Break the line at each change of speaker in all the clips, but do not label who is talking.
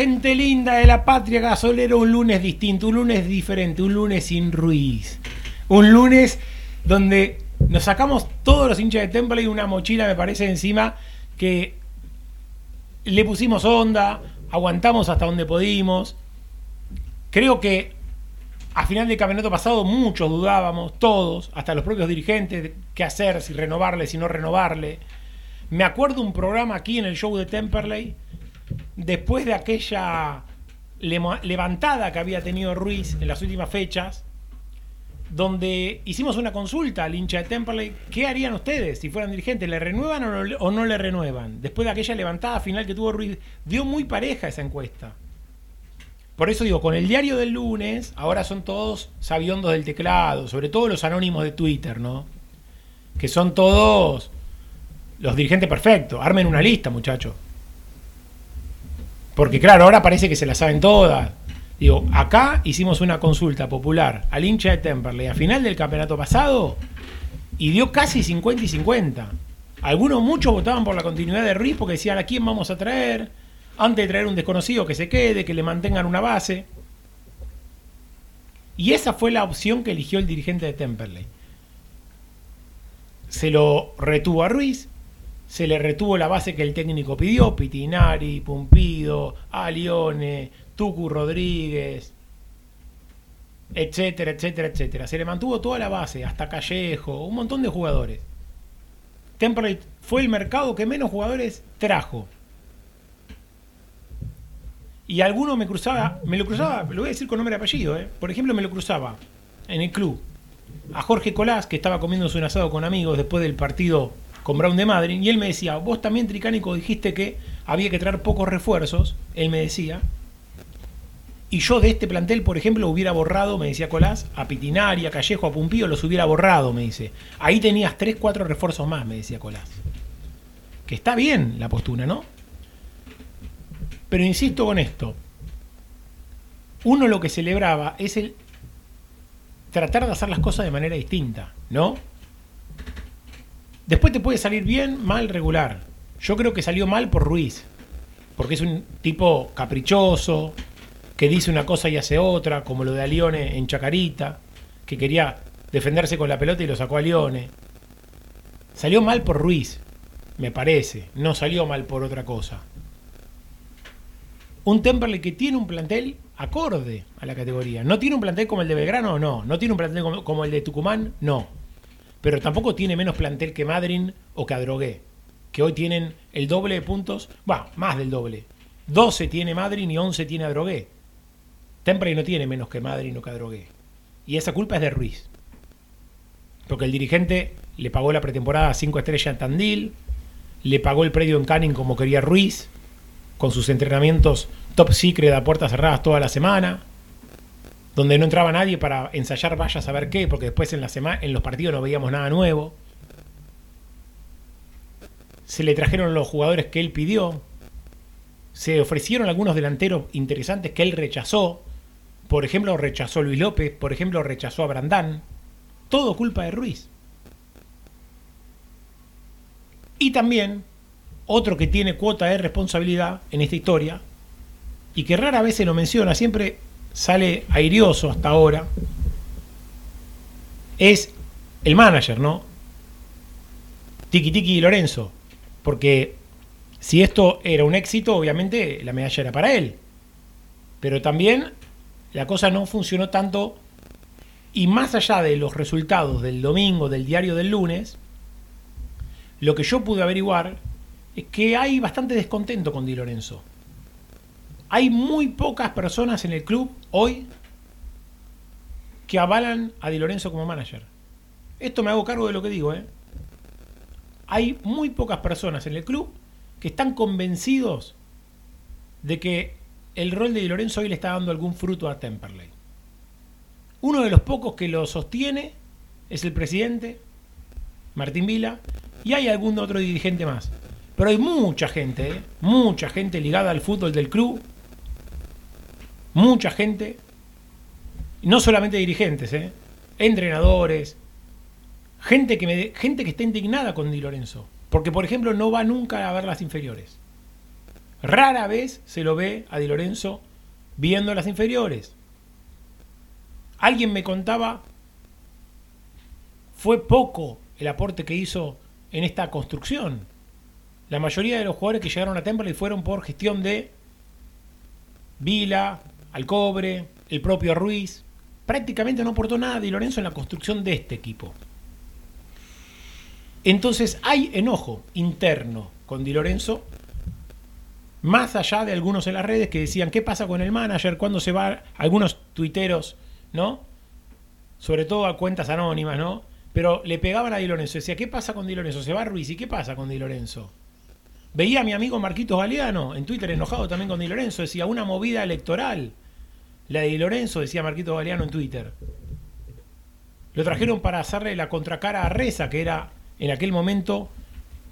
gente linda de la patria gasolera. Un lunes distinto, un lunes diferente, un lunes sin Ruiz. Un lunes donde nos sacamos todos los hinchas de Temple y una mochila, me parece, encima que le pusimos onda, aguantamos hasta donde pudimos. Creo que a final del campeonato pasado muchos dudábamos, todos, hasta los propios dirigentes, qué hacer, si renovarle, si no renovarle. Me acuerdo un programa aquí en el show de Temperley, después de aquella levantada que había tenido Ruiz en las últimas fechas, donde hicimos una consulta al hincha de Temperley, ¿qué harían ustedes si fueran dirigentes? ¿Le renuevan o no, le- o no le renuevan? Después de aquella levantada final que tuvo Ruiz, dio muy pareja esa encuesta. Por eso digo, con el diario del lunes, ahora son todos sabiondos del teclado, sobre todo los anónimos de Twitter, ¿no? Que son todos los dirigentes perfectos. Armen una lista, muchachos. Porque claro, ahora parece que se la saben todas. Digo, acá hicimos una consulta popular al hincha de Temperley a final del campeonato pasado y dio casi 50 y 50. Algunos, muchos votaban por la continuidad de Ruiz porque decían a quién vamos a traer. Antes de traer un desconocido que se quede, que le mantengan una base. Y esa fue la opción que eligió el dirigente de Temperley. Se lo retuvo a Ruiz, se le retuvo la base que el técnico pidió, Pitinari, Pumpido, Alione, Tucu Rodríguez, etcétera, etcétera, etcétera. Se le mantuvo toda la base, hasta Callejo, un montón de jugadores. Temperley fue el mercado que menos jugadores trajo. Y alguno me cruzaba, me lo cruzaba, lo voy a decir con nombre y apellido, ¿eh? por ejemplo, me lo cruzaba en el club a Jorge Colás, que estaba comiéndose un asado con amigos después del partido con Brown de Madrid, y él me decía, vos también, Tricánico, dijiste que había que traer pocos refuerzos, él me decía, y yo de este plantel, por ejemplo, hubiera borrado, me decía Colás, a Pitinari, a Callejo, a Pumpío, los hubiera borrado, me dice. Ahí tenías 3, 4 refuerzos más, me decía Colás. Que está bien la postura, ¿no? Pero insisto con esto. Uno lo que celebraba es el tratar de hacer las cosas de manera distinta, ¿no? Después te puede salir bien, mal, regular. Yo creo que salió mal por Ruiz, porque es un tipo caprichoso, que dice una cosa y hace otra, como lo de Alione en Chacarita, que quería defenderse con la pelota y lo sacó a Alione. Salió mal por Ruiz, me parece, no salió mal por otra cosa. Un Temperley que tiene un plantel acorde a la categoría. No tiene un plantel como el de Belgrano, no. No tiene un plantel como el de Tucumán, no. Pero tampoco tiene menos plantel que Madryn o que Adrogué, que hoy tienen el doble de puntos, va, más del doble. 12 tiene Madryn y 11 tiene Adrogué. Temperley no tiene menos que Madryn o que Adrogué. Y esa culpa es de Ruiz. Porque el dirigente le pagó la pretemporada a 5 estrellas a Tandil, le pagó el predio en Canning como quería Ruiz, con sus entrenamientos top secret a puertas cerradas toda la semana, donde no entraba nadie para ensayar vaya a saber qué, porque después en, la semana, en los partidos no veíamos nada nuevo. Se le trajeron los jugadores que él pidió, se ofrecieron algunos delanteros interesantes que él rechazó. Por ejemplo, rechazó Luis López, por ejemplo, rechazó a Brandán. Todo culpa de Ruiz. Y también otro que tiene cuota de responsabilidad en esta historia y que rara vez se lo menciona, siempre sale airioso hasta ahora, es el manager, ¿no? Tiki Tiki y Lorenzo. Porque si esto era un éxito, obviamente la medalla era para él. Pero también la cosa no funcionó tanto y más allá de los resultados del domingo, del diario del lunes, lo que yo pude averiguar es que hay bastante descontento con Di Lorenzo. Hay muy pocas personas en el club hoy que avalan a Di Lorenzo como manager. Esto me hago cargo de lo que digo, ¿eh? Hay muy pocas personas en el club que están convencidos de que el rol de Di Lorenzo hoy le está dando algún fruto a Temperley. Uno de los pocos que lo sostiene es el presidente, Martín Vila, y hay algún otro dirigente más. Pero hay mucha gente, ¿eh? mucha gente ligada al fútbol del club, mucha gente, no solamente dirigentes, ¿eh? entrenadores, gente que, me, gente que está indignada con Di Lorenzo. Porque, por ejemplo, no va nunca a ver las inferiores. Rara vez se lo ve a Di Lorenzo viendo las inferiores. Alguien me contaba, fue poco el aporte que hizo en esta construcción. La mayoría de los jugadores que llegaron a Temperley fueron por gestión de Vila, Alcobre, el propio Ruiz. Prácticamente no aportó nada Di Lorenzo en la construcción de este equipo. Entonces hay enojo interno con Di Lorenzo, más allá de algunos en las redes que decían, ¿qué pasa con el manager? ¿Cuándo se va? Algunos tuiteros, ¿no? Sobre todo a cuentas anónimas, ¿no? Pero le pegaban a Di Lorenzo. Decía, ¿qué pasa con Di Lorenzo? Se va Ruiz. ¿Y qué pasa con Di Lorenzo? Veía a mi amigo Marquitos Galeano en Twitter enojado también con Di Lorenzo. Decía, una movida electoral. La de Lorenzo, decía Marquitos Galeano en Twitter. Lo trajeron para hacerle la contracara a Reza, que era en aquel momento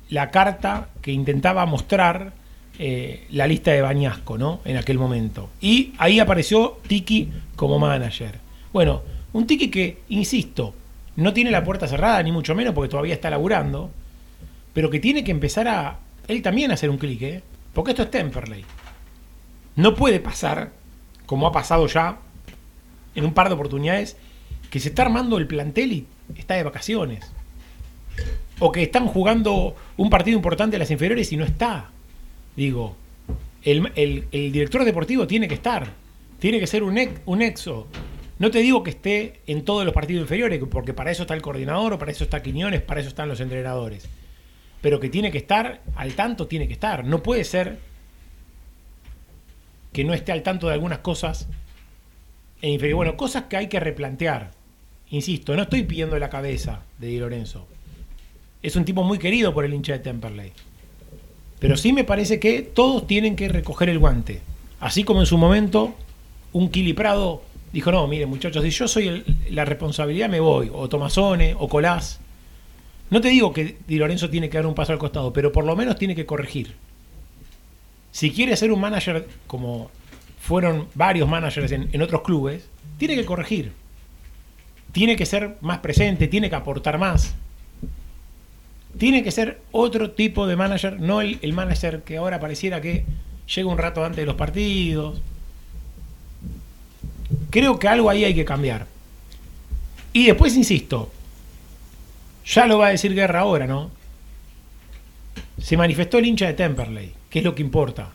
la carta que intentaba mostrar eh, la lista de Bañasco, ¿no? En aquel momento. Y ahí apareció Tiki como manager. Bueno, un Tiki que, insisto, no tiene la puerta cerrada, ni mucho menos, porque todavía está laburando, pero que tiene que empezar a él también a hacer un clic, ¿eh? Porque esto es Temperley. No puede pasar, como ha pasado ya en un par de oportunidades, que se está armando el plantel y está de vacaciones o que están jugando un partido importante en las inferiores y no está. Digo, el, director deportivo tiene que estar, tiene que ser un, ex, un exo. No te digo que esté en todos los partidos inferiores, porque para eso está el coordinador, o para eso está Quiñones, para eso están los entrenadores. Pero que tiene que estar al tanto, tiene que estar. No puede ser que no esté al tanto de algunas cosas en inferior. Bueno, cosas que hay que replantear. Insisto, no estoy pidiendo la cabeza de Di Lorenzo es un tipo muy querido por el hincha de Temperley. Pero sí me parece que todos tienen que recoger el guante. Así como en su momento un Kili Prado dijo, no, miren muchachos, si yo soy la responsabilidad me voy, o Tomasone, o Colás. No te digo que Di Lorenzo tiene que dar un paso al costado, pero por lo menos tiene que corregir. Si quiere ser un manager como fueron varios managers en, otros clubes, tiene que corregir. Tiene que ser más presente, tiene que aportar más. Tiene que ser otro tipo de manager, no el, manager que ahora pareciera que llega un rato antes de los partidos. Creo que algo ahí hay que cambiar. Y después, insisto, ya lo va a decir Guerra ahora, ¿no? Se manifestó el hincha de Temperley, que es lo que importa.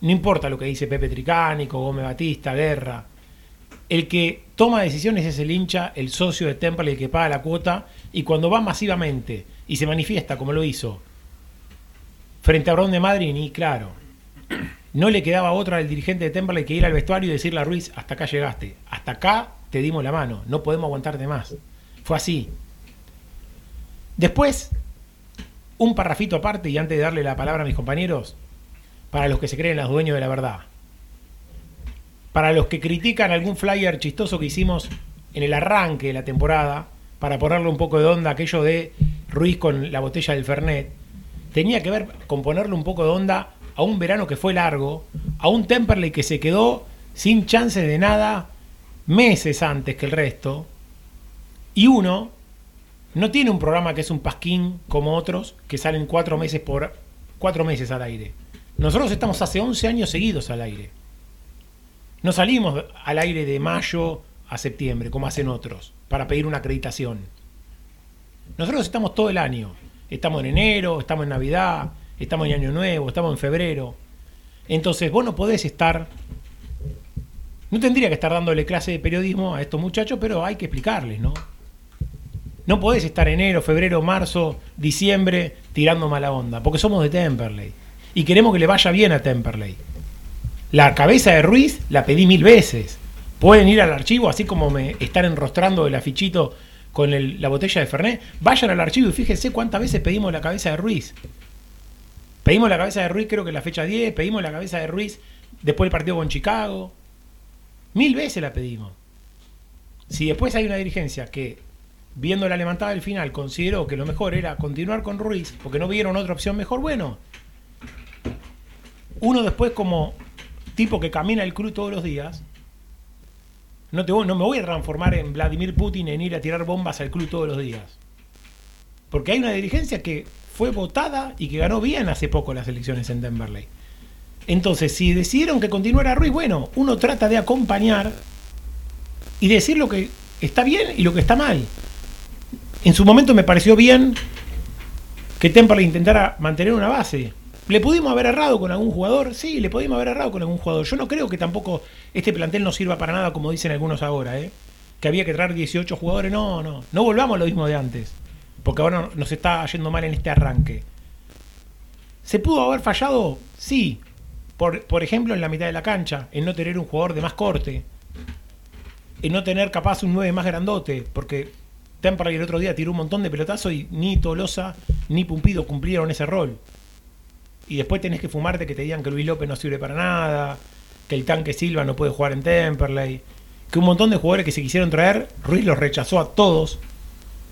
No importa lo que dice Pepe Tricánico, Gómez Batista, Guerra. El que toma decisiones es el hincha, el socio de Temperley, el que paga la cuota. Y cuando va masivamente y se manifiesta como lo hizo frente a Bron de Madrid, y claro, no le quedaba otra al dirigente de Temperley que ir al vestuario y decirle a Ruiz, hasta acá llegaste, hasta acá te dimos la mano, no podemos aguantarte más. Fue así. Después, un parrafito aparte y antes de darle la palabra a mis compañeros, para los que se creen los dueños de la verdad. Para los que critican algún flyer chistoso que hicimos en el arranque de la temporada, para ponerle un poco de onda aquello de Ruiz con la botella del Fernet, tenía que ver con ponerle un poco de onda a un verano que fue largo, a un Temperley que se quedó sin chances de nada meses antes que el resto, y uno no tiene un programa que es un pasquín como otros que salen cuatro meses por cuatro meses al aire. Nosotros estamos hace 11 años seguidos al aire. No salimos al aire de mayo a septiembre, como hacen otros, para pedir una acreditación. Nosotros estamos todo el año. Estamos en enero, estamos en Navidad, estamos en Año Nuevo, estamos en febrero. Entonces vos no podés estar... No tendría que estar dándole clase de periodismo a estos muchachos, pero hay que explicarles, ¿no? No podés estar enero, febrero, marzo, diciembre tirando mala onda, porque somos de Temperley. Y queremos que le vaya bien a Temperley. La cabeza de Ruiz la pedí mil veces. Pueden ir al archivo, así como me están enrostrando el afichito con la botella de Fernet. Vayan al archivo y fíjense cuántas veces pedimos la cabeza de Ruiz. Pedimos la cabeza de Ruiz, creo que la fecha 10. Pedimos la cabeza de Ruiz después del partido con Chicago. Mil veces la pedimos. Si después hay una dirigencia que, viendo la levantada del final, consideró que lo mejor era continuar con Ruiz, porque no vieron otra opción mejor, bueno. Uno después, como tipo que camina el club todos los días, no, te, no me voy a transformar en Vladimir Putin en ir a tirar bombas al club todos los días. Porque hay una dirigencia que fue votada y que ganó bien hace poco las elecciones en Denverley. Entonces, si decidieron que continuara Ruiz, bueno, uno trata de acompañar y decir lo que está bien y lo que está mal. En su momento me pareció bien que Temperley intentara mantener una base. ¿Le pudimos haber errado con algún jugador? Sí, le pudimos haber errado con algún jugador. Yo no creo que tampoco este plantel no sirva para nada, como dicen algunos ahora, ¿eh? que había que traer 18 jugadores. No, no, no volvamos a lo mismo de antes porque ahora nos está yendo mal en este arranque. ¿Se pudo haber fallado? Sí. Por, por ejemplo, en la mitad de la cancha, en no tener un jugador de más corte, en no tener capaz un 9 más grandote, porque Temperley el otro día tiró un montón de pelotazos y ni Tolosa ni Pumpido cumplieron ese rol. Y después tenés que fumarte que te digan que Luis López no sirve para nada, que el tanque Silva no puede jugar en Temperley, que un montón de jugadores que se quisieron traer, Ruiz los rechazó a todos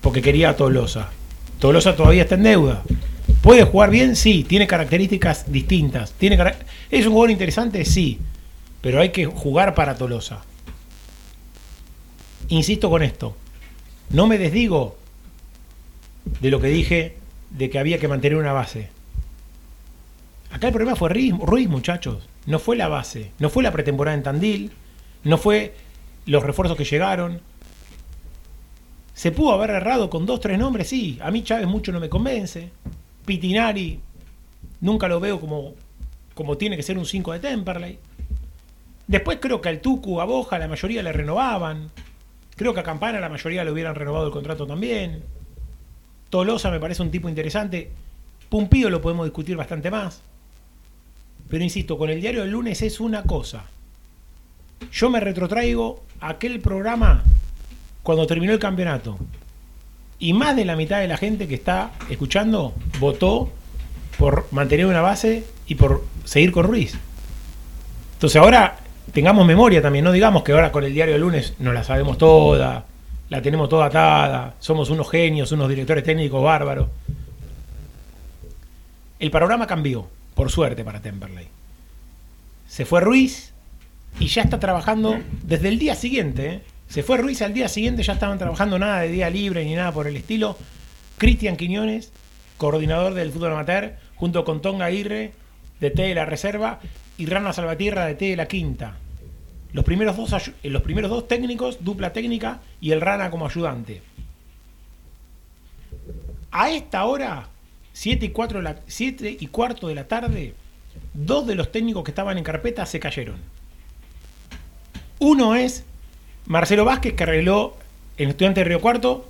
porque quería a Tolosa. Tolosa todavía está en deuda. ¿Puede jugar bien? Sí. ¿Tiene características distintas? ¿Tiene ¿Es un jugador interesante? Sí. Pero hay que jugar para Tolosa. Insisto con esto. No me desdigo de lo que dije de que había que mantener una base. Acá el problema fue Ruiz, muchachos. No fue la base. No fue la pretemporada en Tandil. No fue los refuerzos que llegaron. ¿Se pudo haber errado con dos, tres nombres? Sí. A mí Chávez mucho no me convence. Pitinari, nunca lo veo como, como tiene que ser un 5 de Temperley. Después creo que al Tucu, a Boja, la mayoría le renovaban. Creo que a Campana la mayoría le hubieran renovado el contrato también. Tolosa me parece un tipo interesante. Pumpido lo podemos discutir bastante más. Pero insisto, con el diario del lunes es una cosa. Yo me retrotraigo a aquel programa cuando terminó el campeonato y más de la mitad de la gente que está escuchando votó por mantener una base y por seguir con Ruiz. Entonces ahora tengamos memoria también, no digamos que ahora con el diario del lunes no la sabemos toda, la tenemos toda atada, somos unos genios, unos directores técnicos bárbaros. El panorama cambió, por suerte para Temperley. Se fue Ruiz y ya está trabajando desde el día siguiente, ¿eh? Se fue Ruiz al día siguiente, ya estaban trabajando nada de día libre ni nada por el estilo. Cristian Quiñones, coordinador del fútbol amateur, junto con Tonga Aguirre, de T de la Reserva, y Rana Salvatierra, de T de la Quinta. Los primeros, dos, eh, los primeros dos técnicos, dupla técnica, y el Rana como ayudante. A esta hora, 7 y, 4 la, 7 y cuarto de la tarde, dos de los técnicos que estaban en carpeta se cayeron. Uno es Marcelo Vázquez, que arregló en Estudiante de Río Cuarto.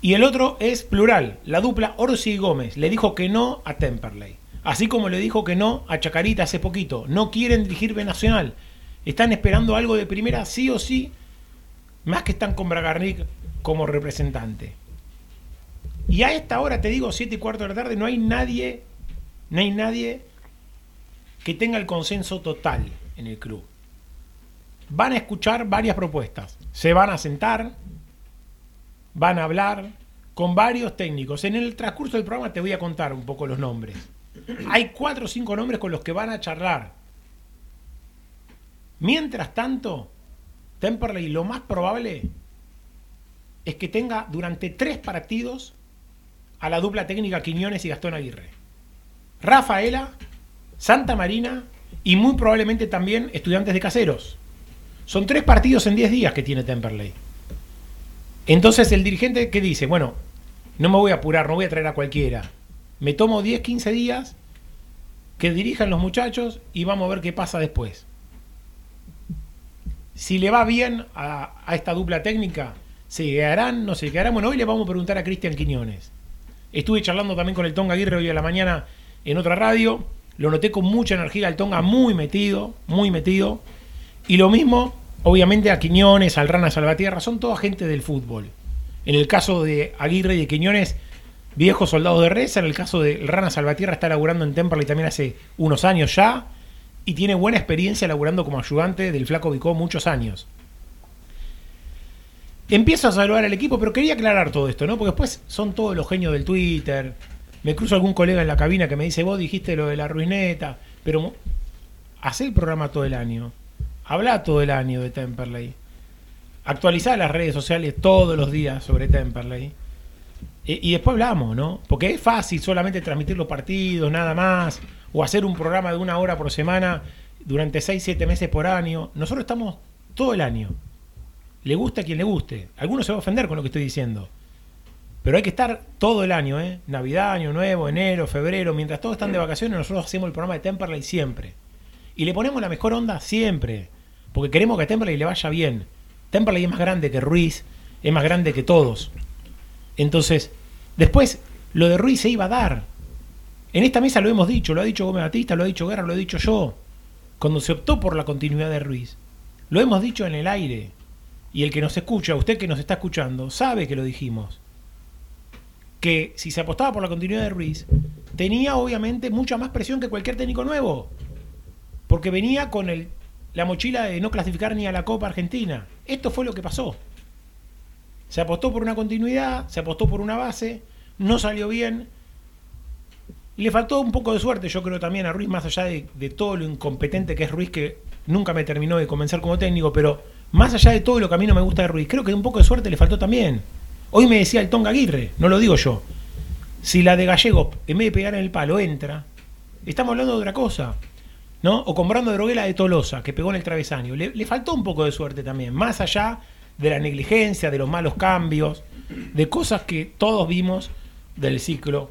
Y el otro es plural, la dupla Orsi y Gómez. Le dijo que no a Temperley. Así como le dijo que no a Chacarita hace poquito. No quieren dirigir B Nacional. Están esperando algo de primera, sí o sí. Más que están con Bragarnik como representante. Y a esta hora, te digo, 7 y cuarto de la tarde, no hay nadie, no hay nadie que tenga el consenso total en el club. Van a escuchar varias propuestas, se van a sentar, van a hablar con varios técnicos. En el transcurso del programa te voy a contar un poco los nombres. Hay cuatro o cinco nombres con los que van a charlar. Mientras tanto, Temperley lo más probable es que tenga durante tres partidos a la dupla técnica Quiñones y Gastón Aguirre. Rafaela, Santa Marina y muy probablemente también estudiantes de caseros. Son tres partidos en diez días que tiene Temperley. Entonces el dirigente que dice, bueno, no me voy a apurar, no voy a traer a cualquiera. Me tomo 10, 15 días que dirijan los muchachos y vamos a ver qué pasa después. Si le va bien a, a esta dupla técnica, se quedarán, no se quedarán. Bueno, hoy le vamos a preguntar a Cristian Quiñones. Estuve charlando también con el Tonga Aguirre hoy a la mañana en otra radio. Lo noté con mucha energía, el Tonga muy metido, muy metido. Y lo mismo, obviamente, a Quiñones, al Rana Salvatierra, son toda gente del fútbol. En el caso de Aguirre y de Quiñones, viejos soldados de reza. En el caso de Rana Salvatierra, está laburando en Temperley también hace unos años ya. Y tiene buena experiencia laburando como ayudante del Flaco Vicó muchos años. Empiezo a saludar al equipo, pero quería aclarar todo esto, ¿no? Porque después son todos los genios del Twitter. Me cruzo algún colega en la cabina que me dice, vos dijiste lo de la ruineta, pero hacé el programa todo el año. Habla todo el año de Temperley. Actualizá las redes sociales todos los días sobre Temperley. Y, y después hablamos, ¿no? Porque es fácil solamente transmitir los partidos, nada más. O hacer un programa de una hora por semana durante 6, 7 meses por año. Nosotros estamos todo el año. Le gusta a quien le guste. Algunos se va a ofender con lo que estoy diciendo. Pero hay que estar todo el año, ¿eh? Navidad, Año Nuevo, enero, febrero. Mientras todos están de vacaciones, nosotros hacemos el programa de Temperley siempre. Y le ponemos la mejor onda siempre. Porque queremos que a Temperley le vaya bien. Temperley es más grande que Ruiz, es más grande que todos. Entonces, después, lo de Ruiz se iba a dar. En esta mesa lo hemos dicho, lo ha dicho Gómez Batista, lo ha dicho Guerra, lo he dicho yo. Cuando se optó por la continuidad de Ruiz. Lo hemos dicho en el aire. Y el que nos escucha, usted que nos está escuchando, sabe que lo dijimos. Que si se apostaba por la continuidad de Ruiz, tenía obviamente mucha más presión que cualquier técnico nuevo. Porque venía con el, la mochila de no clasificar ni a la Copa Argentina. Esto fue lo que pasó. Se apostó por una continuidad, se apostó por una base, no salió bien. Le faltó un poco de suerte, yo creo también a Ruiz, más allá de, de todo lo incompetente que es Ruiz, que nunca me terminó de convencer como técnico, pero más allá de todo lo que a mí no me gusta de Ruiz, creo que un poco de suerte le faltó también. Hoy me decía el Tonga Aguirre, no lo digo yo. Si la de Gallego, en vez de pegar en el palo, entra, estamos hablando de otra cosa. ¿No? O comprando Droguela de Tolosa, que pegó en el travesaño. Le, le faltó un poco de suerte también, más allá de la negligencia, de los malos cambios, de cosas que todos vimos del ciclo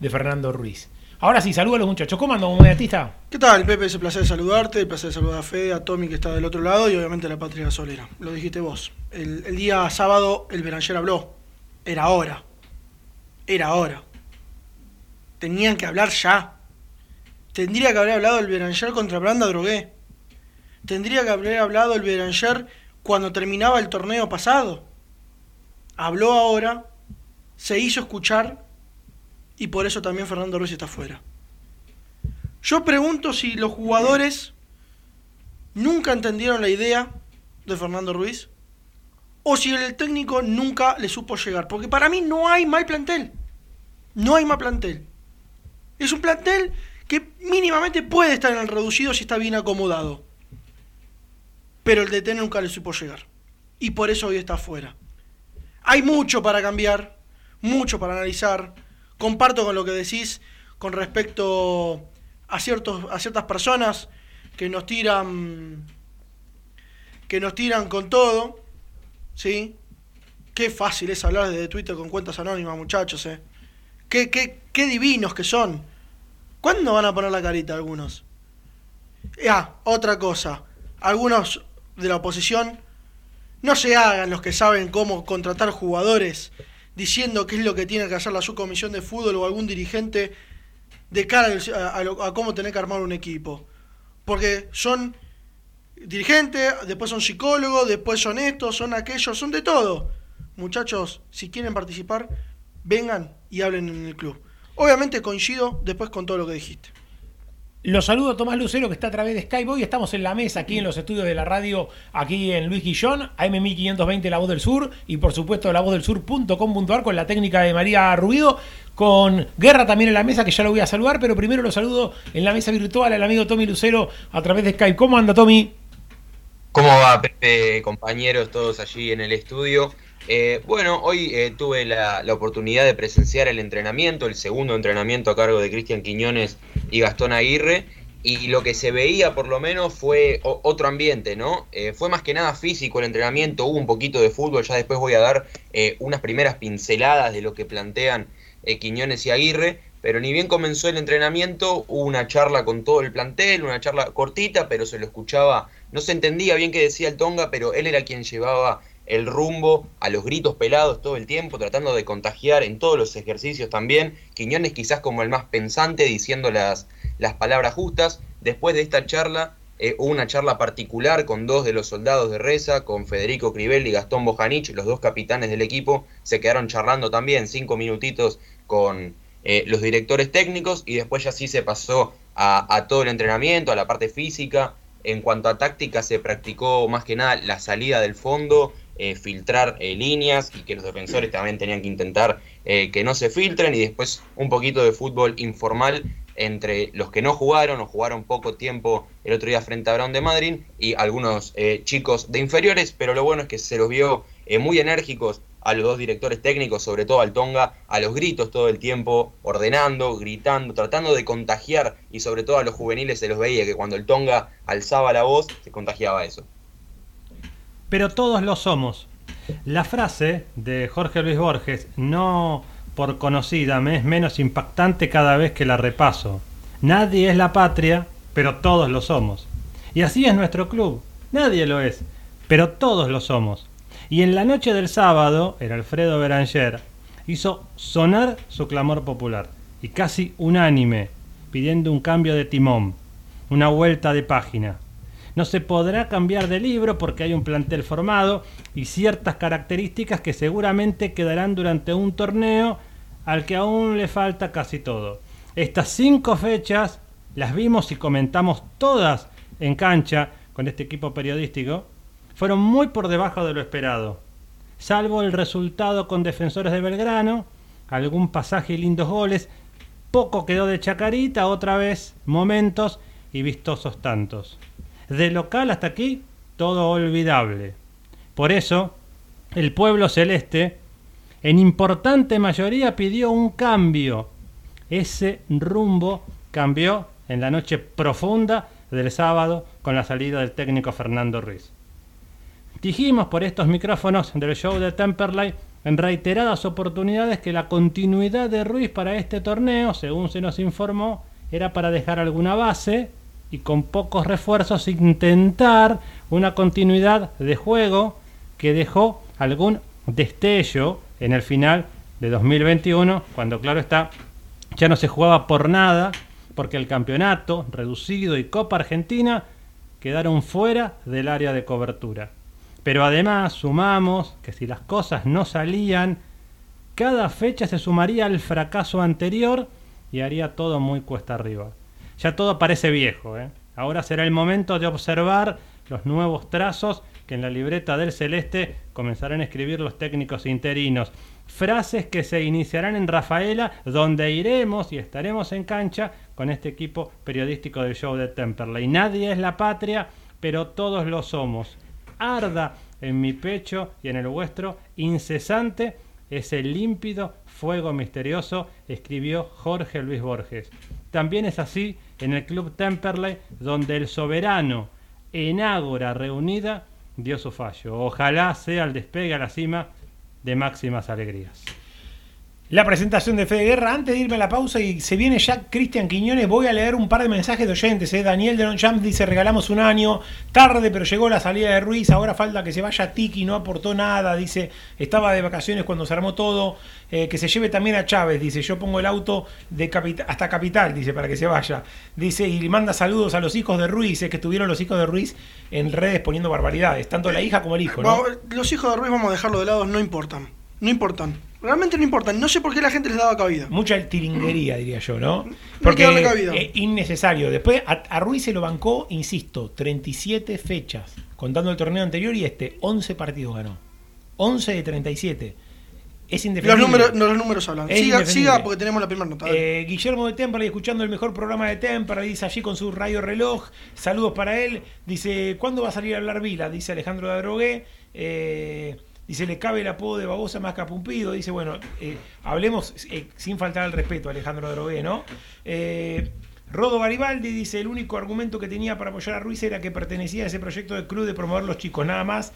de Fernando Ruiz. Ahora sí, saludos a los muchachos. ¿Cómo andan, mediatista?
¿Qué tal, Pepe? Es un placer saludarte, el placer de saludar a Fede, a Tommy que está del otro lado y obviamente a la Patria Solera. Lo dijiste vos. El, día sábado el Beranger habló. Era hora. Era hora. Tenían que hablar ya. Tendría que haber hablado el Beranger contra Branda Drogué. Tendría que haber hablado el Beranger cuando terminaba el torneo pasado. Habló ahora, se hizo escuchar y por eso también Fernando Ruiz está fuera. Yo pregunto si los jugadores nunca entendieron la idea de Fernando Ruiz o si el técnico nunca le supo llegar. Porque para mí no hay mal plantel. No hay mal plantel. Es un plantel que mínimamente puede estar en el reducido si está bien acomodado. Pero el DT nunca le supo llegar. Y por eso hoy está fuera. Hay mucho para cambiar, mucho para analizar. Comparto con lo que decís con respecto a, ciertos, a ciertas personas que nos tiran que nos tiran con todo, ¿sí? Qué fácil es hablar desde Twitter con cuentas anónimas, muchachos, ¿eh? Qué, qué, qué divinos que son. ¿Cuándo van a poner la carita algunos? Ah, otra cosa. Algunos de la oposición no se hagan los que saben cómo contratar jugadores diciendo qué es lo que tiene que hacer la subcomisión de fútbol o algún dirigente de cara a, a, cómo tener que armar un equipo. Porque son dirigentes, después son psicólogos, después son estos, son aquellos, son de todo. Muchachos, si quieren participar, vengan y hablen en el club. Obviamente coincido después con todo lo que dijiste.
Los saludo Tomás Lucero que está a través de Skype. Hoy estamos en la mesa aquí en los estudios de la radio, aquí en Luis Guillón, AM1520 La Voz del Sur y por supuesto la voz del sur.com.ar con la técnica de María Rubido, con Guerra también en la mesa que ya lo voy a saludar, pero primero lo saludo en la mesa virtual al amigo Tommy Lucero a través de Skype. ¿Cómo anda Tommy?
¿Cómo va Pepe, compañeros, todos allí en el estudio? Eh, bueno, hoy eh, tuve la, oportunidad de presenciar el entrenamiento, el segundo entrenamiento a cargo de Cristian Quiñones y Gastón Aguirre, y lo que se veía por lo menos fue otro ambiente, ¿no? Eh, fue más que nada físico el entrenamiento, hubo un poquito de fútbol, ya después voy a dar unas primeras pinceladas de lo que plantean Quiñones y Aguirre, pero ni bien comenzó el entrenamiento, hubo una charla con todo el plantel, una charla cortita, pero se lo escuchaba, no se entendía bien qué decía el Tonga, pero él era quien llevaba el rumbo a los gritos pelados todo el tiempo, tratando de contagiar en todos los ejercicios también. Quiñones quizás como el más pensante, diciendo las, las palabras justas. Después de esta charla, eh, una charla particular con dos de los soldados de Reza, con Federico Crivelli y Gastón Bojanich, los dos capitanes del equipo, se quedaron charlando también cinco minutitos con eh, los directores técnicos y después ya sí se pasó a todo el entrenamiento, a la parte física. En cuanto a táctica, se practicó más que nada la salida del fondo, eh, filtrar eh, líneas y que los defensores también tenían que intentar eh, que no se filtren y después un poquito de fútbol informal entre los que no jugaron o jugaron poco tiempo el otro día frente a Brown de Madrid y algunos chicos de inferiores, pero lo bueno es que se los vio muy enérgicos a los dos directores técnicos, sobre todo al Tonga, a los gritos todo el tiempo, ordenando, gritando, tratando de contagiar y sobre todo a los juveniles se los veía que cuando el Tonga alzaba la voz se contagiaba eso
pero todos lo somos. La frase de Jorge Luis Borges, no por conocida, me es menos impactante cada vez que la repaso. Nadie es la patria, pero todos lo somos. Y así es nuestro club. Nadie lo es, pero todos lo somos. Y en la noche del sábado, el Alfredo Beranger hizo sonar su clamor popular, y casi unánime, pidiendo un cambio de timón, una vuelta de página. No se podrá cambiar de libro porque hay un plantel formado y ciertas características que seguramente quedarán durante un torneo al que aún le falta casi todo. Estas cinco fechas las vimos y comentamos todas en cancha con este equipo periodístico. Fueron muy por debajo de lo esperado. Salvo el resultado con defensores de Belgrano, algún pasaje y lindos goles, poco quedó de Chacarita, otra vez momentos y vistosos tantos. De local hasta aquí, todo olvidable. Por eso, el pueblo celeste, en importante mayoría, pidió un cambio. Ese rumbo cambió en la noche profunda del sábado con la salida del técnico Fernando Ruiz. Dijimos por estos micrófonos del show de Temperley en reiteradas oportunidades que la continuidad de Ruiz para este torneo, según se nos informó, era para dejar alguna base y con pocos refuerzos intentar una continuidad de juego que dejó algún destello en el final de 2021, cuando claro está, ya no se jugaba por nada, porque el campeonato reducido y Copa Argentina quedaron fuera del área de cobertura. Pero además sumamos que si las cosas no salían, cada fecha se sumaría al fracaso anterior y haría todo muy cuesta arriba ya todo parece viejo. ¿eh? Ahora será el momento de observar los nuevos trazos que en la libreta del Celeste comenzarán a escribir los técnicos interinos. Frases que se iniciarán en Rafaela, donde iremos y estaremos en cancha con este equipo periodístico del show de Temperley. Nadie es la patria, pero todos lo somos. Arda en mi pecho y en el vuestro incesante ese límpido fuego misterioso, escribió Jorge Luis Borges. También es así en el Club Temperley, donde el soberano en Ágora reunida dio su fallo. Ojalá sea el despegue a la cima de máximas alegrías.
La presentación de Fede Guerra, antes de irme a la pausa y se viene ya Cristian Quiñones, voy a leer un par de mensajes de oyentes. ¿eh? Daniel de Lonchamp dice, regalamos un año, tarde pero llegó la salida de Ruiz, ahora falta que se vaya Tiki, no aportó nada, dice, estaba de vacaciones cuando se armó todo, eh, que se lleve también a Chávez, dice, yo pongo el auto de hasta Capital, dice, para que se vaya. Dice, y manda saludos a los hijos de Ruiz, es que estuvieron los hijos de Ruiz en redes poniendo barbaridades, tanto la hija como el hijo.
Los hijos de Ruiz, vamos a dejarlo de lado, no importan, no importan Realmente no importa. No sé por qué la gente les daba cabida.
Mucha tiringuería, diría yo, ¿no?
hay que
Porque
darle cabida.
es innecesario. Después a, a Ruiz se lo bancó, insisto, 37 fechas, contando el torneo anterior y este, 11 partidos ganó. 11 de 37. Es
Los
indefendible.
números, no, los números hablan.
Es
Siga, porque tenemos la primera nota.
Eh, Guillermo de Temperley escuchando el mejor programa de Temperley, dice allí con su radio reloj. Saludos para él. Dice, ¿cuándo va a salir a hablar Vila? Dice Alejandro de Adrogué. Eh, dice, le cabe el apodo de babosa más que a Pumpido. Dice, bueno, eh, hablemos eh, sin faltar al respeto Alejandro de Adrogué, ¿no? Eh, Rodo Garibaldi dice, el único argumento que tenía para apoyar a Ruiz era que pertenecía a ese proyecto de club de promover los chicos, nada más.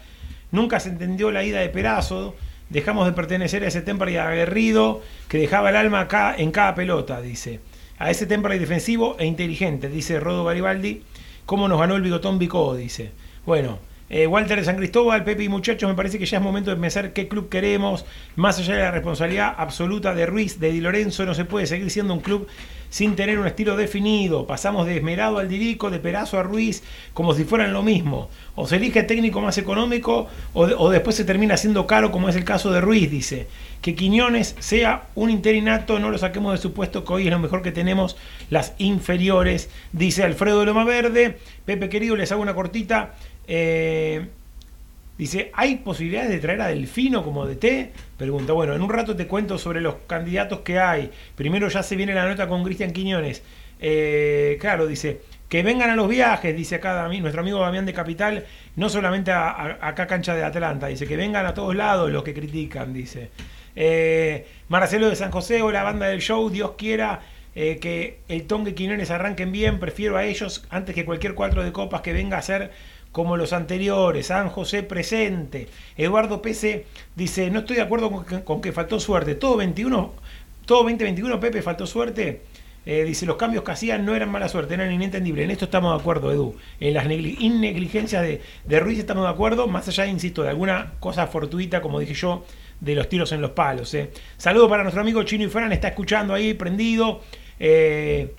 Nunca se entendió la ida de Perazo. Dejamos de pertenecer a ese Temperley aguerrido que dejaba el alma acá en cada pelota, dice. A ese Temperley defensivo e inteligente, dice Rodo Garibaldi. ¿Cómo nos ganó el bigotón Bicó? Dice. Bueno, eh, Walter de San Cristóbal, Pepe y muchachos, me parece que ya es momento de pensar qué club queremos. Más allá de la responsabilidad absoluta de Ruiz, de Di Lorenzo, no se puede seguir siendo un club sin tener un estilo definido. Pasamos de Esmerado al Dirico, de Perazo a Ruiz, como si fueran lo mismo. O se elige técnico más económico o, o después se termina siendo caro, como es el caso de Ruiz, dice. Que Quiñones sea un interinato, no lo saquemos de su puesto, que hoy es lo mejor que tenemos, las inferiores, dice Alfredo Loma Verde. Pepe querido, les hago una cortita. Eh, Dice, ¿hay posibilidades de traer a Delfino como DT? Pregunta, bueno, en un rato te cuento sobre los candidatos que hay. Primero ya se viene la nota con Cristian Quiñones. Eh, claro, dice, que vengan a los viajes, dice acá nuestro amigo Damián de Capital, no solamente a, a- acá cancha de Atlanta, dice, que vengan a todos lados los que critican, dice. Eh, Marcelo de San José o la banda del show, Dios quiera que el Tongue y Quiñones arranquen bien, prefiero a ellos antes que cualquier cuatro de copas que venga a ser como los anteriores, San José presente. Eduardo Pese dice, no estoy de acuerdo con que, con que faltó suerte. Todo 21, todo 2021, Pepe, faltó suerte. Eh, dice, los cambios que hacían no eran mala suerte, eran inentendibles. En esto estamos de acuerdo, Edu. En las negli- innegligencias de, de Ruiz estamos de acuerdo, más allá, insisto, de alguna cosa fortuita, como dije yo, de los tiros en los palos. Eh. Saludo para nuestro amigo Chino y Fran, está escuchando ahí, prendido. Eh,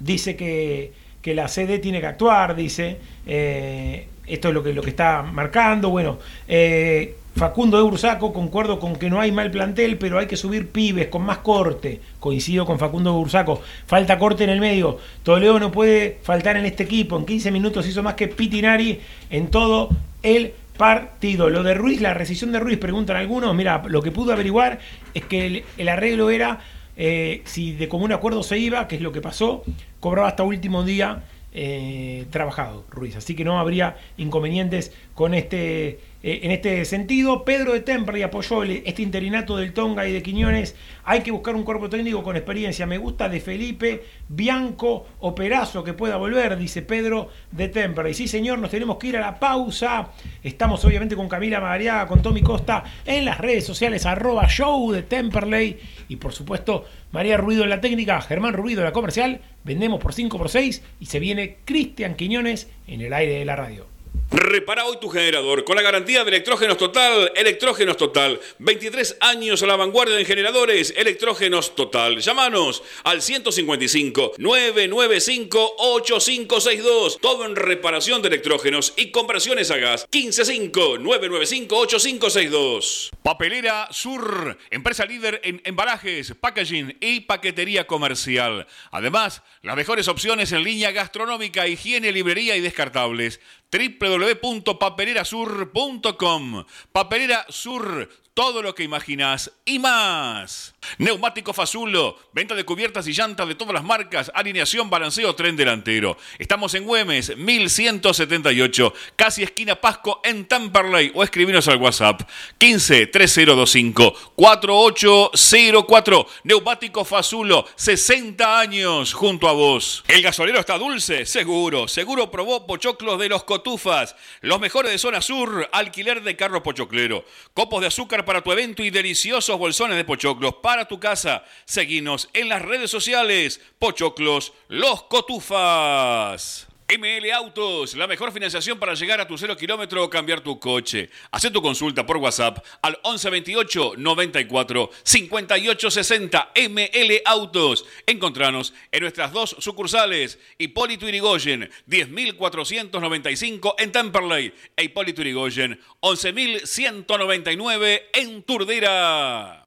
dice que, que la CD tiene que actuar, dice. Eh, esto es lo que, lo que está marcando. Bueno, eh, Facundo de Ursaco, concuerdo con que no hay mal plantel, pero hay que subir pibes con más corte. Coincido con Facundo de Ursaco. Falta corte en el medio. Toledo no puede faltar en este equipo. En 15 minutos hizo más que Pitinari en todo el partido. Lo de Ruiz, la rescisión de Ruiz, preguntan algunos. Mira, lo que pudo averiguar es que el, el arreglo era eh, si de común acuerdo se iba, que es lo que pasó, cobraba hasta último día eh, trabajado Ruiz. Así que no habría inconvenientes con este, eh, en este sentido. Pedro de Temperley apoyó el- este interinato del Tonga y de Quiñones. Hay que buscar un cuerpo técnico con experiencia. Me gusta de Felipe, Bianco o Perazo que pueda volver, dice Pedro de Temperley. Sí, señor, nos tenemos que ir a la pausa. Estamos obviamente con Camila Madariaga, con Tommy Costa en las redes sociales, arroba show de Temperley. Y por supuesto, María Ruido en la técnica, Germán Ruido en la comercial. Vendemos por 5 por 6 y se viene Cristian Quiñones en el aire de la radio.
Repara hoy tu generador con la garantía de Electrógenos Total. Electrógenos Total. 23 años a la vanguardia en generadores. Electrógenos Total. Llámanos al 155 995 8562. Todo en reparación de electrógenos y conversiones a gas. 155 995 8562. Papelera Sur. Empresa líder en embalajes, packaging y paquetería comercial. Además, las mejores opciones en línea gastronómica, higiene, librería y descartables www.papelerasur.com. Papelera Sur, todo lo que imaginas y más. Neumático Fazulo, venta de cubiertas y llantas de todas las marcas, alineación, balanceo, tren delantero. Estamos en Güemes, 1178, casi esquina Pasco en Tamperley o escribinos al WhatsApp 15 3025 4804. Neumático Fazulo, 60 años junto a vos. ¿El gasolero está dulce? Seguro. Seguro probó pochoclos de los cotufas. Los mejores de zona sur, alquiler de carro pochoclero. Copos de azúcar para tu evento y deliciosos bolsones de pochoclos para tu casa. Seguinos en las redes sociales. Pochoclos, los cotufas. ML Autos, la mejor financiación para llegar a tu cero kilómetro o cambiar tu coche. Haz tu consulta por WhatsApp al 1128 94 58 60 ML Autos. Encontranos en nuestras dos sucursales, Hipólito Irigoyen, 10.495 en Temperley e Hipólito Irigoyen, 11.199 en Turdera.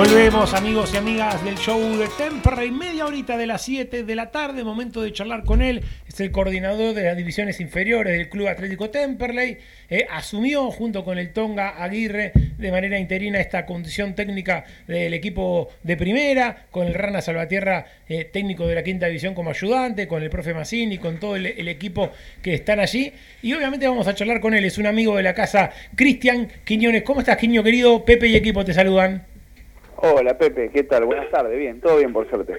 Volvemos amigos y amigas del show de Temperley, media horita de las 7 de la tarde, momento de charlar con él, es el coordinador de las divisiones inferiores del Club Atlético Temperley, Eh, asumió junto con el Tonga Aguirre de manera interina esta condición técnica del equipo de primera, con el Rana Salvatierra eh, técnico de la quinta división como ayudante, con el profe Massini, con todo el, el equipo que están allí, y obviamente vamos a charlar con él, es un amigo de la casa, Cristian Quiñones, ¿cómo estás Quiño querido? Pepe y equipo te saludan.
Hola Pepe, ¿qué tal? Buenas tardes, bien, todo bien por suerte.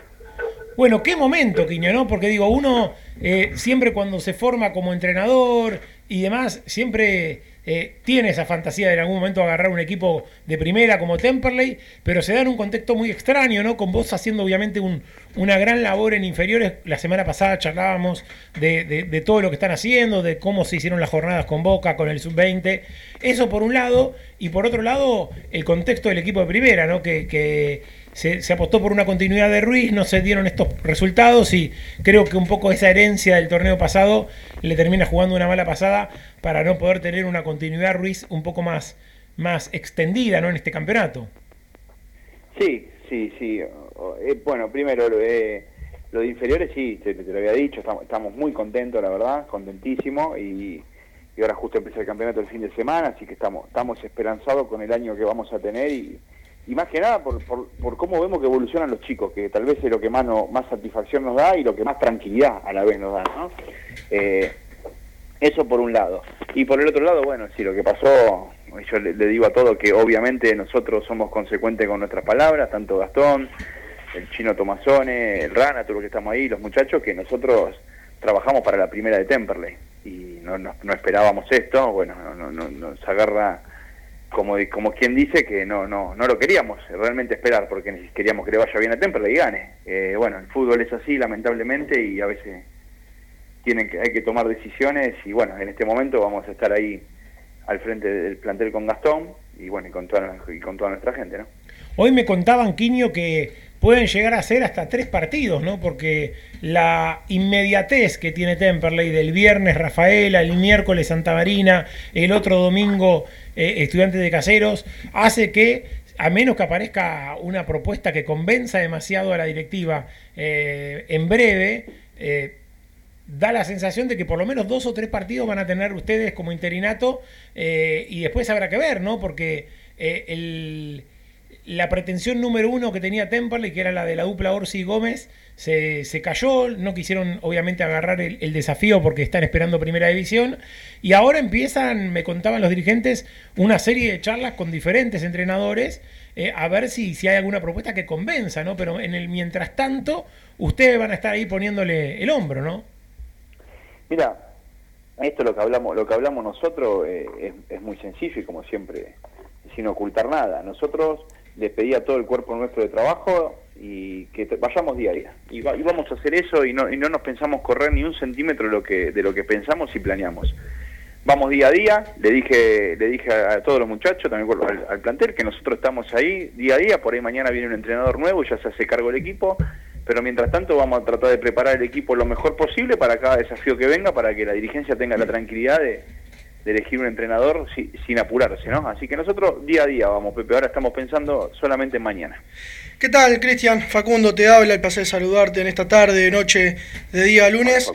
Bueno, qué momento, Quiño, ¿no? Porque digo, uno eh, siempre cuando se forma como entrenador y demás, siempre eh, tiene esa fantasía de en algún momento agarrar un equipo de primera como Temperley, pero se da en un contexto muy extraño, ¿no? Con vos haciendo obviamente un- una gran labor en inferiores. La semana pasada charlábamos de, de- todo lo que están haciendo, de cómo se hicieron las jornadas con Boca, con el Sub-20. Eso por un lado, y por otro lado, el contexto del equipo de primera, ¿no? Que se, apostó por una continuidad de Ruiz, no se dieron estos resultados y creo que un poco esa herencia del torneo pasado le termina jugando una mala pasada para no poder tener una continuidad Ruiz un poco más, más extendida ¿no? en este campeonato.
Sí, sí, sí. Eh, bueno, primero, lo de, lo de inferiores, sí, te, lo había dicho, estamos, estamos muy contentos, la verdad, contentísimos, y, y ahora justo empieza el campeonato el fin de semana, así que estamos, estamos esperanzados con el año que vamos a tener y, y más que nada por, por, por cómo vemos que evolucionan los chicos, que tal vez es lo que más, no- más satisfacción nos da y lo que más tranquilidad a la vez nos da, ¿no? Eh, eso por un lado. Y por el otro lado, bueno, sí, lo que pasó, yo le, digo a todo que obviamente nosotros somos consecuentes con nuestras palabras, tanto Gastón, el chino Tomazone, el Rana, todos los que estamos ahí, los muchachos, que nosotros trabajamos para la primera de Temperley y no, no, no esperábamos esto, bueno, no, no, no- nos agarra como, como quien dice que no, no, no lo queríamos realmente esperar porque queríamos que le vaya bien a Temperley y gane. Eh, bueno, el fútbol es así, lamentablemente, y a veces tienen que, hay que tomar decisiones y bueno, en este momento vamos a estar ahí al frente del plantel con Gastón y bueno, y con toda, y con toda nuestra gente, ¿no?
Hoy me contaban, Quiño, que pueden llegar a ser hasta tres partidos, ¿no? Porque la inmediatez que tiene Temperley del viernes Rafaela, el miércoles Santa Marina, el otro domingo eh, Estudiantes de Caseros, hace que, a menos que aparezca una propuesta que convenza demasiado a la directiva eh, en breve, eh, da la sensación de que por lo menos dos o tres partidos van a tener ustedes como interinato y después habrá que ver, ¿no? Porque el- la pretensión número uno que tenía Temperley, que era la de la dupla Orsi y Gómez, se, se cayó, no quisieron obviamente agarrar el, desafío porque están esperando primera división y ahora empiezan, me contaban los dirigentes, una serie de charlas con diferentes entrenadores eh, a ver si, si hay alguna propuesta que convenza, ¿no? Pero en el mientras tanto, ustedes van a estar ahí poniéndole el hombro, ¿no?
Mira, esto lo que hablamos, lo que hablamos nosotros eh, es, es muy sencillo y como siempre, sin ocultar nada. Nosotros les a todo el cuerpo nuestro de trabajo y que vayamos día a día. Y, va- y vamos a hacer eso y no, y no nos pensamos correr ni un centímetro de lo que, de lo que pensamos y planeamos. Vamos día a día, le dije, le dije a, todos los muchachos, también al, plantel, que nosotros estamos ahí día a día, por ahí mañana viene un entrenador nuevo y ya se hace cargo del equipo, pero mientras tanto vamos a tratar de preparar el equipo lo mejor posible para cada desafío que venga, para que la dirigencia tenga la tranquilidad de, de elegir un entrenador si- sin apurarse, ¿no? Así que nosotros día a día vamos, Pepe, ahora estamos pensando solamente en mañana.
¿Qué tal, Cristian? Facundo te habla, el placer de saludarte en esta tarde, noche de día lunes.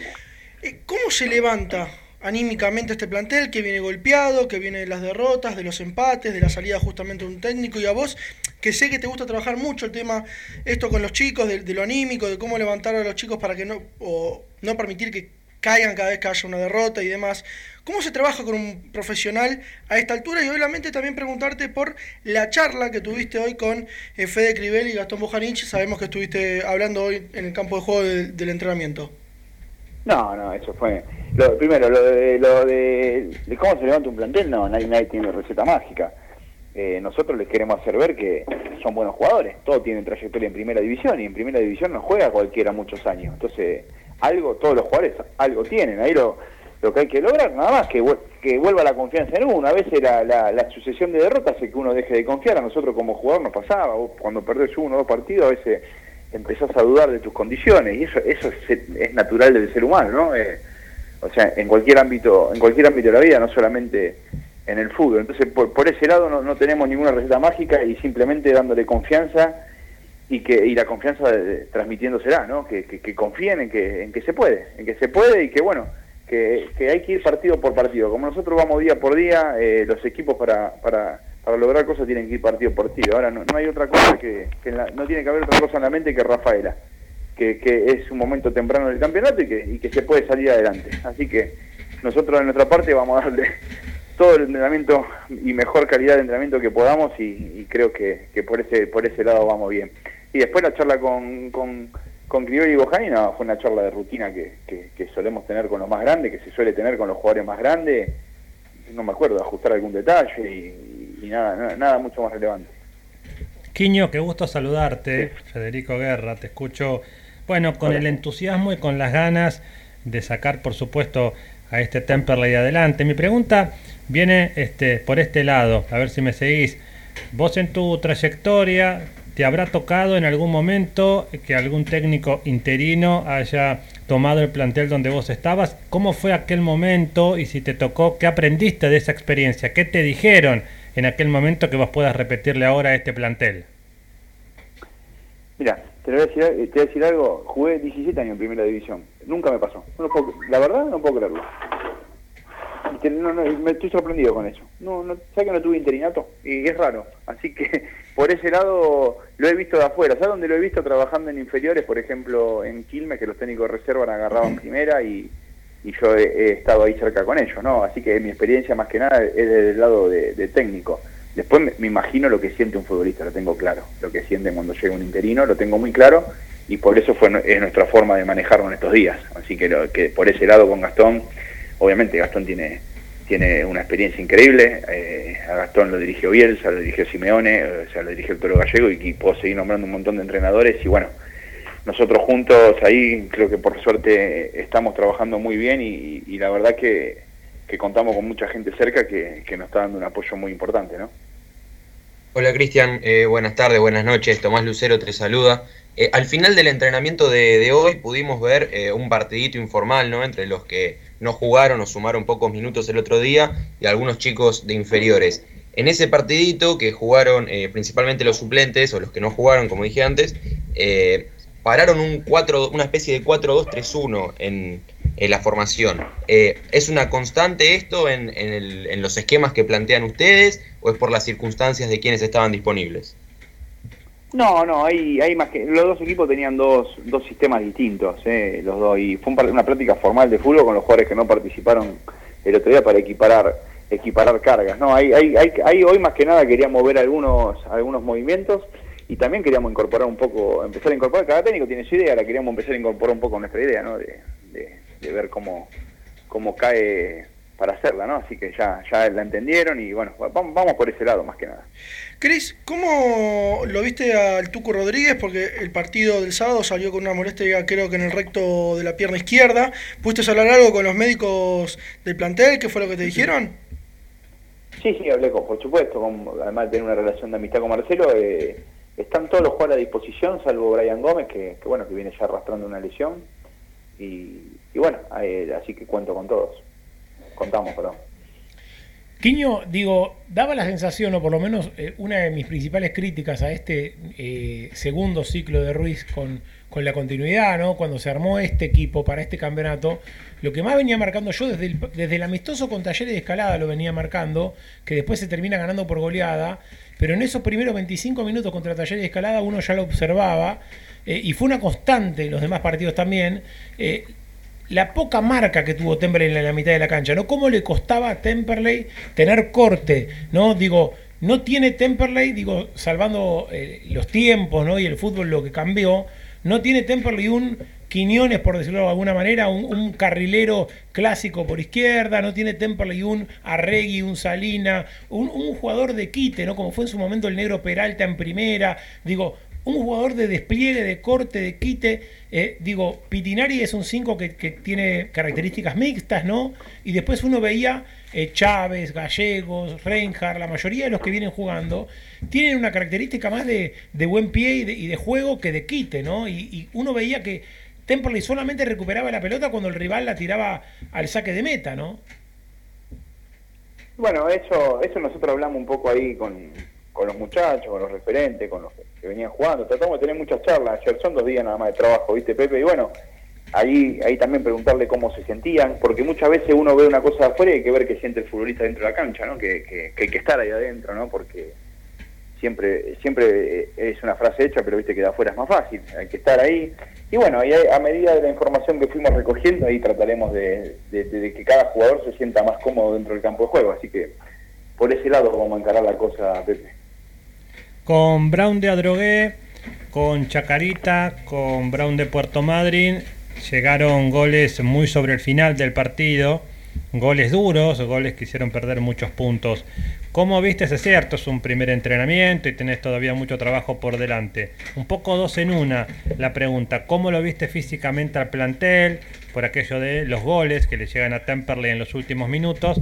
Eh, ¿Cómo se levanta anímicamente este plantel que viene golpeado, que viene de las derrotas, de los empates, de la salida justamente de un técnico y a vos, que sé que te gusta trabajar mucho el tema, esto con los chicos, de, de lo anímico, de cómo levantar a los chicos para que no, o no permitir que caigan cada vez que haya una derrota y demás. ¿Cómo se trabaja con un profesional a esta altura? Y obviamente también preguntarte por la charla que tuviste hoy con eh, Fede Crivel y Gastón Bojanich. Sabemos que estuviste hablando hoy en el campo de juego del, entrenamiento.
No, no, eso fue. Lo, primero, lo de, lo de cómo se levanta un plantel, no, nadie, nadie tiene receta mágica. Eh, nosotros les queremos hacer ver que son buenos jugadores. Todos tienen trayectoria en primera división y en primera división no juega cualquiera muchos años. Entonces, algo, todos los jugadores algo tienen, ahí lo, lo que hay que lograr, nada más que, que vuelva la confianza en uno. A veces la, la, la sucesión de derrotas hace que uno deje de confiar. A nosotros como jugador nos pasaba, vos cuando perdés uno o dos partidos a veces empezás a dudar de tus condiciones y eso eso es, es natural del ser humano, ¿no? Eh, o sea, en cualquier ámbito, en cualquier ámbito de la vida, no solamente en el fútbol. Entonces, por, por ese lado no, no tenemos ninguna receta mágica y simplemente dándole confianza y que y la confianza de- transmitiéndosela, ¿no? Que, que, que confíen en que, en que se puede, en que se puede y que, bueno, que, que hay que ir partido por partido. Como nosotros vamos día por día, eh, los equipos para, para, para lograr cosas tienen que ir partido por partido. Ahora, no, no hay otra cosa que, que en la- no tiene que haber otra cosa en la mente que Rafaela, que, que es un momento temprano del campeonato y que, y que se puede salir adelante. Así que nosotros de nuestra parte vamos a darle todo el entrenamiento y mejor calidad de entrenamiento que podamos y, y creo que, que por ese por ese lado vamos bien. Y después la charla con, con, con Criolli y Bojani no, fue una charla de rutina que, que, que solemos tener con los más grandes, que se suele tener con los jugadores más grandes, no me acuerdo, ajustar algún detalle y, y nada, nada, nada mucho más relevante.
Quiño, qué gusto saludarte. Federico Guerra, te escucho, bueno, con
Hola.
el entusiasmo y con las ganas de sacar, por supuesto, a este Temperley adelante. Mi pregunta viene este, por este lado, a ver si me seguís. Vos en tu trayectoria, ¿te habrá tocado en algún momento que algún técnico interino haya tomado el plantel donde vos estabas? ¿Cómo fue aquel momento y si te tocó, qué aprendiste de esa experiencia? ¿Qué te dijeron en aquel momento que vos puedas repetirle ahora a este plantel?
Mira, te, voy a decir, te voy a decir algo, jugué 17 años en primera división, nunca me pasó, la verdad no puedo creerlo. No, no, me estoy sorprendido con eso. No, no, ¿Sabes que no tuve interinato? Y es raro. Así que por ese lado lo he visto de afuera. ¿Sabes dónde lo he visto trabajando en inferiores? Por ejemplo, en Quilmes, que los técnicos de reserva agarraban primera y, y yo he, he estado ahí cerca con ellos, ¿no? Así que mi experiencia más que nada es del lado de, de técnico. Después me, me imagino lo que siente un futbolista, lo tengo claro. Lo que siente cuando llega un interino, lo tengo muy claro y por eso fue, es nuestra forma de manejarlo en estos días. Así que, lo, que por ese lado con Gastón, obviamente Gastón tiene tiene una experiencia increíble. eh, a Gastón lo dirigió Bielsa, lo dirigió Simeone, eh, o sea, lo dirigió el Toro Gallego y, y puedo seguir nombrando un montón de entrenadores. Y bueno, nosotros juntos ahí creo que por suerte estamos trabajando muy bien y, la verdad que, que contamos con mucha gente cerca que, que nos está dando un apoyo muy importante, ¿no?
Hola Cristian, eh, buenas tardes, buenas noches. Tomás Lucero te saluda. Al final del entrenamiento de, de hoy pudimos ver un partidito informal, ¿no? Entre los que no jugaron o sumaron pocos minutos el otro día y algunos chicos de inferiores. En ese partidito que jugaron eh, principalmente los suplentes o los que no jugaron, como dije antes, eh, pararon un 4, una especie de 4-2-3-1 en, en la formación. Eh, ¿Es una constante esto en, en los esquemas que plantean ustedes o es por las circunstancias de quienes estaban disponibles?
No, no, hay, hay más que. Los dos equipos tenían dos, dos sistemas distintos, eh, los dos. Y fue un una práctica formal de fútbol con los jugadores que no participaron el otro día para equiparar equiparar cargas. No, hay, hay, hay, hay- hoy más que nada queríamos ver algunos, algunos movimientos y también queríamos incorporar un poco, empezar a incorporar. Cada técnico tiene su idea, la queríamos empezar a incorporar un poco nuestra idea, ¿no? De, de, de ver cómo, cómo cae para hacerla, ¿no? Así que ya, ya la entendieron y bueno, vamos por ese lado más que nada.
Cris, ¿cómo lo viste al Tuco Rodríguez? Porque el partido del sábado salió con una molestia, creo que en el recto de la pierna izquierda. ¿Pudiste hablar algo con los médicos del plantel? ¿Qué fue lo que te dijeron?
Sí, sí, hablé con, por supuesto, con- además de tener una relación de amistad con Marcelo, eh, están todos los jugadores a disposición, salvo Brian Gómez, que, que, bueno, que viene ya arrastrando una lesión, y, y bueno, eh, así que cuento con todos, contamos, perdón.
Quiño, digo, daba la sensación, o por lo menos eh, una de mis principales críticas a este eh, segundo ciclo de Ruiz con, con la continuidad, ¿no? Cuando se armó este equipo para este campeonato, lo que más venía marcando yo desde el, desde el amistoso con Talleres de Escalada lo venía marcando, que después se termina ganando por goleada, pero en esos primeros 25 minutos contra Talleres de Escalada uno ya lo observaba, eh, y fue una constante en los demás partidos también. La poca marca que tuvo Temperley en la mitad de la cancha, ¿no? ¿Cómo le costaba a Temperley tener corte, ¿no? Digo, no tiene Temperley, digo, salvando eh, los tiempos, ¿no? Y el fútbol lo que cambió, no tiene Temperley un Quiñones, por decirlo de alguna manera, un, carrilero clásico por izquierda, no tiene Temperley un Arregui, un Salina, un jugador de quite, ¿no? Como fue en su momento el negro Peralta en primera, digo, un jugador de despliegue, de corte, de quite. Eh, digo, Pitinari es un 5 que, tiene características mixtas, ¿no? Y después uno veía eh, Chávez, Gallegos, Reinhardt, la mayoría de los que vienen jugando, tienen una característica más de, de buen pie y de, juego que de quite, ¿no? Y, y uno veía que Temperley solamente recuperaba la pelota cuando el rival la tiraba al saque de meta, ¿no?
Bueno, eso, eso nosotros hablamos un poco ahí con, con los muchachos, con los referentes, con los que venían jugando. Tratamos de tener muchas charlas. Ayer son dos días nada más de trabajo, ¿viste, Pepe? Y bueno, ahí, ahí también preguntarle cómo se sentían, porque muchas veces uno ve una cosa de afuera y hay que ver qué siente el futbolista dentro de la cancha, ¿no? Que, que, que hay que estar ahí adentro, ¿no? Porque siempre siempre es una frase hecha, pero viste que de afuera es más fácil, hay que estar ahí. Y bueno, y a medida de la información que fuimos recogiendo, ahí trataremos de, de, de que cada jugador se sienta más cómodo dentro del campo de juego. Así que por ese lado vamos a encarar la cosa, Pepe.
Con Brown de Adrogué, con Chacarita, con Brown de Puerto Madryn, llegaron goles muy sobre el final del partido, goles duros, goles que hicieron perder muchos puntos. ¿Cómo viste ese cierto? Es un primer entrenamiento y tenés todavía mucho trabajo por delante. Un poco dos en una la pregunta. ¿Cómo lo viste físicamente al plantel? Por aquello de los goles que le llegan a Temperley en los últimos minutos.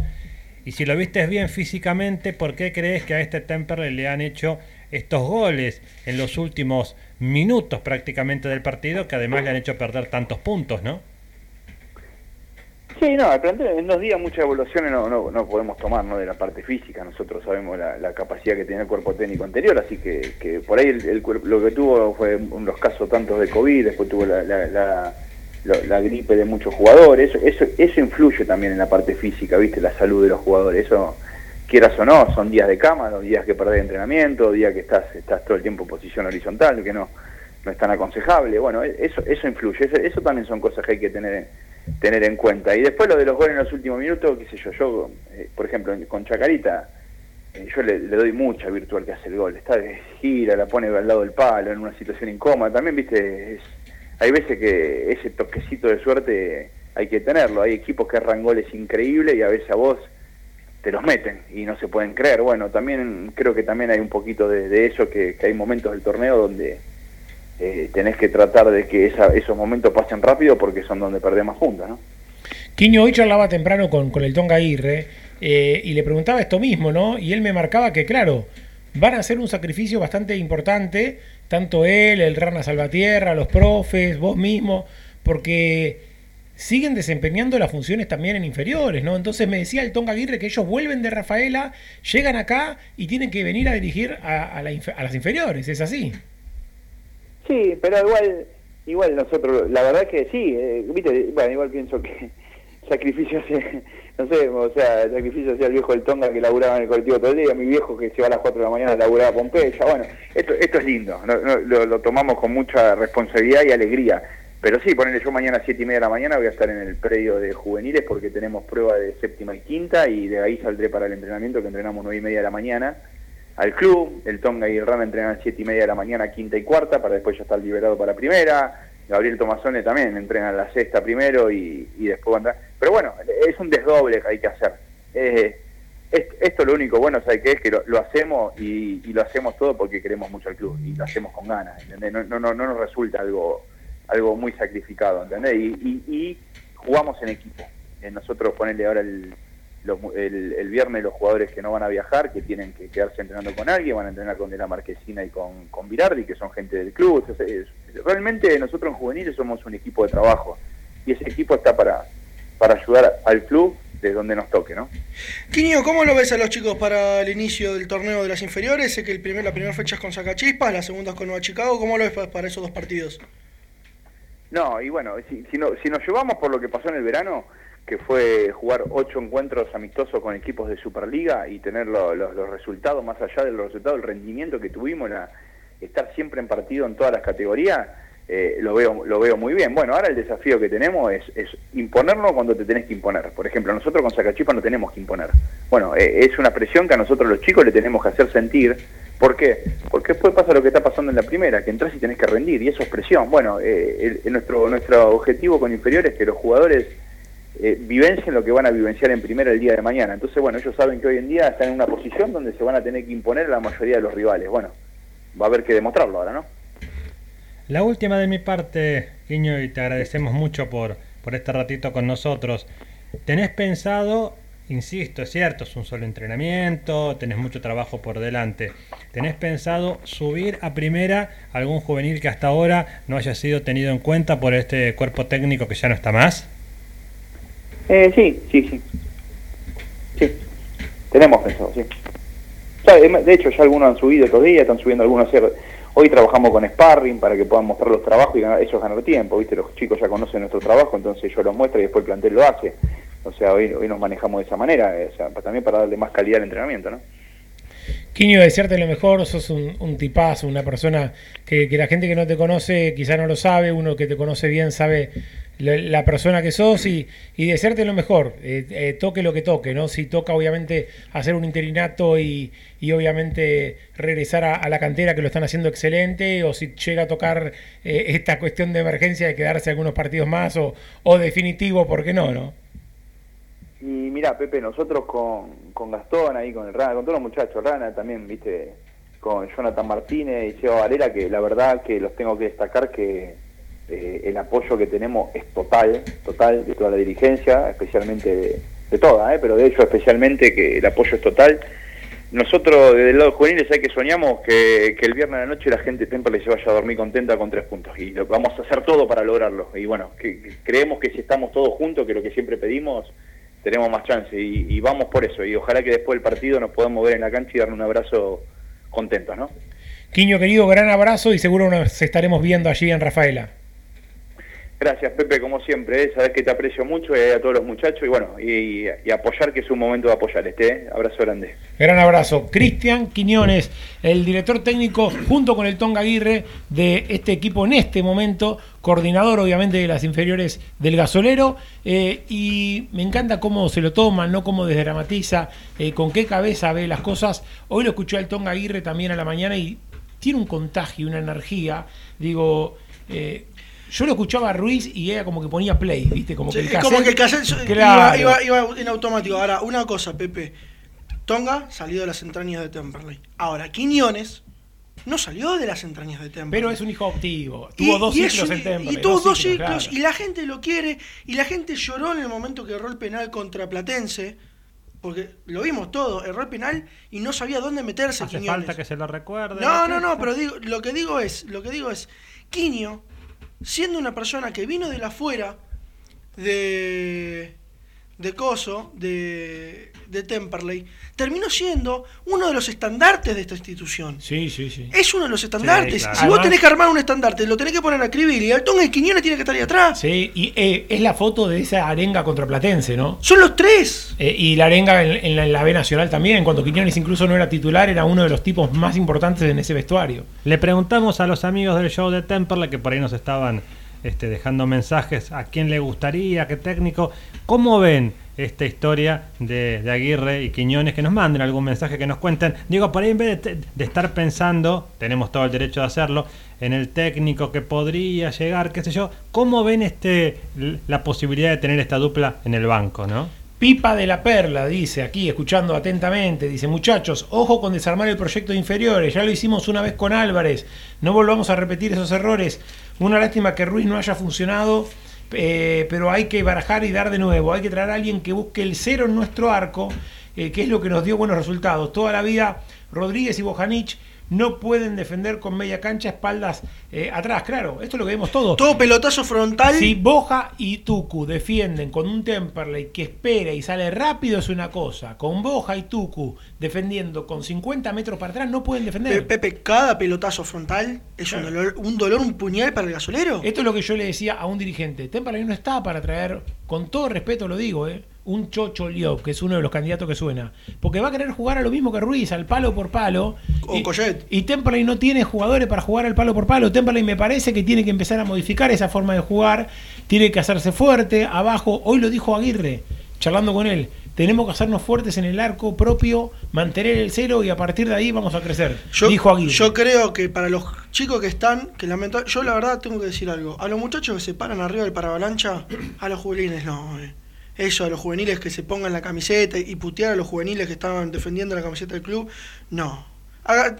Y si lo viste bien físicamente, ¿por qué crees que a este Temperley le han hecho estos goles en los últimos minutos prácticamente del partido que además le han hecho perder tantos puntos, ¿no?
Sí, no, en dos días muchas evoluciones no, no, no podemos tomar ¿no? de la parte física, nosotros sabemos la, capacidad que tiene el cuerpo técnico anterior, así que, que por ahí el, el, lo que tuvo fue los casos tantos de COVID, después tuvo la, la, la, la gripe de muchos jugadores, eso, eso, eso influye también en la parte física, viste, la salud de los jugadores, eso quieras o no, son días de cama, los días que perdés entrenamiento, días que estás, estás todo el tiempo en posición horizontal, que no, no es tan aconsejable, bueno, eso, eso influye, eso, también son cosas que hay que tener tener en cuenta. Y después lo de los goles en los últimos minutos, qué sé yo, yo, eh, por ejemplo, con Chacarita, eh, yo le, doy mucha virtual que hace el gol. Está de gira, la pone al lado del palo, en una situación incómoda. También, viste, es, hay veces que ese toquecito de suerte hay que tenerlo. Hay equipos que arran goles increíbles y a veces a vos te los meten y no se pueden creer. Bueno, también creo que también hay un poquito de, eso, que, hay momentos del torneo donde eh, tenés que tratar de que esos momentos pasen rápido porque son donde perdemos juntos, ¿no?
Quiño hoy charlaba temprano con, con el Tonga Aguirre eh, y le preguntaba esto mismo, ¿no? Y él me marcaba que, claro, van a hacer un sacrificio bastante importante, tanto él, el Rana Salvatierra, los profes, vos mismo, porque siguen desempeñando las funciones también en inferiores, ¿no? Entonces me decía el Tonga Aguirre que ellos vuelven de Rafaela, llegan acá y tienen que venir a dirigir a, a, la, a las inferiores, ¿es así?
Sí, pero igual, igual nosotros, la verdad que sí, eh, viste, bueno, igual pienso que sacrificio hace, no sé, o sea, sacrificio hacia el viejo del Tonga que laburaba en el colectivo todo el día, mi viejo que se va a las 4 de la mañana a laburar a Pompeya, bueno, esto, esto es lindo, no, no, lo, lo, tomamos con mucha responsabilidad y alegría, pero sí, ponele yo mañana a 7 y media de la mañana voy a estar en el predio de juveniles porque tenemos prueba de séptima y quinta y de ahí saldré para el entrenamiento que entrenamos 9 y media de la mañana, al club, el Tonga y el Rana entrenan a 7 y media de la mañana, quinta y cuarta, para después ya estar liberado para primera. Gabriel Tomazone también entrena a la sexta primero y, y después andar. Pero bueno, es un desdoble que hay que hacer. Eh, esto lo único bueno, ¿sabes qué? Es que lo, hacemos y, lo hacemos todo porque queremos mucho al club y lo hacemos con ganas, no, no, no nos resulta algo algo muy sacrificado, ¿entendés? Y, y, jugamos en equipo. Eh, nosotros ponerle ahora el, el, el, viernes los jugadores que no van a viajar, que tienen que quedarse entrenando con alguien, van a entrenar con De la Marquesina y con, con Virardi, que son gente del club. Realmente nosotros en juveniles somos un equipo de trabajo y ese equipo está para, para ayudar al club de donde nos toque, ¿no?
Quiño, ¿cómo lo ves a los chicos para el inicio del torneo de las inferiores? Sé que el primer, la primera fecha es con Sacachispas, la segunda es con Nueva Chicago. ¿Cómo lo ves para esos dos partidos?
No, y bueno, si, no, si nos llevamos por lo que pasó en el verano, que fue jugar ocho encuentros amistosos con equipos de Superliga y tener lo, lo, los resultados, más allá de los resultados, el rendimiento que tuvimos, la, estar siempre en partido en todas las categorías, eh, lo, veo, lo veo muy bien. Bueno, ahora el desafío que tenemos es, es imponernos cuando te tenés que imponer. Por ejemplo, nosotros con Sacachipa no tenemos que imponer. Bueno, eh, es una presión que a nosotros los chicos le tenemos que hacer sentir. ¿Por qué? Porque después pasa lo que está pasando en la primera, que entras y tenés que rendir, y eso es presión. Bueno, eh, nuestro, nuestro objetivo con inferiores es que los jugadores eh, vivencien lo que van a vivenciar en primera el día de mañana. Entonces, bueno, ellos saben que hoy en día están en una posición donde se van a tener que imponer a la mayoría de los rivales. Bueno, va a haber que demostrarlo ahora, ¿no?
La última de mi parte, Quiño, y te agradecemos mucho por, por este ratito con nosotros. ¿Tenés pensado, insisto, es cierto, es un solo entrenamiento, tenés mucho trabajo por delante, ¿tenés pensado subir a primera algún juvenil que hasta ahora no haya sido tenido en cuenta por este cuerpo técnico que ya no está más?
Eh, sí, sí, sí. Sí, tenemos pensado, sí. Sea, de hecho, ya algunos han subido estos días, están subiendo algunos. Hoy trabajamos con Sparring para que puedan mostrar los trabajos y ellos ganar tiempo, ¿viste? Los chicos ya conocen nuestro trabajo, entonces yo los muestro y después el plantel lo hace. O sea, hoy, hoy nos manejamos de esa manera, eh, o sea, también para darle más calidad al entrenamiento, ¿no?
Quiño, desearte lo mejor, sos un, un tipazo, una persona que, la gente que no te conoce quizá no lo sabe, uno que te conoce bien sabe la, persona que sos y, y desearte lo mejor, eh, eh, toque lo que toque, ¿no? Si toca obviamente hacer un interinato y, obviamente regresar a, la cantera que lo están haciendo excelente, o si llega a tocar esta cuestión de emergencia de quedarse algunos partidos más o, o definitivo, ¿por qué no, no?
Y mira, Pepe, nosotros con, con Gastón ahí, con el Rana, con todos los muchachos, Rana también, viste, con Jonathan Martínez y Seba Valera, que la verdad que los tengo que destacar que eh, el apoyo que tenemos es total, total de toda la dirigencia, especialmente de, de toda, ¿eh? pero de hecho especialmente que el apoyo es total. Nosotros desde el lado juvenil hay que soñamos que, que el viernes a la noche la gente de Temperley se vaya a dormir contenta con tres puntos y lo, vamos a hacer todo para lograrlo. Y bueno, que creemos que si estamos todos juntos, que lo que siempre pedimos, tenemos más chance y, vamos por eso. Y ojalá que después del partido nos podamos ver en la cancha y darle un abrazo contentos, ¿no?
Quiño querido, gran abrazo y seguro nos estaremos viendo allí en Rafaela.
Gracias, Pepe, como siempre. ¿eh? Sabes que te aprecio mucho y a todos los muchachos y bueno, y, apoyar, que es un momento de apoyar. Este, ¿eh? Abrazo grande.
Gran abrazo. Cristian Quiñones, el director técnico, junto con el Tonga Aguirre, de este equipo en este momento, coordinador obviamente de las inferiores del gasolero. eh, y me encanta cómo se lo toma, no cómo desdramatiza, eh, con qué cabeza ve las cosas. Hoy lo escuché al Tonga Aguirre también a la mañana y tiene un contagio, una energía. Digo, eh, yo lo escuchaba a Ruiz y era como que ponía play, ¿viste? Como
Sí,
que el
es como que el
cassette-
cassette
Claro.
iba, iba- iba en automático. Ahora, una cosa, Pepe. Tonga salió de las entrañas de Temperley. Ahora, Quiñones no salió de las entrañas de Temperley.
Pero es un hijo adoptivo. Tuvo dos
es
ciclos
un-
en Temperley.
Y tuvo dos ciclos,
claro.
y la gente lo quiere, y la gente lloró en el momento que erró el penal contra Platense, porque lo vimos todo, erró el penal y no sabía dónde meterse
Hace
Quiñones.
falta que se lo recuerde.
No,
¿no?
no, no, pero digo, lo que digo es, lo que digo es, Quiño, siendo una persona que vino de la afuera de de Coso, de, de Temperley, terminó siendo uno de los estandartes de esta institución.
Sí, sí, sí.
Es uno de los estandartes.
Sí, claro.
Si vos tenés que armar un estandarte, lo tenés que poner a escribir y el Tonga y Quiñones tiene que estar ahí atrás.
Sí, y eh, es la foto de esa arenga contra Platense, ¿no?
Son los tres.
Eh, y la arenga en, en la, en la B Nacional también, en cuanto Quiñones incluso no era titular, era uno de los tipos más importantes en ese vestuario.
Le preguntamos a los amigos del show de Temperley que por ahí nos estaban este, dejando mensajes a quién le gustaría, qué técnico, cómo ven esta historia de, de Aguirre y Quiñones, que nos manden algún mensaje, que nos cuenten. Digo, por ahí en vez de, estar pensando, tenemos todo el derecho de hacerlo, en el técnico que podría llegar, qué sé yo, ¿cómo ven este la posibilidad de tener esta dupla en el banco, no?
Pipa de la Perla dice aquí, escuchando atentamente, dice, muchachos, ojo con desarmar el proyecto de inferiores, ya lo hicimos una vez con Álvarez, no volvamos a repetir esos errores. Una lástima que Ruiz no haya funcionado, eh, pero hay que barajar y dar de nuevo, hay que traer a alguien que busque el cero en nuestro arco, eh, que es lo que nos dio buenos resultados. Toda la vida Rodríguez y Bojanic no pueden defender con media cancha, espaldas eh, atrás, claro, esto es lo que vemos todos.
Todo pelotazo frontal.
Si Boja y Tucu defienden con un Temperley que espera y sale rápido es una cosa. Con Boja y Tucu defendiendo con 50 metros para atrás no pueden defender.
Pepe, cada pelotazo frontal es un dolor, un dolor, un puñal para el gasolero.
Esto es lo que yo le decía a un dirigente. Temperley no está para traer, con todo respeto lo digo, ¿eh? Un Chocho Liop, que es uno de los candidatos que suena. Porque va a querer jugar a lo mismo que Ruiz, al palo por palo.
O
y, y Temperley no tiene jugadores para jugar al palo por palo. Temperley me parece que tiene que empezar a modificar esa forma de jugar. Tiene que hacerse fuerte, abajo. Hoy lo dijo Aguirre, charlando con él. Tenemos que hacernos fuertes en el arco propio, mantener el cero y a partir de ahí vamos a crecer.
Yo,
dijo Aguirre.
yo creo que para los chicos que están, que lamentablemente, yo la verdad tengo que decir algo. A los muchachos que se paran arriba del paravalancha, a los juveniles no. eh. Eso, a los juveniles que se pongan la camiseta y putear a los juveniles que estaban defendiendo la camiseta del club, no.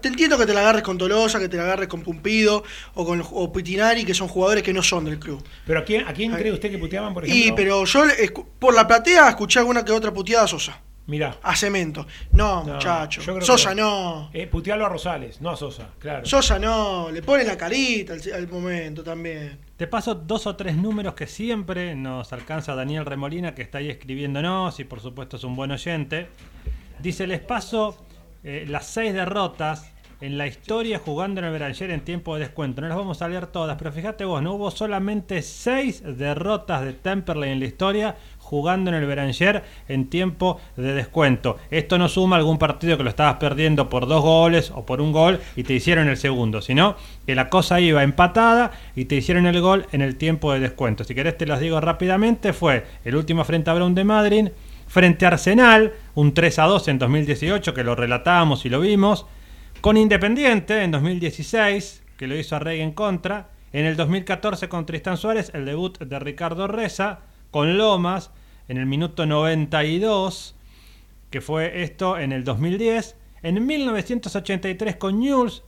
Te entiendo que te la agarres con Tolosa, que te la agarres con Pumpido o con o Pitinari, que son jugadores que no son del club.
Pero ¿a quién, a quién cree usted que puteaban, por
Y
ejemplo?
pero yo por la platea escuché alguna que otra puteada a Sosa.
Mirá.
A Cemento. No,
No,
muchacho. Sosa
que-
no.
Eh, putearlo a Rosales, no a Sosa, claro.
Sosa no. Le pone la carita al, al momento también.
Te paso dos o tres números que siempre nos alcanza Daniel Remolina, que está ahí escribiéndonos y por supuesto es un buen oyente. Dice, les paso eh, las seis derrotas en la historia jugando en el Beranger en tiempo de descuento. No las vamos a leer todas, pero fíjate vos, no hubo solamente seis derrotas de Temperley en la historia jugando en el Beranger en tiempo de descuento. Esto no suma algún partido que lo estabas perdiendo por dos goles o por un gol y te hicieron el segundo, sino que la cosa iba empatada y te hicieron el gol en el tiempo de descuento. Si querés te los digo rápidamente, fue el último frente a Brown de Madrid, frente a Arsenal, un 3 a 2 en 2018 que lo relatábamos y lo vimos, con Independiente en 2016, que lo hizo Arregui en contra, en el 2014 con Tristán Suárez, el debut de Ricardo Reza, con Lomas en el minuto 92, que fue esto en el 2010, en 1983 con News,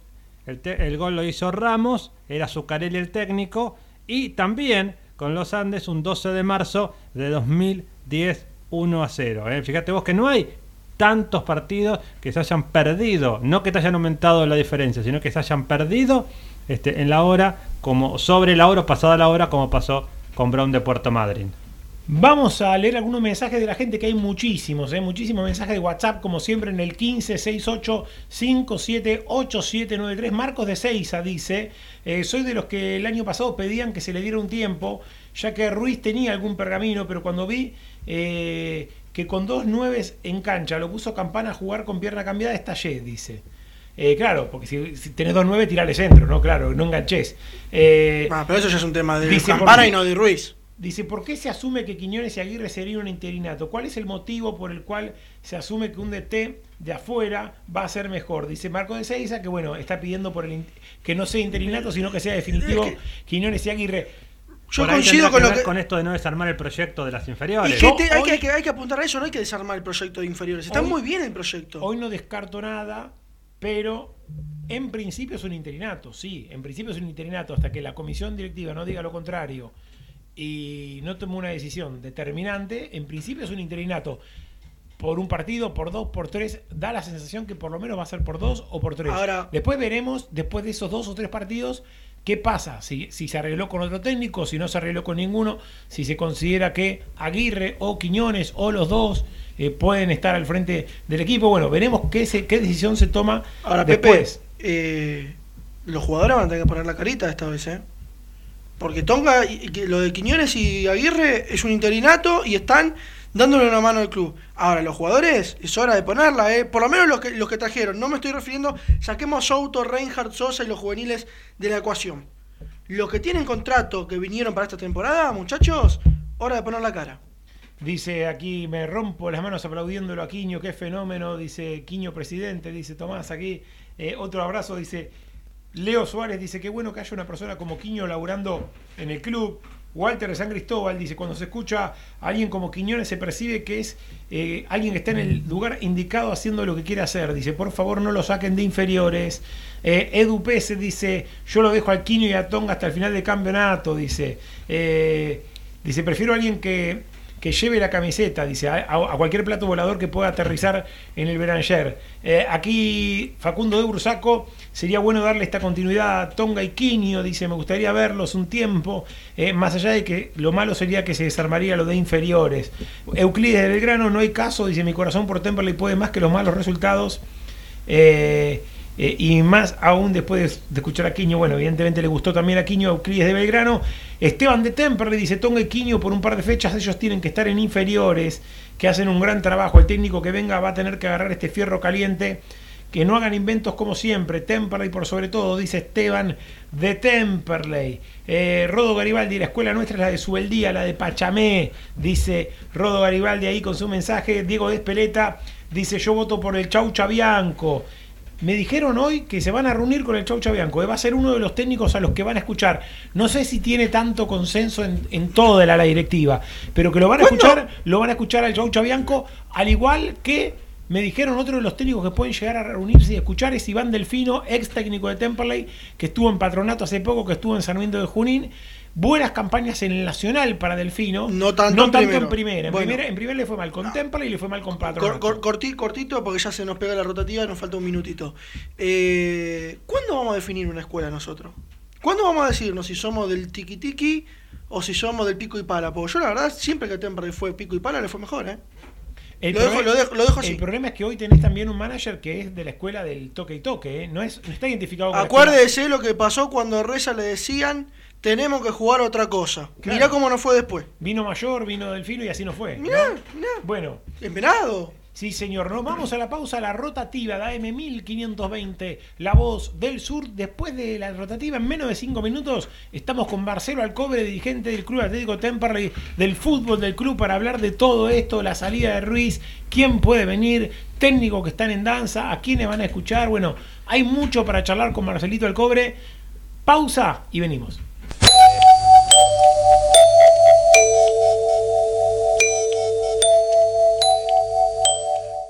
el, gol lo hizo Ramos, era Zuccarelli el técnico, y también con los Andes un 12 de marzo de 2010 1 a 0. ¿eh? Fíjate vos que no hay tantos partidos que se hayan perdido, no que te hayan aumentado la diferencia, sino que se hayan perdido este, en la hora, como sobre la hora pasada la hora, como pasó con Brown de Puerto Madryn.
Vamos a leer algunos mensajes de la gente, que hay muchísimos, ¿eh? muchísimos mensajes de WhatsApp, como siempre en el 1568578793. Marcos de Seiza dice, eh, soy de los que el año pasado pedían que se le diera un tiempo, ya que Ruiz tenía algún pergamino, pero cuando vi eh, que con dos nueves en cancha lo puso Campana a jugar con pierna cambiada, estallé, dice. Eh, claro, porque si, si tenés dos nueve, tirale centro, ¿no? Claro, no enganches. Eh,
Ah, pero eso ya es un tema de
Dice,
Campana y no de Ruiz.
Dice, ¿por qué se asume que Quiñones y Aguirre serían un interinato? ¿Cuál es el motivo por el cual se asume que un DT de afuera va a ser mejor? Dice Marco de Seiza que bueno, está pidiendo por el que no sea interinato, sino que sea definitivo
Es que-
Quiñones y Aguirre.
Yo
Por
coincido con
que
lo que.
con esto de no desarmar el proyecto de las
Y
inferiores.
que
Yo
te- hay,
hoy-
que, hay que- hay que apuntar a eso, no hay que desarmar el proyecto de inferiores. Está
Hoy-
muy bien el proyecto.
Hoy no descarto nada, pero en principio es un interinato, sí, en principio es un interinato, hasta que la comisión directiva no diga lo contrario y no tome una decisión determinante, en principio es un interinato. Por un partido, por dos, por tres, da la sensación que por lo menos va a ser por dos o por tres.
Ahora-
después veremos, después de esos dos o tres partidos, qué pasa. Si, si se arregló con otro técnico, si no se arregló con ninguno, si se considera que Aguirre o Quiñones o los dos eh, pueden estar al frente del equipo. Bueno, veremos qué, se, qué decisión se toma
Ahora,
después.
Pepe, eh, los jugadores van a tener que poner la carita esta vez, ¿eh? Porque Tonga, lo de Quiñones y Aguirre es un interinato y están dándole una mano al club. Ahora, los jugadores, es hora de ponerla, ¿eh? Por lo menos los que, los que trajeron. No me estoy refiriendo, saquemos a Souto, Reinhardt, Sosa y los juveniles de la ecuación. Los que tienen contrato que vinieron para esta temporada, muchachos, hora de poner la cara.
Dice aquí, me rompo las manos aplaudiéndolo a Quiño, qué fenómeno, dice Quiño presidente, dice Tomás aquí, eh, otro abrazo, dice Leo Suárez, dice qué bueno que haya una persona como Quiño laburando en el club. Walter de San Cristóbal dice, cuando se escucha a alguien como Quiñones se percibe que es eh, alguien que está en el lugar indicado haciendo lo que quiere hacer. Dice, por favor no lo saquen de inferiores. Eh, Edu Pese dice, yo lo dejo al Quiño y a Tonga hasta el final del campeonato. Dice, Eh, dice, prefiero a alguien que, que lleve la camiseta, dice, a, cualquier plato volador que pueda aterrizar en el Beranger. Eh, aquí Facundo de Bursaco, sería bueno darle esta continuidad a Tonga y Quinio, dice, me gustaría verlos un tiempo, eh, más allá de que lo malo sería que se desarmaría lo de inferiores. Euclides de Belgrano, no hay caso, dice, mi corazón por Temperley puede más que los malos resultados. Eh, eh, y más aún después de, escuchar a Quiño, bueno, evidentemente le gustó también a Quiño Euclides de Belgrano. Esteban de Temperley dice, Tonga y Quiño por un par de fechas ellos tienen que estar en inferiores, que hacen un gran trabajo. El técnico que venga va a tener que agarrar este fierro caliente, que no hagan inventos como siempre. Temperley por sobre todo, dice Esteban de Temperley. Eh, Rodo Garibaldi, la escuela nuestra es la de Subeldía, la de Pachamé, dice Rodo Garibaldi ahí con su mensaje. Diego Despeleta dice, yo voto por el Chau Chabianco. Me dijeron hoy que se van a reunir con el Chau Chabianco. eh, Va a ser uno de los técnicos a los que van a escuchar. No sé si tiene tanto consenso en, en toda la, la directiva, pero que lo van a
¿Cuándo?
escuchar, lo van a escuchar al Chau Chabianco, al igual que Me dijeron otro de los técnicos que pueden llegar a reunirse y escuchar es Iván Delfino, ex técnico de Temperley, que estuvo en patronato hace poco, que estuvo en Sarmiento de Junín. Buenas campañas en el Nacional para Delfino.
No tanto en primero.
en primera. En,
Bueno.
primera. en primera le fue mal con Temperley y le fue mal con patronato.
cor- corti- cortito, porque ya se nos pega la rotativa nos falta un minutito. Eh, ¿Cuándo vamos a definir una escuela nosotros? ¿Cuándo vamos a decirnos si somos del tiki tiki o si somos del pico y pala? Porque yo la verdad, siempre que Temperley fue pico y pala, le fue mejor, ¿eh?
El,
Lo dejo- lo dejo- lo dejo así.
el problema es que hoy tenés también un manager que es de la escuela del toque y toque, ¿eh? no, es, no está identificado con la
Acuérdese lo que pasó cuando a Reza le decían, tenemos que jugar otra cosa.
Claro.
Mirá cómo nos fue después.
Vino Mayor, vino Delfino y así no fue. ¿no?
Mirá, mirá.
Bueno,
Esperado.
sí señor, nos vamos a la pausa, la rotativa de AM 1520, la voz del sur. Después de la rotativa, en menos de 5 minutos, estamos con Marcelo Alcobre, dirigente del Club Atlético Temperley, del fútbol del club, para hablar de todo esto, la salida de Ruiz, quién puede venir, técnicos que están en danza, a quiénes van a escuchar. Bueno, hay mucho para charlar con Marcelito Alcobre. Pausa y venimos.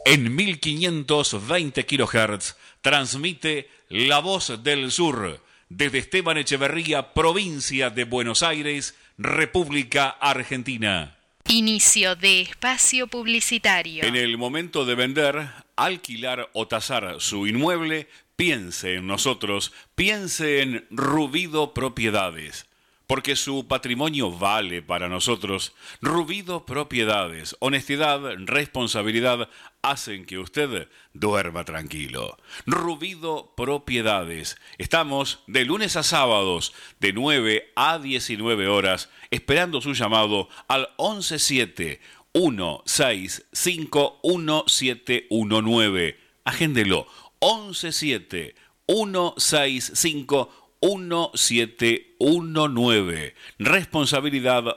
En 1520 kHz transmite La Voz del Sur desde Esteban Echeverría, provincia de Buenos Aires, República Argentina.
Inicio de espacio publicitario.
En el momento de vender, alquilar o tasar su inmueble, piense en nosotros, piense en Rubido Propiedades. Porque su patrimonio vale para nosotros. Rubido Propiedades, honestidad, responsabilidad hacen que usted duerma tranquilo. Rubido Propiedades. Estamos de lunes a sábados de 9 a 19 horas esperando su llamado al 117 165 1719. Agéndelo. 117 165 1719. Responsabilidad,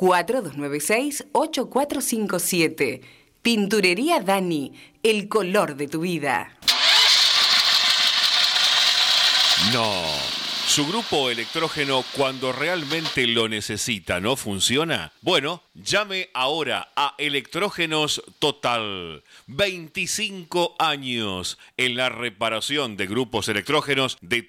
4296-8457. Pinturería Dani, el color de tu vida.
No. Su grupo electrógeno cuando realmente lo necesita no funciona. Bueno, llame ahora a Electrógenos Total. 25 años en la reparación de grupos electrógenos de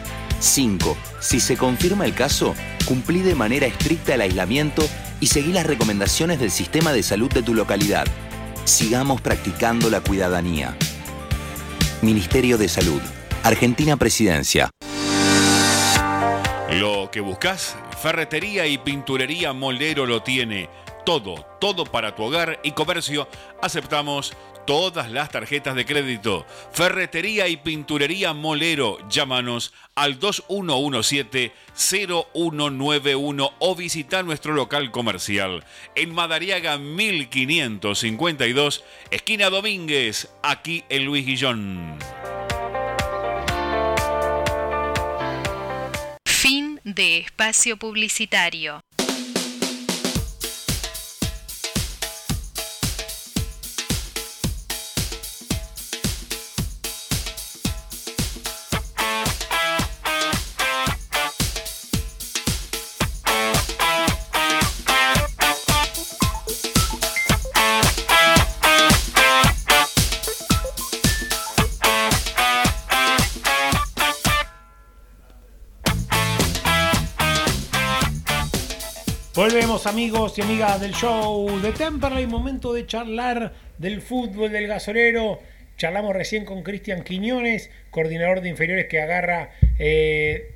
5. Si se confirma el caso, cumplí de manera estricta el aislamiento y seguí las recomendaciones del sistema de salud de tu localidad. Sigamos practicando la cuidadanía. Ministerio de Salud. Argentina Presidencia.
Lo que buscas, Ferretería y pinturería Molero lo tiene. Todo, todo para tu hogar y comercio. Aceptamos todas las tarjetas de crédito. Ferretería y pinturería Molero. Llámanos al 2117-0191 o visita nuestro local comercial en Madariaga 1552, esquina Domínguez, aquí en Luis Guillón.
Fin de espacio publicitario.
Amigos y amigas del show de Temperley, momento de charlar del fútbol del gasolero. Charlamos recién con Cristian Quiñones, coordinador de inferiores que agarra eh,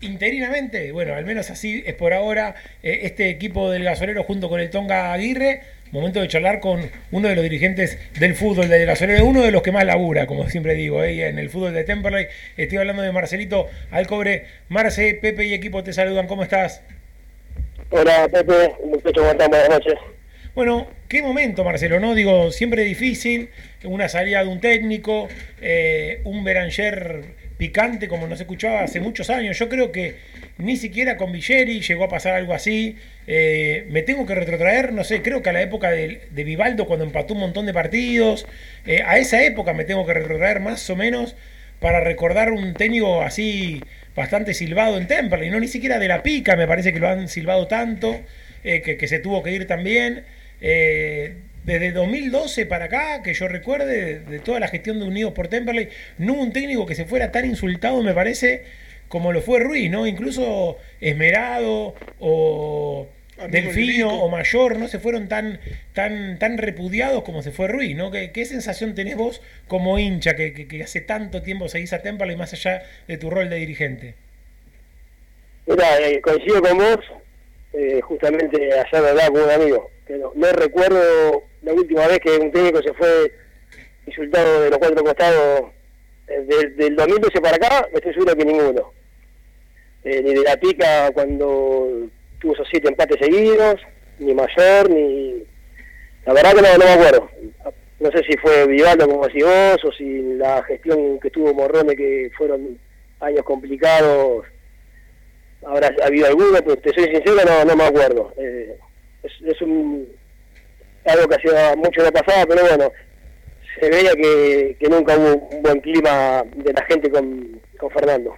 interinamente, bueno, al menos así es por ahora, eh, este equipo del gasolero junto con el Tonga Aguirre. Momento de charlar con uno de los dirigentes del fútbol del gasolero, uno de los que más labura, como siempre digo, eh, en el fútbol de Temperley. Estoy hablando de Marcelito Alcobre. Marce, Pepe y equipo te saludan, ¿cómo estás?
Hola Pepe, muchachos, buenas noches.
Bueno, qué momento, Marcelo, ¿no? Digo, siempre difícil, una salida de un técnico, eh, un Beranger picante como nos escuchaba hace muchos años. Yo creo que ni siquiera con Villeri llegó a pasar algo así. Eh, me tengo que retrotraer, no sé, creo que a la época de, de Vivaldo cuando empató un montón de partidos. Eh, a esa época me tengo que retrotraer más o menos para recordar un técnico así bastante silbado en Temperley, no ni siquiera de la pica, me parece que lo han silbado tanto, eh, que, se tuvo que ir también. Eh, desde 2012 para acá, que yo recuerde, de, de, toda la gestión de Unidos por Temperley, no hubo un técnico que se fuera tan insultado, me parece, como lo fue Ruiz, ¿no? Incluso Esmerado o Delfino o Mayor no se fueron tan, tan, tan repudiados como se fue Ruiz, ¿no? ¿Qué, qué sensación tenés vos como hincha que, que, que, hace tanto tiempo seguís a Temperley más allá de tu rol de dirigente?
Mira, eh, coincido con vos, eh, justamente ayer hablaba con un amigo, que no, no, recuerdo la última vez que un técnico se fue insultado de los cuatro costados eh, del, del 2012 para acá, estoy seguro que ninguno. Eh, ni de la pica cuando esos siete empates seguidos, ni mayor, ni... La verdad que no, me acuerdo. No sé si fue Vivaldo como decís vos, o si la gestión que tuvo Morrone, que fueron años complicados, habrá habido alguno, pero te soy sincero, no, no me acuerdo. Eh, es, un, algo que hacía mucho no pasaba, pero bueno, se veía que, que nunca hubo un buen clima de la gente con, con Fernando.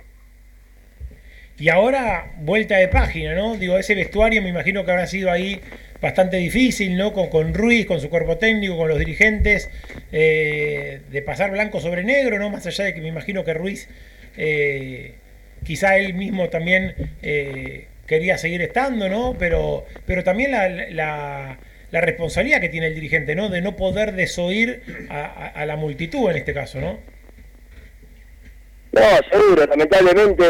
Y ahora, vuelta de página, ¿no? Digo, ese vestuario me imagino que habrá sido ahí bastante difícil, ¿no? Con, con Ruiz, con su cuerpo técnico, con los dirigentes, eh, de pasar blanco sobre negro, ¿no? Más allá de que me imagino que Ruiz, eh, quizá él mismo también eh, quería seguir estando, ¿no? Pero, pero también la, la, responsabilidad que tiene el dirigente, ¿no? De no poder desoír a la multitud en este caso, ¿no?
No, seguro, lamentablemente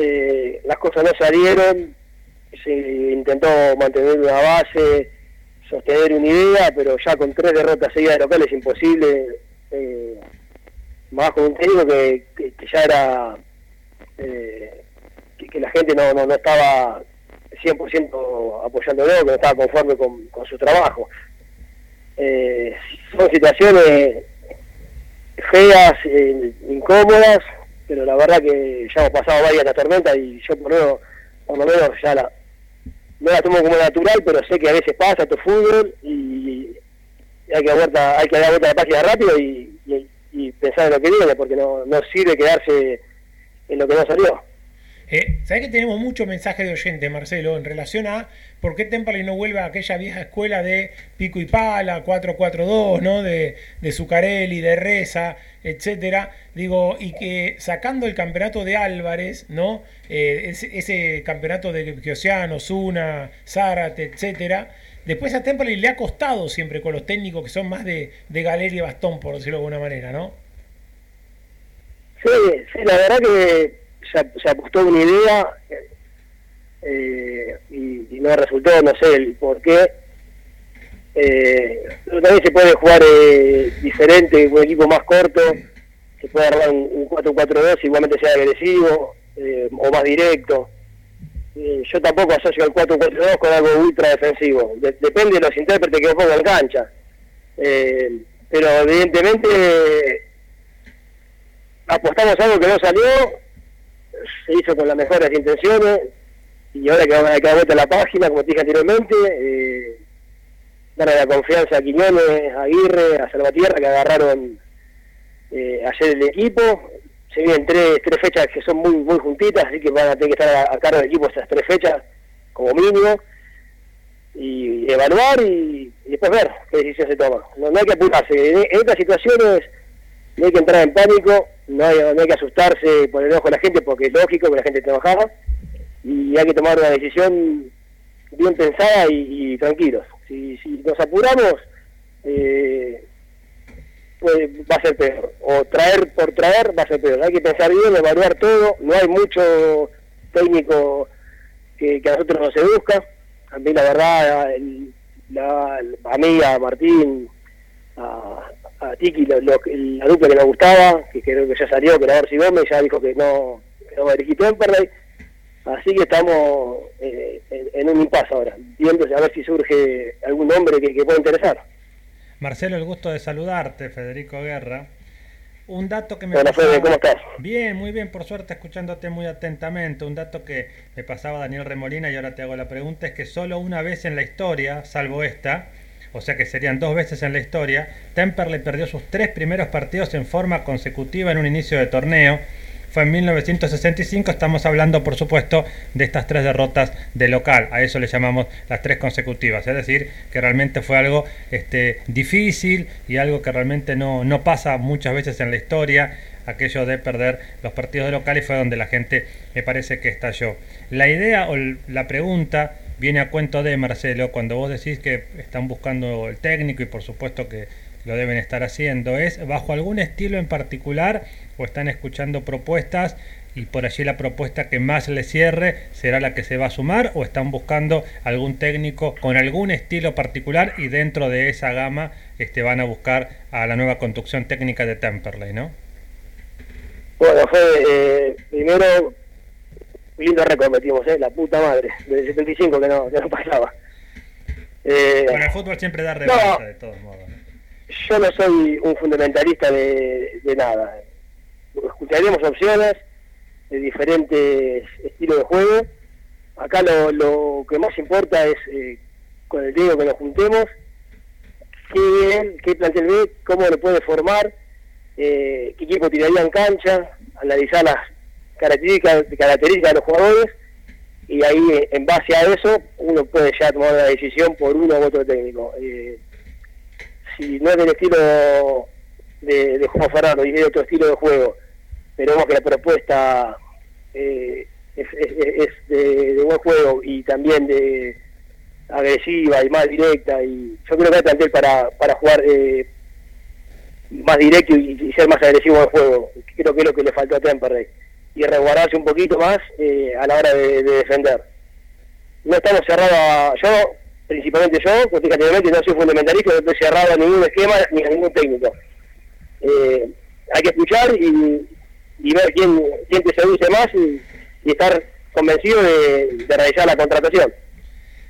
eh, las cosas no salieron, se intentó mantener una base, sostener una idea, pero ya con tres derrotas seguidas de local es imposible, eh, más con un técnico que, ya era, eh, que, la gente no, no, no estaba 100% apoyándolo, que no estaba conforme con, su trabajo. Eh, son situaciones feas, incómodas, pero la verdad que ya hemos pasado varias la tormenta y yo por lo menos, por ya la, no la tomo como natural, pero sé que a veces pasa tu fútbol y hay que, vuelta, hay que dar vuelta la página rápido y, y, y, pensar en lo que viene, porque no, no sirve quedarse en lo que no salió.
Eh, ¿Sabés que tenemos muchos mensajes de oyente, Marcelo, en relación a por qué Temperley no vuelve a aquella vieja escuela de pico y pala, 4-4-2, ¿no? De, de Zucarelli, de Reza, etcétera? Digo, y que sacando el campeonato de Álvarez, ¿no? Eh, ese, campeonato de Geosiano, Zuna, Zárate, etcétera. Después a Temperley le ha costado siempre con los técnicos que son más de, de galería y bastón, por decirlo de alguna manera, ¿no?
Sí, sí, la verdad que se, se apostó una idea, eh, y, y no resultó, no sé el por qué. Eh, también se puede jugar eh, diferente, un equipo más corto, se puede armar un, un 4-4-2, igualmente sea agresivo eh, o más directo. Eh, yo tampoco asocio al 4-4-2 con algo ultra defensivo. De- depende de los intérpretes que pongan en cancha. Eh, pero evidentemente apostamos a algo que no salió, se hizo con las mejores intenciones y ahora que vamos a dar vuelta la página, como te dije anteriormente, eh, darle la confianza a Quiñones, a Aguirre, a Salvatierra que agarraron eh, ayer el equipo. Se vienen tres, tres fechas que son muy muy juntitas, así que van a tener que estar a, cargo del equipo esas tres fechas como mínimo y evaluar y, después ver qué decisión se toma. No, no hay que apurarse. En estas situaciones no hay que entrar en pánico, no hay, no hay que asustarse por el enojo de la gente porque es lógico que la gente enojada y hay que tomar una decisión bien pensada y, y tranquilos. Si, si nos apuramos, eh, pues va a ser peor. O traer por traer va a ser peor. Hay que pensar bien, evaluar todo. No hay mucho técnico que, a nosotros nos seduzca. A mí la verdad, el- la, a mí, a Martín, a, a Tiki, lo- lo- la dupla que nos gustaba, que creo que ya salió, que era Orsi Gómez, ya dijo que no, que no va a dirigir Temperley. Así que estamos eh, en, en un impasse ahora, viendo a ver si surge algún nombre que, que pueda interesar.
Marcelo, el gusto de saludarte, Federico Guerra. Un dato que me
Hola,
pasaba-
Fede, ¿cómo estás?
Bien, muy bien, por suerte escuchándote muy atentamente. Un dato que me pasaba Daniel Remolina y ahora te hago la pregunta es que solo una vez en la historia, salvo esta, o sea que serían dos veces en la historia, Temperley perdió sus tres primeros partidos en forma consecutiva en un inicio de torneo. Fue en 1965, estamos hablando por supuesto de estas tres derrotas de local, a eso le llamamos las tres consecutivas, es decir, que realmente fue algo este, difícil y algo que realmente no, no pasa muchas veces en la historia, aquello de perder los partidos de local y fue donde la gente me parece que estalló. La idea o la pregunta viene a cuento de Marcelo, cuando vos decís que están buscando el técnico y por supuesto que lo deben estar haciendo, ¿es bajo algún estilo en particular o están escuchando propuestas y por allí la propuesta que más les cierre será la que se va a sumar o están buscando algún técnico con algún estilo particular y dentro de esa gama este, van a buscar a la nueva conducción técnica de Temperley, ¿no?
Bueno, fue eh, primero lindo récord metimos, ¿eh? la puta madre, del 75 que no, que no pasaba. Eh,
Bueno, el fútbol siempre da revancha de todos modos.
yo no soy un fundamentalista de, de nada. Escucharemos opciones de diferentes estilos de juego. Acá lo, lo que más importa es eh, con el técnico que nos juntemos, qué, qué plantel ve, cómo lo puede formar, eh, qué equipo tiraría en cancha, analizar las características, características de los jugadores y ahí en base a eso uno puede ya tomar una decisión por uno u otro técnico. Eh, si no es del estilo de, de Juan Ferraro y de otro estilo de juego, pero vemos que la propuesta eh, es, es- de, buen juego y también de agresiva y más directa y yo creo que hay plantel para, para jugar eh, más directo y, y ser más agresivo en el juego creo que es lo que le faltó a Temperley y resguardarse un poquito más eh, a la hora de, de defender no estamos cerrados a, yo principalmente yo porque no soy fundamentalista no estoy cerrado a ningún esquema ni a ningún técnico eh, hay que escuchar y, ver quién, quién te seduce más y, y estar convencido de, de realizar la contratación.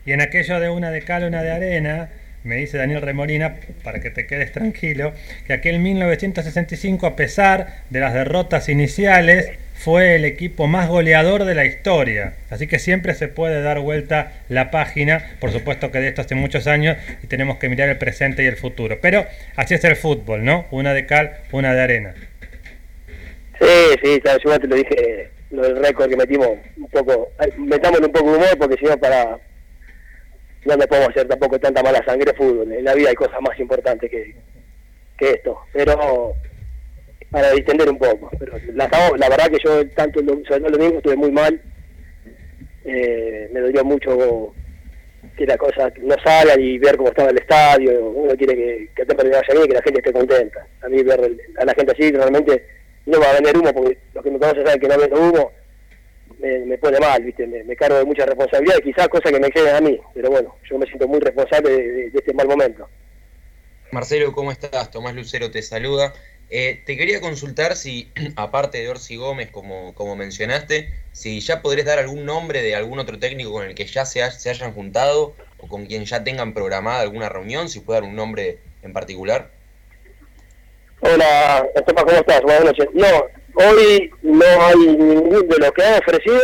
Y en aquello de una de cal, una de arena, me dice Daniel Remolina, para que te quedes tranquilo, que aquel 1965, a pesar de las derrotas iniciales, fue el equipo más goleador de la historia. Así que siempre se puede dar vuelta la página. Por supuesto que de esto hace muchos años y tenemos que mirar el presente y el futuro. Pero así es el fútbol, ¿no? Una de cal, una de arena.
Sí, sí, sabes, yo te lo dije, lo del récord que metimos un poco, metámosle un poco de humor porque si no para, no le podemos hacer tampoco tanta mala sangre fútbol, en la vida hay cosas más importantes que, que esto, pero para distender un poco, pero la, verdad que yo tanto sobre el domingo estuve muy mal, eh, me dolió mucho que la cosa no salga y ver cómo estaba el estadio, uno quiere que, que te vaya bien que la gente esté contenta, a mí ver a la gente así realmente no va a vender humo porque los que me conocen saben que no vendo humo me, pone mal, ¿viste? Me, cargo de mucha responsabilidad y quizás cosas que me queden a mí, pero bueno, yo me siento muy responsable de este mal momento.
Marcelo, ¿cómo estás? Tomás Lucero te saluda. Eh, te quería consultar si, aparte de Orsi Gómez, como, como mencionaste, si ya podrías dar algún nombre de algún otro técnico con el que ya se, ha- se hayan juntado o con quien ya tengan programada alguna reunión, si puede dar un nombre en particular.
Hola, Tomás, ¿cómo estás? Buenas noches. No, hoy no hay ninguno de los que han ofrecido,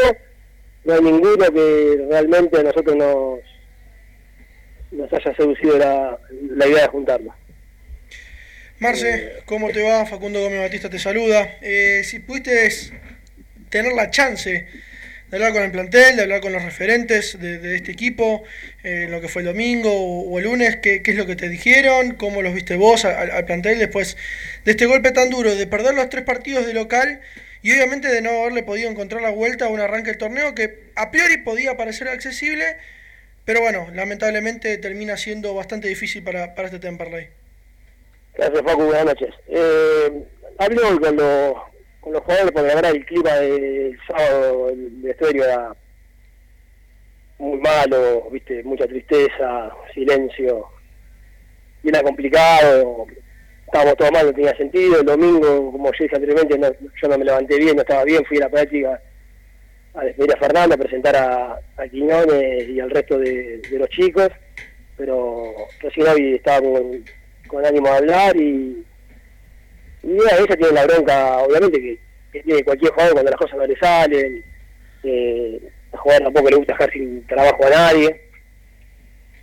no hay ninguno que realmente a nosotros nos, nos haya seducido la, la idea de juntarnos.
Marce, ¿cómo te va? Facundo Gómez Batista te saluda. Eh, si pudiste tener la chance de hablar con el plantel, de hablar con los referentes de, de este equipo, eh, lo que fue el domingo o, o el lunes, ¿qué, qué es lo que te dijeron? ¿Cómo los viste vos al, al plantel después de este golpe tan duro, de perder los tres partidos de local y obviamente de no haberle podido encontrar la vuelta a un arranque del torneo que a priori podía parecer accesible, pero bueno, lamentablemente termina siendo bastante difícil para, para este Temperley.
Gracias, Facu, buenas noches. Eh, hablé hoy con los, con los jugadores porque la el clima del sábado el vestuario era muy malo, viste, mucha tristeza, silencio, y era complicado, estábamos todos mal, no tenía sentido, el domingo, como yo dije anteriormente, no- yo no me levanté bien, no estaba bien, fui a la práctica a despedir a Fernando, a presentar a, a Quiñones y al resto de, de los chicos, pero recién hoy estaba con, con ánimo de hablar y, y a veces tiene la bronca, obviamente, que, tiene cualquier jugador cuando las cosas no le salen, eh, a jugador tampoco le gusta dejar sin trabajo a nadie,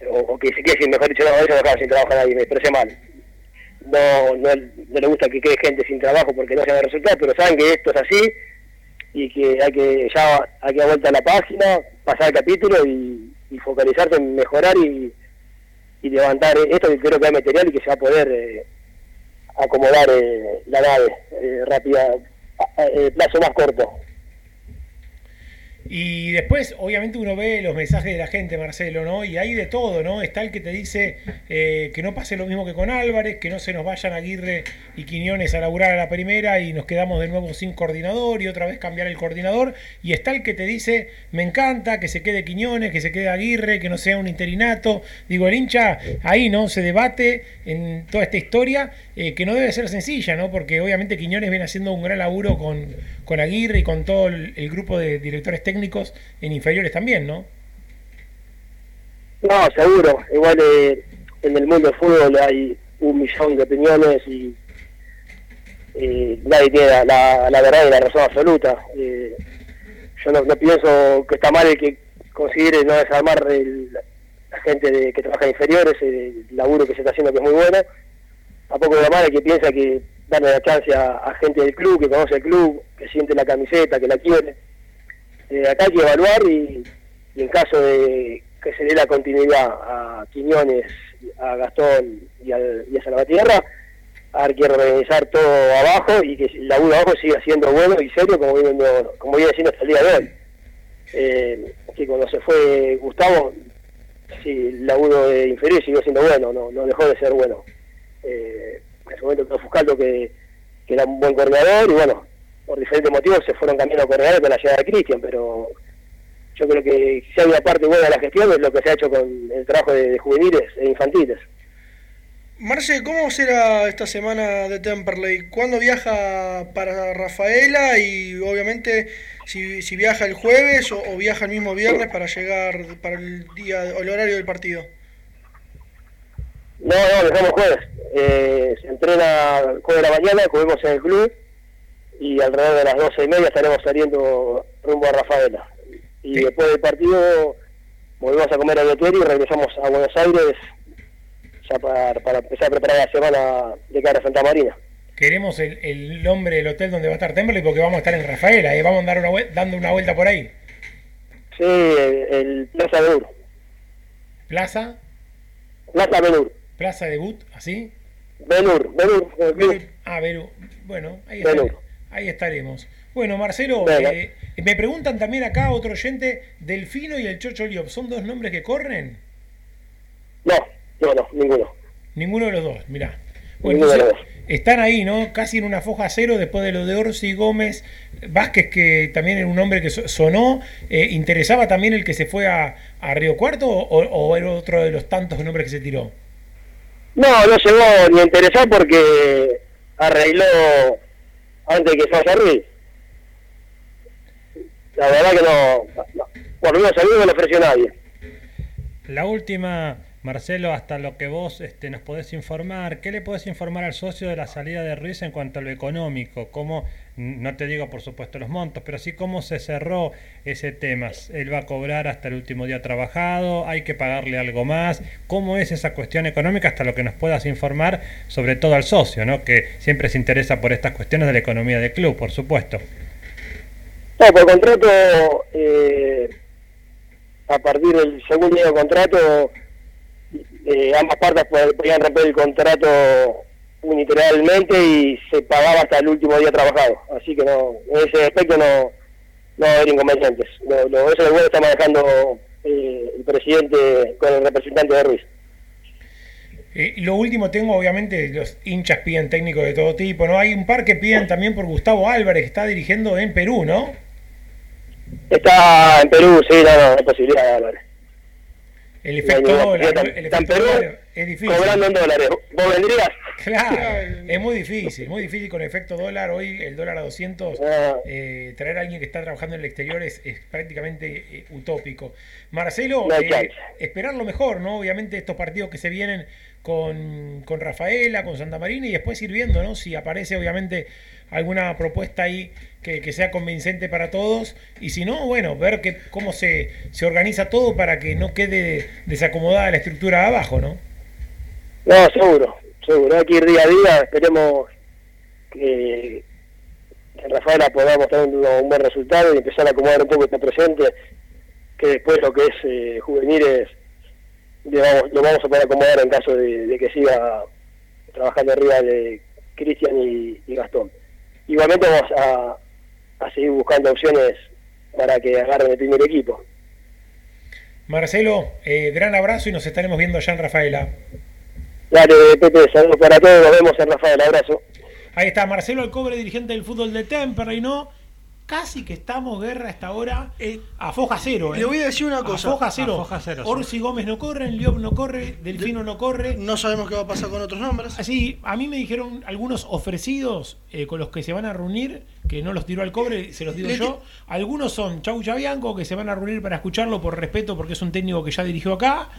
o, que se quede sin, mejor dicho, no, eso no dejar sin trabajo a nadie, me expresé mal. No, no, no le gusta que quede gente sin trabajo porque no se van a resultados, pero saben que esto es así y que hay que ya hay que dar vuelta a la página, pasar el capítulo y, y focalizarse en mejorar y, y levantar esto que creo que hay material y que se va a poder eh, acomodar eh, la nave eh, rápida, plazo más corto.
Y después, obviamente, uno ve los mensajes de la gente, Marcelo, ¿no? Y hay de todo, ¿no? Está el que te dice eh, que no pase lo mismo que con Álvarez, que no se nos vayan Aguirre y Quiñones a laburar a la primera y nos quedamos de nuevo sin coordinador y otra vez cambiar el coordinador. Y está el que te dice, me encanta que se quede Quiñones, que se quede Aguirre, que no sea un interinato. Digo, el hincha ahí, ¿no? Se debate en toda esta historia eh, que no debe ser sencilla, ¿no? Porque obviamente Quiñones viene haciendo un gran laburo con, con Aguirre y con todo el, el grupo de directores técnicos en inferiores también, ¿no?
No, seguro. Igual eh, en el mundo del fútbol hay un millón de opiniones y eh, nadie tiene la, verdad y la razón absoluta. Eh, yo no, pienso que está mal el que considere no desarmar el- la gente de- que trabaja en inferiores, el laburo que se está haciendo que es muy bueno. Tampoco es mal el que piensa que darle la chance a gente del club, que conoce el club, que siente la camiseta, que la quiere. Eh, acá hay que evaluar y, en caso de que se dé la continuidad a Quiñones, a Gastón y, al- y a Salvatierra, hay que reorganizar todo abajo y que el laburo abajo siga siendo bueno y serio como viene, como viene siendo hasta el día de hoy. Eh, que cuando se fue Gustavo, sí, el laburo de inferior siguió siendo bueno, no, dejó de ser bueno. Eh, en ese momento quedó Fuscaldo que, que era un buen coordinador y bueno, por diferentes motivos se fueron cambiando coordinadores con la llegada de Cristian, pero yo creo que si hay una parte buena de la gestión es lo que se ha hecho con el trabajo de, de juveniles e infantiles.
Marce, ¿cómo será esta semana de Temperley? ¿Cuándo viaja para Rafaela? Y obviamente si, si viaja el jueves o, o viaja el mismo viernes para llegar para el día o el horario del partido.
No, no, dejamos jueves. Eh, se entrena jueves de la mañana, comemos en el club y alrededor de las doce y media estaremos saliendo rumbo a Rafaela. Y después del partido volvemos a comer al hotel y regresamos a Buenos Aires ya para, para empezar a preparar la semana de cara a Santa Marina.
Queremos el, el nombre del hotel donde va a estar Temperley porque vamos a estar en Rafaela, ¿eh? vamos a dar una dando una vuelta por ahí.
Sí, el, el Plaza Benur.
Plaza,
Plaza Benur.
Plaza Debut, ¿así?
Benur, Benur.
Ah, Beru. Bueno, ahí,
Benur.
Ahí estaremos. Bueno, Marcelo,
Bueno.
eh, me preguntan también acá otro oyente, Delfino y el Chocho Liop, ¿son dos nombres que corren?
No, no, no, ninguno.
Ninguno de los dos, mirá. Bueno,
Ninguno de
entonces, están ahí, ¿no? Casi en una foja cero después de lo de Orsi Gómez, Vázquez, que también era un hombre que so- sonó. Eh, ¿Interesaba también el que se fue a, a Río Cuarto o, o era otro de los tantos nombres que se tiró?
No, no llegó ni a interesar porque arregló antes que Sasha Ruiz. La verdad que no, no. por no le ofreció nadie.
La última, Marcelo, hasta lo que vos este, nos podés informar, ¿qué le podés informar al socio de la salida de Ruiz en cuanto a lo económico? ¿Cómo, no te digo por supuesto los montos, pero sí cómo se cerró ese tema? ¿Él va a cobrar hasta el último día trabajado? ¿Hay que pagarle algo más? ¿Cómo es esa cuestión económica hasta lo que nos puedas informar, sobre todo al socio, ¿no? que siempre se interesa por estas cuestiones de la economía del club, por supuesto?
No, por contrato, eh, a partir del segundo de contrato, eh, ambas partes pod- podían romper el contrato unilateralmente y se pagaba hasta el último día trabajado. Así que no, en ese aspecto no, no va a haber inconvenientes. Lo, lo, eso lo está manejando eh, el presidente con el representante de Ruiz.
Eh, lo último tengo, obviamente, los hinchas piden técnicos de todo tipo, ¿no? Hay un par que piden también por Gustavo Álvarez, que está dirigiendo en Perú, ¿no?
Está en Perú, sí, no, no, hay posibilidad de hablar.
El efecto
No, no,
dólar,
está-
el
en Perú,
dólar es difícil.
Cobrando en dólares. ¿Vos vendrías?
Claro, es muy difícil, muy difícil con efecto dólar. Hoy el dólar a 200,
Ah.
eh, traer a alguien que está trabajando en el exterior es, es prácticamente eh, utópico. Marcelo,
No
eh, esperar lo mejor, ¿no? Obviamente estos partidos que se vienen con, con Rafaela, con Santa Marina y después ir viendo, ¿no? Si aparece obviamente alguna propuesta ahí que, que sea convincente para todos y si no, bueno, ver que, cómo se, se organiza todo para que no quede desacomodada la estructura abajo, ¿no?
No, seguro, seguro. Hay que ir día a día. Esperemos que, en Rafaela podamos tener un, buen resultado y empezar a acomodar un poco este presente. Que después lo que es eh, juveniles lo vamos a poder acomodar en caso de, de que siga trabajando arriba de Cristian y, y Gastón. Igualmente vamos a, a seguir buscando opciones para que agarren el primer equipo.
Marcelo, eh, gran abrazo y nos estaremos viendo allá en Rafaela.
Dale, Pepe, saludos para todos. Nos vemos en Rafael. Abrazo.
Ahí está Marcelo Alcobre, dirigente del fútbol de Temperley, ¿no? Casi que estamos guerra a esta hora a foja cero. ¿eh?
le voy a decir una cosa.
A foja cero.
A foja cero, sí.
Orsi Gómez no corre, Liop no corre, Delfino no corre.
No sabemos qué va a pasar con otros nombres.
Así, a mí me dijeron algunos ofrecidos eh, con los que se van a reunir, que no los tiró al cobre, se los digo
Le-
yo. Algunos son Chau Bianco, que se van a reunir para escucharlo por respeto, porque es un técnico que ya dirigió acá.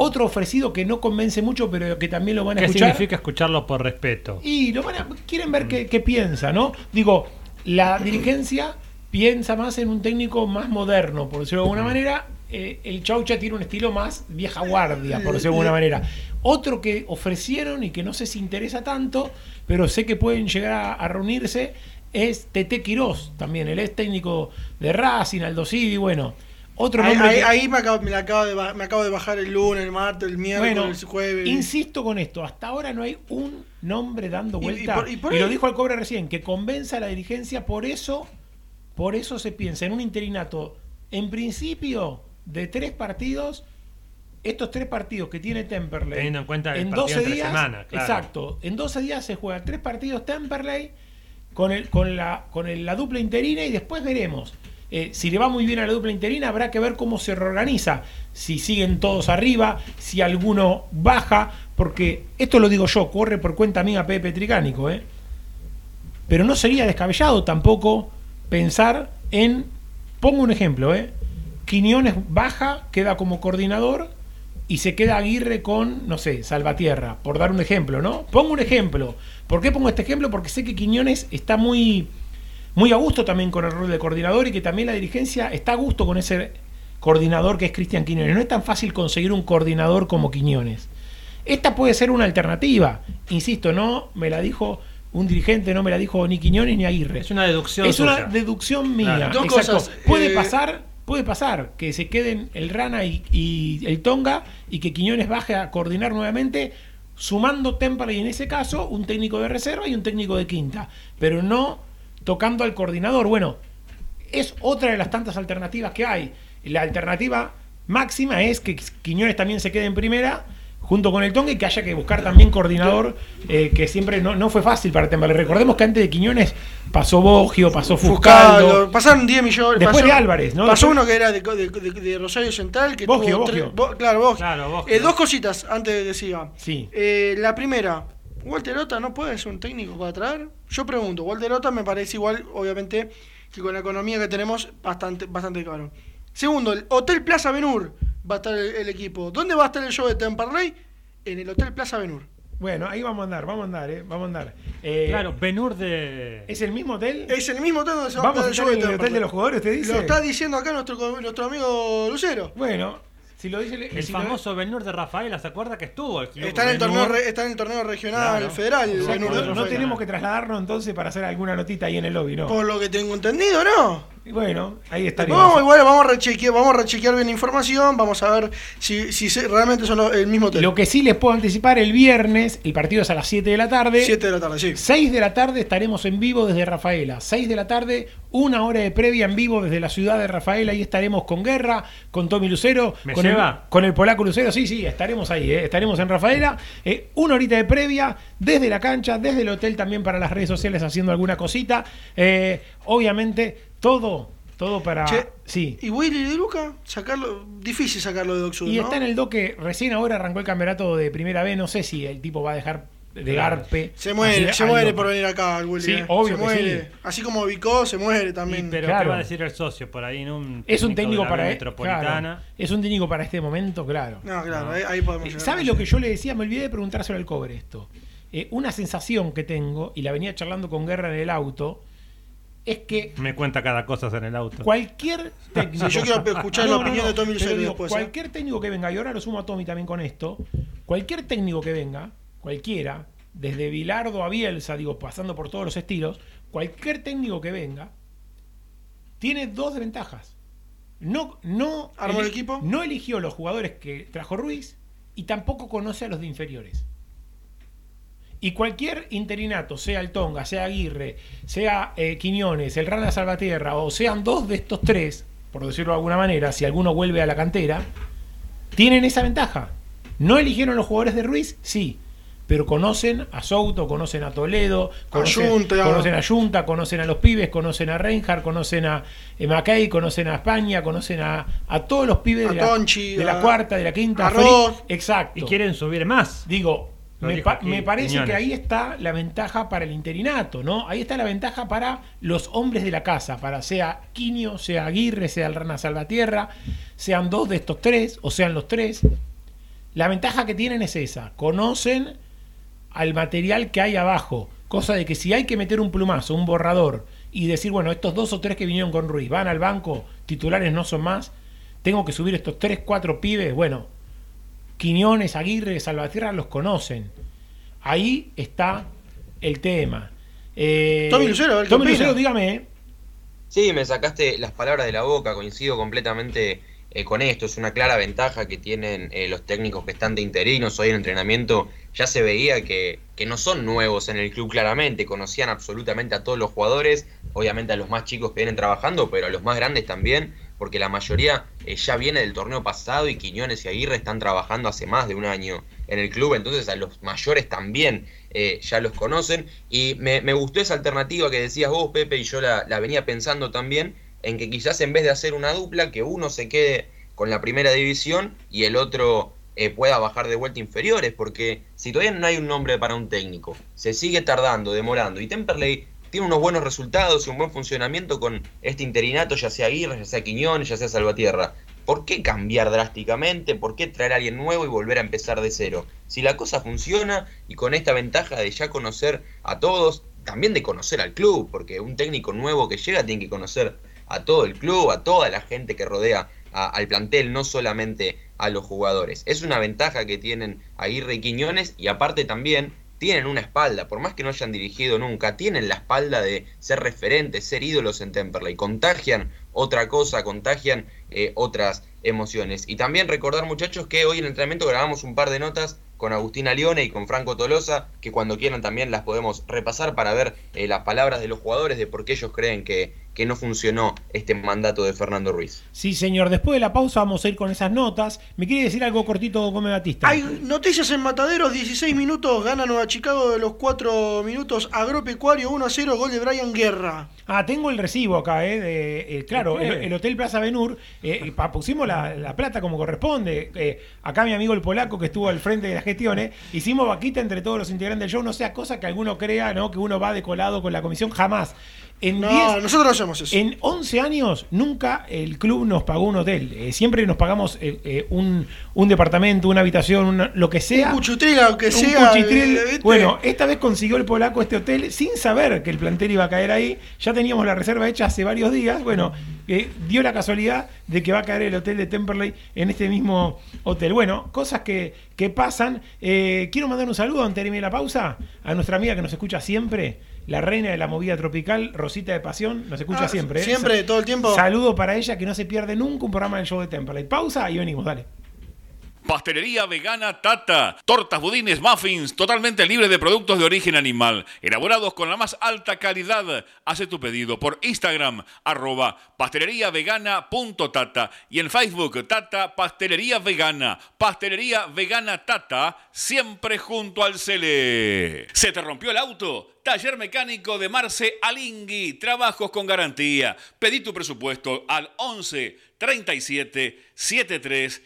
Otro ofrecido que no convence mucho, pero que también lo van a
¿Qué
escuchar.
significa escucharlo por respeto?
Y lo van a- quieren ver qué, qué piensa, ¿no? Digo, la dirigencia piensa más en un técnico más moderno, por decirlo de alguna manera. Eh, el Chaucha tiene un estilo más vieja guardia, por decirlo de alguna manera. Otro que ofrecieron y que no sé si interesa tanto, pero sé que pueden llegar a, a reunirse, es Tete Quirós, también, el ex técnico de Racing, Aldo bueno. Otro
Ahí,
nombre
ahí-
que-
ahí me, acabo, me, acabo de, me acabo de bajar el lunes, el martes, el miércoles,
bueno,
el jueves.
insisto con esto, hasta ahora no hay un nombre dando
Y- y
vuelta. Y,
por- y por
lo dijo el cobre recién, que convenza a la dirigencia, por eso, por eso se piensa en un interinato, en principio, de tres partidos, estos tres partidos que tiene Temperley.
Teniendo en cuenta el
en
partido
12
entre
días,
semana, claro.
exacto, en 12 días se juegan tres partidos Temperley con, el, con, la, con el- la dupla interina y después veremos. Eh, si le va muy bien a la dupla interina, habrá que ver cómo se reorganiza. Si siguen todos arriba, si alguno baja, porque esto lo digo yo, corre por cuenta mía Pepe Tricánico, ¿eh? Pero no sería descabellado tampoco pensar en, pongo un ejemplo, ¿eh? Quiñones baja, queda como coordinador y se queda Aguirre con, no sé, Salvatierra, por dar un ejemplo, ¿no? Pongo un ejemplo. ¿Por qué pongo este ejemplo? Porque sé que Quiñones está muy, muy a gusto también con el rol de coordinador y que también la dirigencia está a gusto con ese coordinador que es Cristian Quiñones. No es tan fácil conseguir un coordinador como Quiñones. Esta puede ser una alternativa. Insisto, no me la dijo un dirigente, no me la dijo ni Quiñones ni Aguirre.
Es una deducción
Es una deducción mía.
Claro.
Dos
Exacto.
cosas,
Puede
eh,
pasar, puede pasar que se queden el Rana y, y el Tonga y que Quiñones baje a coordinar nuevamente, sumando Temperley en ese caso, un técnico de reserva y un técnico de quinta, pero no tocando al coordinador. Bueno, es otra de las tantas alternativas que hay. La alternativa máxima es que Quiñones también se quede en primera, junto con el Tonga y que haya que buscar también coordinador, eh, que siempre no, no fue fácil para Temperley. Recordemos que antes de Quiñones pasó Bogio, pasó Fuscaldo.
Pasaron 10 millones.
Después
pasó-
de Álvarez, ¿no?
Pasó uno que era de, de- de- de Rosario Central. Que
Bogio,
tuvo
Bogio.
tres- Bo- claro, Bogio.
Claro, Bogio.
Eh, dos cositas antes de que siga.
Sí.
Eh, la primera, ¿Walter Ota no puede ser un técnico para traer? Yo pregunto, Walter Ota me parece igual, obviamente, que con la economía que tenemos, bastante, bastante caro. Segundo, el Hotel Plaza Benur va a estar el, el equipo. ¿Dónde va a estar el show de Temperley? En el Hotel Plaza Benur.
Bueno, ahí vamos a andar, vamos a andar, ¿eh? Vamos a andar. Eh,
Claro, Benur de.
¿Es el mismo hotel?
Es el mismo hotel donde se va
¿Vamos
a estar el show de
en el hotel
Temperley.
de los jugadores, usted dice?
Lo está diciendo acá nuestro, nuestro amigo Lucero.
Bueno, si lo dice...
El
si lo-
famoso Benur de Rafaela, ¿se acuerda que estuvo? El
Está en, el torneo, re- está en el torneo regional
Claro.
federal.
O sea, no,
de
no
Rafaela.
tenemos que trasladarnos entonces para hacer alguna notita ahí en el lobby, ¿no?
Por lo que tengo entendido, ¿no?
Y bueno, ahí estaría.
Vamos, igual vamos a rechequear, vamos a rechequear bien la información, vamos a ver si, si realmente son los- el mismo hotel.
Lo que sí les puedo anticipar, el viernes, el partido es a las 7 de la tarde.
7 de la tarde, sí.
6 de la tarde estaremos en vivo desde Rafaela. 6 de la tarde, una hora de previa en vivo desde la ciudad de Rafaela. Ahí estaremos con Guerra, con Tommy Lucero,
¿Me
con,
lleva?
El, con el polaco Lucero. Sí, sí, estaremos ahí. ¿eh? Estaremos en Rafaela. Eh, una horita de previa desde la cancha, desde el hotel también para las redes sociales haciendo alguna cosita. Eh, obviamente, todo, todo para.
Che,
sí.
¿Y Willy de Luca? Sacarlo, difícil sacarlo de Doc Sud,
Y
¿no?
está en el doque, recién ahora arrancó el campeonato de primera B, no sé si el tipo va a dejar de garpe.
Se muere, se muere por venir acá el Willy.
Sí,
eh.
obvio
se
que
muere.
sí.
Así como Vicó se muere también.
Y, pero
Claro.
¿qué va a decir el socio por ahí? ¿no? Un
Es un
de
técnico
la
para e-
metropolitana.
claro, es un técnico para este momento, claro.
No, claro, ahí, ahí podemos llegar.
¿Sabe lo que yo le decía? Me olvidé de preguntárselo al cobre esto. Eh, una sensación que tengo, y la venía charlando con Guerra en el auto, es que
Me cuenta cada cosa en el auto.
cualquier técnico.
Yo quiero escuchar la opinión de Tommy
digo,
después, ¿eh?
Cualquier técnico que venga, y ahora lo sumo a Tommy también con esto, cualquier técnico que venga, cualquiera, desde Bilardo a Bielsa, digo, pasando por todos los estilos, cualquier técnico que venga, tiene dos desventajas. No, no,
¿Armó el equipo?
no eligió los jugadores que trajo Ruiz y tampoco conoce a los de inferiores. Y cualquier interinato, sea el Tonga, sea Aguirre, sea eh, Quiñones, el Rana Salvatierra, o sean dos de estos tres, por decirlo de alguna manera, si alguno vuelve a la cantera, tienen esa ventaja. ¿No eligieron los jugadores de Ruiz? Sí. Pero conocen a Souto, conocen a Toledo, conocen,
Junta.
conocen a Junta, conocen a los pibes, conocen a Reinhardt, conocen a eh, Mackay, conocen a España, conocen a, a todos los pibes
A
de la,
Tonchi,
de la
a-
cuarta, de la quinta.
a.
Exacto.
Y quieren subir más.
Digo, me, pa- parece
Quiñones.
que ahí está la ventaja para el interinato, ¿no? Ahí está la ventaja para los hombres de la casa, para sea Quinio, sea Aguirre, sea el Rana Salvatierra, sean dos de estos tres, o sean los tres. La ventaja que tienen es esa, conocen al material que hay abajo, cosa de que si hay que meter un plumazo, un borrador, y decir, bueno, estos dos o tres que vinieron con Ruiz van al banco, titulares no son más, tengo que subir estos tres, cuatro pibes, bueno, Quiñones, Aguirre, Salvatierra los conocen. Ahí está el tema. Eh,
Tommy Lucero,
Tommy. Lucero, dígame.
Sí, me sacaste las palabras de la boca, coincido completamente eh, con esto, es una clara ventaja que tienen eh, los técnicos que están de interinos hoy en entrenamiento, ya se veía que, que no son nuevos en el club claramente, conocían absolutamente a todos los jugadores, obviamente a los más chicos que vienen trabajando, pero a los más grandes también, porque la mayoría eh, ya viene del torneo pasado y Quiñones y Aguirre están trabajando hace más de un año en el club, entonces a los mayores también eh, ya los conocen. Y me, me gustó esa alternativa que decías vos, Pepe, y yo la, la venía pensando también, en que quizás en vez de hacer una dupla, que uno se quede con la primera división y el otro eh, pueda bajar de vuelta inferiores, porque si todavía no hay un nombre para un técnico, se sigue tardando, demorando, y Temperley tiene unos buenos resultados y un buen funcionamiento con este interinato, ya sea Aguirre, ya sea Quiñones, ya sea Salvatierra. ¿Por qué cambiar drásticamente? ¿Por qué traer a alguien nuevo y volver a empezar de cero? Si la cosa funciona y con esta ventaja de ya conocer a todos, también de conocer al club, porque un técnico nuevo que llega tiene que conocer a todo el club, a toda la gente que rodea al plantel, no solamente a los jugadores. Es una ventaja que tienen Aguirre y Quiñones y aparte también tienen una espalda, por más que no hayan dirigido nunca, tienen la espalda de ser referentes, ser ídolos en Temperley, contagian otra cosa, contagian eh, otras emociones. Y también recordar muchachos que hoy en el entrenamiento grabamos un par de notas con Agustina Lione y con Franco Tolosa, que cuando quieran también las podemos repasar para ver eh, las palabras de los jugadores de por qué ellos creen que, que no funcionó este mandato de Fernando Ruiz.
Sí, señor. Después de la pausa vamos a ir con esas notas. ¿Me quiere decir algo cortito, Gómez Batista?
Hay noticias en Mataderos, 16 minutos, gana Nueva Chicago de los 4 minutos, Agropecuario 1 a 0, gol de Brian Guerra.
Ah, tengo el recibo acá, ¿eh? de- eh, claro, el, el Hotel Plaza Benur, eh, pusimos la, la plata como corresponde. Eh, acá mi amigo el polaco que estuvo al frente de las gestiones, hicimos vaquita entre todos los integrantes del show, no sea cosa que alguno crea, ¿no? Que uno va de colado con la comisión, jamás. En
No,
10
nosotros no hacemos eso.
En 11 años nunca el club nos pagó un hotel. Eh, siempre nos pagamos eh, eh, un, un departamento, una habitación, una- lo que sea.
Un cuchitril, aunque
Un
sea,
cuchitril.
¿viste?
Bueno, esta vez consiguió el polaco este hotel sin saber que el plantel iba a caer ahí. Ya teníamos la reserva hecha hace varios días. Bueno, dio la casualidad de que va a caer el hotel de Temperley en este mismo hotel. Bueno, cosas que, que pasan. Quiero mandar un saludo antes de irme a la pausa a nuestra amiga que nos escucha siempre. La reina de la movida tropical, Rosita de Pasión, nos escucha
Ah,
siempre. ¿eh?
siempre, todo el tiempo.
Saludo para ella que no se pierde nunca un programa del show de Temperley. Pausa y venimos, dale.
Pastelería vegana Tata. Tortas, budines, muffins, totalmente libre de productos de origen animal. Elaborados con la más alta calidad. Hace tu pedido por Instagram, arroba pasteleriavegana.tata. Y en Facebook, Tata Pastelería Vegana. Pastelería Vegana Tata, siempre junto al Cele. ¿Se te rompió el auto? Taller mecánico de Marce Alingui. Trabajos con garantía. Pedí tu presupuesto al 11 37 73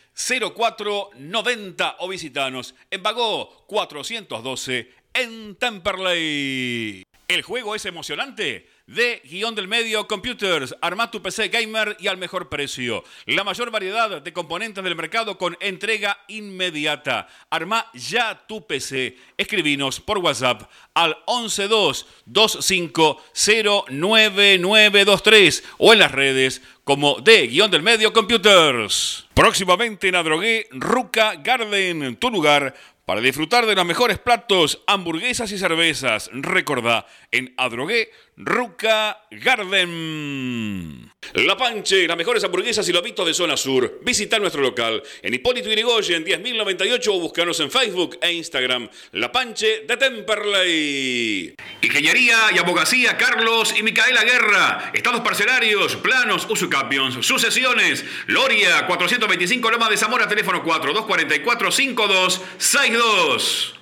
04 90 o visitanos en Bagó 412 en Temperley. ¿El juego es emocionante? De guion del medio Computers, arma tu PC gamer y al mejor precio. La mayor variedad de componentes del mercado con entrega inmediata. Arma ya tu PC. Escribinos por WhatsApp al 112-2509-923 o en las redes como de guion del medio Computers. Próximamente en Adrogué, Ruca Garden, tu lugar para disfrutar de los mejores platos, hamburguesas y cervezas. Recordá, en Adrogué, Ruca Garden. La Panche, las mejores hamburguesas y lobitos de zona sur. Visita nuestro local en Hipólito Yrigoyen 10.098 o búscanos en Facebook e Instagram. La Panche de Temperley. Ingeniería y abogacía Carlos y Micaela Guerra. Estados parcelarios, planos, usucapions, sucesiones. Loria 425 Loma de Zamora, teléfono 4242-5262.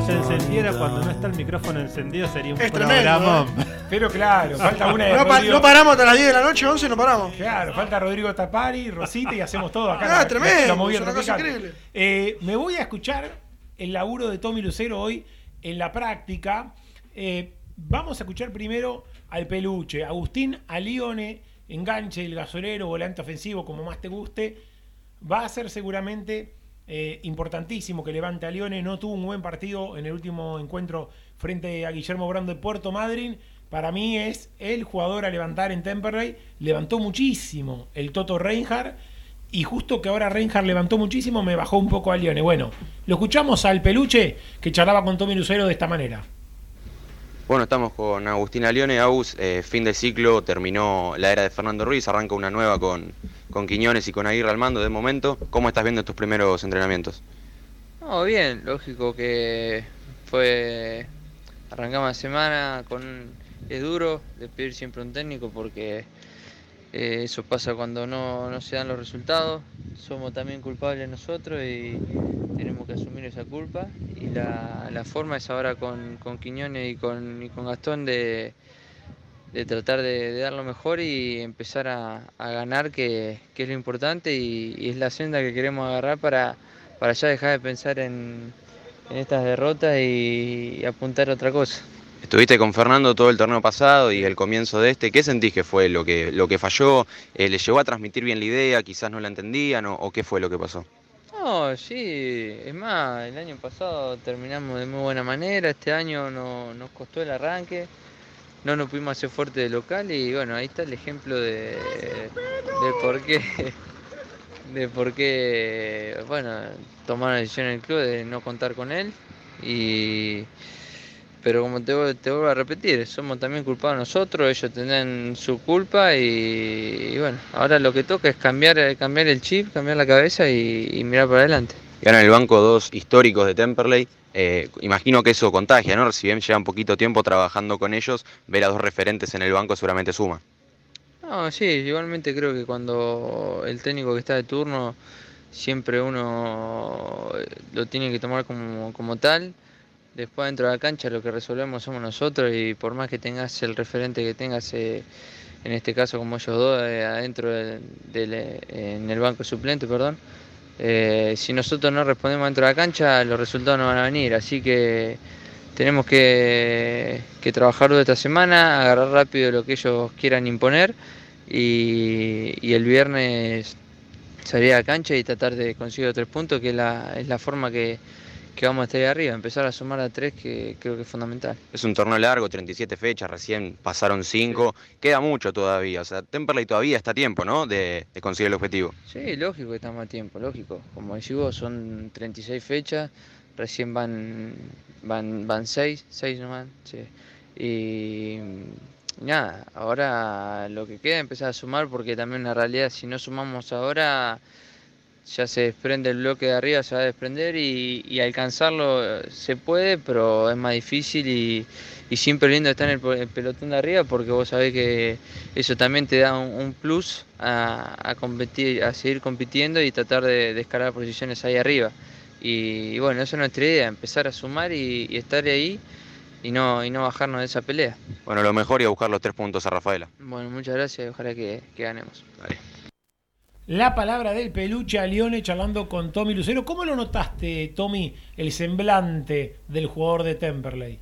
Micrófono se encendiera cuando no está el micrófono encendido sería un
Es
programa.
tremendo,
Pero claro, falta una de
No, pa-
Rodrigo.
no paramos hasta las 10 de la noche, 11 no paramos.
Claro, falta Rodrigo Tapari, Rosita y hacemos todo acá.
Ah,
la-
tremendo,
la
es una cosa increíble.
Eh, me voy a escuchar el laburo de Tommy Lucero hoy en la práctica. Eh, vamos a escuchar primero al peluche, Agustín Alione, enganche, el gasolero, volante ofensivo, como más te guste. Va a ser seguramente eh, importantísimo que levante a Lione. No tuvo un buen partido en el último encuentro frente a Guillermo Brando de Puerto Madryn. Para mí es el jugador a levantar en Temperley. Levantó muchísimo el Toto Reinhardt. Y justo que ahora Reinhardt levantó muchísimo, me bajó un poco a Lione. Bueno, lo escuchamos al peluche que charlaba con Tommy Lucero de esta manera.
Bueno, estamos con Agustina Lione. Agus, eh, fin de ciclo, terminó la era de Fernando Ruiz, arranca una nueva con, con Quiñones y con Aguirre al mando de momento. ¿Cómo estás viendo estos primeros entrenamientos?
No, bien, lógico que fue. Arrancamos la semana con. Es duro de pedir siempre un técnico porque eh, eso pasa cuando no, no se dan los resultados. Somos también culpables nosotros y tenemos que asumir esa culpa. Y la, la forma es ahora con, con Quiñones y con, con Gastón de, de tratar de, dar lo mejor y empezar a, a ganar, que, que es lo importante y, es la senda que queremos agarrar para, para ya dejar de pensar en, en estas derrotas y apuntar a otra cosa.
Estuviste con Fernando todo el torneo pasado y el comienzo de este. ¿Qué sentís que fue lo que, lo que falló? Eh, ¿Le llegó a transmitir bien la idea? ¿Quizás no la entendían? ¿O, qué fue lo que pasó?
No, sí, es más, el año pasado terminamos de muy buena manera, este año no, nos costó el arranque, no nos pudimos hacer fuerte de local y bueno, ahí está el ejemplo de, de por qué de por qué bueno tomaron la decisión en el club de no contar con él y pero como te, te vuelvo a repetir, somos también culpados nosotros, ellos tendrán su culpa y, y bueno, ahora lo que toca es cambiar, cambiar el chip, cambiar la cabeza y, y mirar para adelante.
Ganan el banco dos históricos de Temperley. Eh, imagino que eso contagia, ¿no? Si bien llevan poquito tiempo trabajando con ellos, ver a dos referentes en el banco seguramente suma.
No, sí, igualmente creo que cuando el técnico que está de turno, siempre uno eh, lo tiene que tomar como, como tal. Después dentro de la cancha lo que resolvemos somos nosotros y por más que tengas el referente que tengas, eh, en este caso como ellos dos, eh, adentro del, eh, en el banco suplente, perdón, eh, si nosotros no respondemos dentro de la cancha, los resultados no van a venir. Así que tenemos que, que trabajar esta semana, agarrar rápido lo que ellos quieran imponer y, y el viernes salir a la cancha y tratar de conseguir tres puntos, que es la, es la forma que, que vamos a estar ahí arriba, empezar a sumar a tres, que creo que es fundamental.
Es un torneo largo, 37 fechas, recién pasaron 5. Queda mucho todavía. O sea, Temperley todavía está a tiempo, ¿no? De, de conseguir el objetivo.
Sí, lógico que estamos a tiempo, lógico. Como decís vos, son 36 fechas, recién van van van 6, 6 nomás, sí. Y nada, ahora lo que queda es empezar a sumar porque también la realidad si no sumamos ahora ya se desprende el bloque de arriba, se va a desprender y, y alcanzarlo eh, se puede, pero es más difícil y, y siempre lindo estar en el, pelotón de arriba porque vos sabés que eso también te da un, un plus a, a competir, a seguir compitiendo y tratar de, de escalar posiciones ahí arriba. Y, y bueno, esa es nuestra idea, empezar a sumar y, estar ahí y no, y no bajarnos de esa pelea.
Bueno, lo mejor y a buscar los tres puntos a Rafaela.
Bueno, muchas gracias y ojalá que, que ganemos.
La palabra del peluche a Lione charlando con Tommy Lucero. ¿Cómo lo notaste, Tommy, el semblante del jugador de Temperley?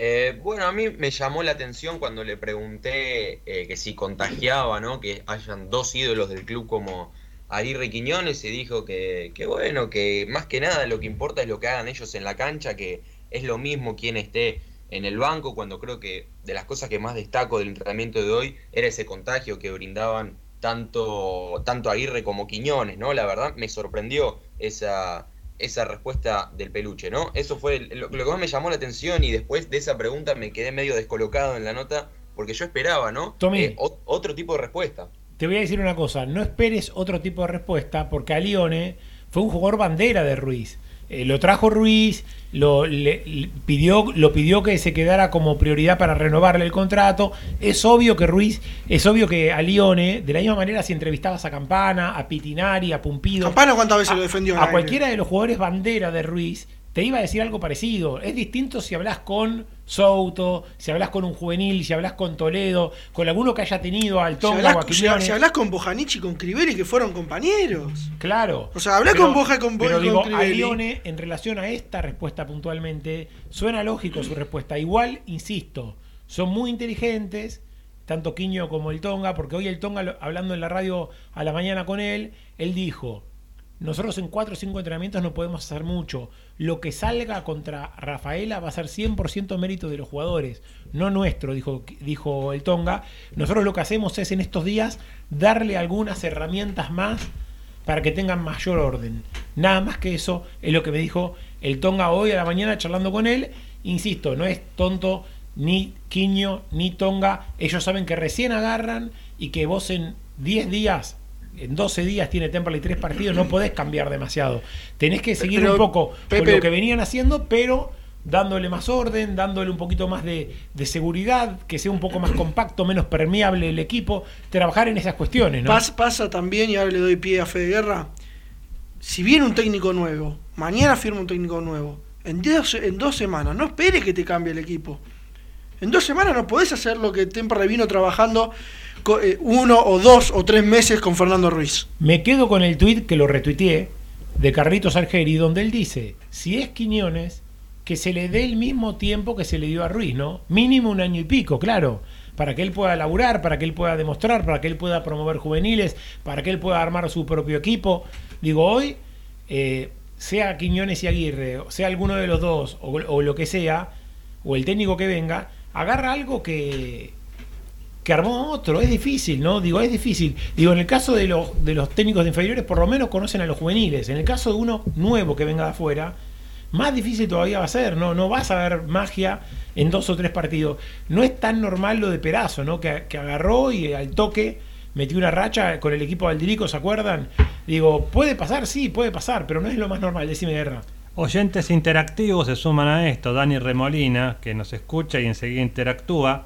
Eh, bueno, a mí me llamó la atención cuando le pregunté eh, que si contagiaba, ¿no? Que hayan dos ídolos del club como Aguirre Quiñones y dijo que, que bueno, que más que nada lo que importa es lo que hagan ellos en la cancha, que es lo mismo quien esté en el banco, cuando creo que de las cosas que más destaco del entrenamiento de hoy era ese contagio que brindaban tanto, tanto Aguirre como Quiñones, ¿no? La verdad me sorprendió esa, esa respuesta del peluche, ¿no? Eso fue el- lo, lo que más me llamó la atención y después de esa pregunta me quedé medio descolocado en la nota porque yo esperaba, ¿no?
Tommy.
Eh, o- otro tipo de respuesta.
Te voy a decir una cosa, no esperes otro tipo de respuesta porque a Lione fue un jugador bandera de Ruiz. Eh, lo trajo Ruiz, lo, le- le pidió, lo pidió que se quedara como prioridad para renovarle el contrato. Es obvio que Ruiz, es obvio que a Lione, de la misma manera si entrevistabas a Campana, a Pitinari, a Pumpido,
Campana cuántas veces lo defendió en
a cualquiera de los jugadores bandera de Ruiz, te iba a decir algo parecido. Es distinto si hablas con Souto, si hablas con un juvenil, si hablas con Toledo, con alguno que haya tenido al
Si
Tonga
hablas,
o a
si-
Quiñones.
si hablas con Bojanic y con Crivelli, que fueron compañeros.
Claro.
O sea, hablá
Pero-
con Boja y con,
Pero
y
digo,
con
a. Lione, en relación a esta respuesta puntualmente, suena lógico su respuesta. Igual, insisto, son muy inteligentes, tanto Quiño como el Tonga, porque hoy el Tonga, hablando en la radio a la mañana con él, él dijo, nosotros en 4 o 5 entrenamientos no podemos hacer mucho. Lo que salga contra Rafaela va a ser 100% mérito de los jugadores, no nuestro, dijo, dijo el Tonga. Nosotros lo que hacemos es en estos días darle algunas herramientas más para que tengan mayor orden. Nada más que eso es lo que me dijo el Tonga hoy a la mañana charlando con él. Insisto, no es tonto ni Quiño ni Tonga. Ellos saben que recién agarran y que vos en 10 días, en 12 días tiene Temperley tres partidos, no podés cambiar demasiado. Tenés que seguir
Pero,
un poco con lo que venían haciendo, pero dándole más orden, dándole un poquito más de, de seguridad, que sea un poco más compacto, menos permeable el equipo, trabajar en esas cuestiones, ¿no?
Pas- pasa también, y ahora le doy pie a Fede Guerra, si viene un técnico nuevo, mañana firma un técnico nuevo, en dos, en dos semanas, no esperes que te cambie el equipo. En dos semanas no podés hacer lo que Temperley vino trabajando uno o dos o tres meses con Fernando Ruiz.
Me quedo con el tuit que lo retuiteé de Carlitos Argeri, donde él dice, si es Quiñones, que se le dé el mismo tiempo que se le dio a Ruiz, ¿no? Mínimo un año y pico, claro, para que él pueda laburar, para que él pueda demostrar, para que él pueda promover juveniles, para que él pueda armar su propio equipo. Digo, hoy, eh, sea Quiñones y Aguirre, sea alguno de los dos, o, o lo que sea, o el técnico que venga, agarra algo que, que armó otro. Es difícil, ¿no? Digo, es difícil. Digo, en el caso de los, de los técnicos de inferiores, por lo menos conocen a los juveniles. En el caso de uno nuevo que venga de afuera, más difícil todavía va a ser, ¿no? No vas a ver magia en dos o tres partidos. No es tan normal lo de Perazo, ¿no? Que, que agarró y al toque metió una racha con el equipo Aldirico, ¿se acuerdan? Digo, puede pasar, sí, puede pasar, pero no es lo más normal, decime guerra.
Oyentes interactivos se suman a esto. Dani Remolina, que nos escucha y enseguida interactúa.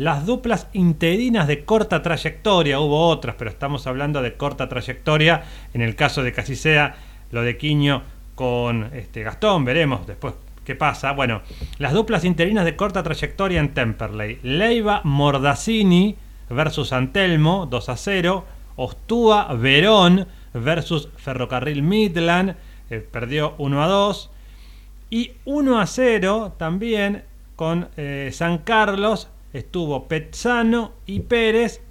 Las duplas interinas de corta trayectoria, hubo otras, pero estamos hablando de corta trayectoria. En el caso de que así sea, lo de Quiño con este, Gastón, veremos después qué pasa. Bueno, las duplas interinas de corta trayectoria en Temperley. Leiva Mordazzini versus Antelmo, 2 a 0. Ostúa Verón versus Ferrocarril Midland, eh, perdió 1 a 2. Y 1 a 0 también con eh, San Carlos estuvo Pezzano y Pérez.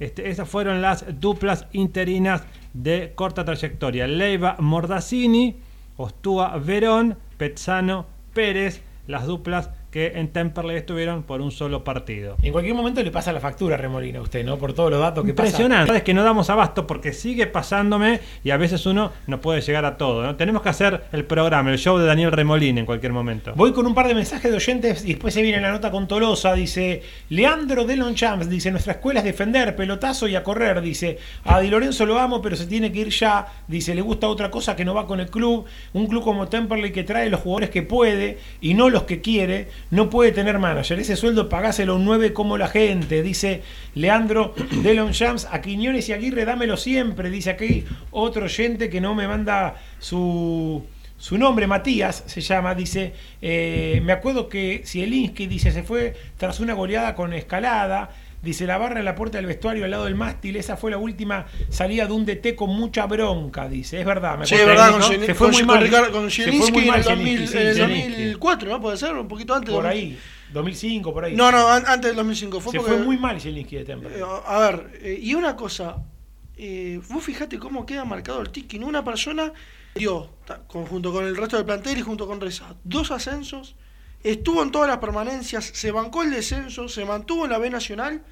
Este, esas fueron las duplas interinas de corta trayectoria. Leiva Mordazzini, Ostúa Verón, Pezzano Pérez, las duplas que en Temperley estuvieron por un solo partido.
En cualquier momento le pasa la factura a Remolina a usted, ¿no? Por todos los datos que
Impresionante.
pasa.
Es que no damos abasto porque sigue pasándome y a veces uno no puede llegar a todo. ¿no? Tenemos que hacer el programa, el show de Daniel Remolina en cualquier momento.
Voy con un par de mensajes de oyentes y después se viene la nota con Tolosa. Dice Leandro Delon Champs, dice nuestra escuela es defender, pelotazo y a correr. Dice a Di Lorenzo lo amo, pero se tiene que ir ya. Dice le gusta otra cosa que no va con el club. Un club como Temperley que trae los jugadores que puede y no los que quiere. No puede tener manager. Ese sueldo pagáselo un 9 como la gente. Dice Leandro Delon Champs. A Quiñones y Aguirre dámelo siempre. Dice aquí otro oyente que no me manda su su nombre, Matías, se llama, dice, eh, me acuerdo que Zielinski, dice, se fue tras una goleada con escalada, dice, la barra en la puerta del vestuario al lado del mástil, esa fue la última salida de un DT con mucha bronca, dice, es verdad, me
Sí, es verdad, con,
¿no? Se fue
con-
muy
con
mal,
Ricardo- con
muy
en
mal
el 2000,
Zielinski,
en el
sí, Zielinski.
2004, ¿no? Puede ser, un poquito antes.
por ahí, 2005, por ahí.
No, no, an- antes del 2005. Fue
se
porque-
fue muy mal Zielinski de Temple.
Eh, a ver, eh, y una cosa, eh, vos fijate cómo queda marcado el tiki, ¿no? Una persona dio, junto con el resto del plantel y junto con Reza, dos ascensos, estuvo en todas las permanencias, se bancó el descenso, se mantuvo en la B Nacional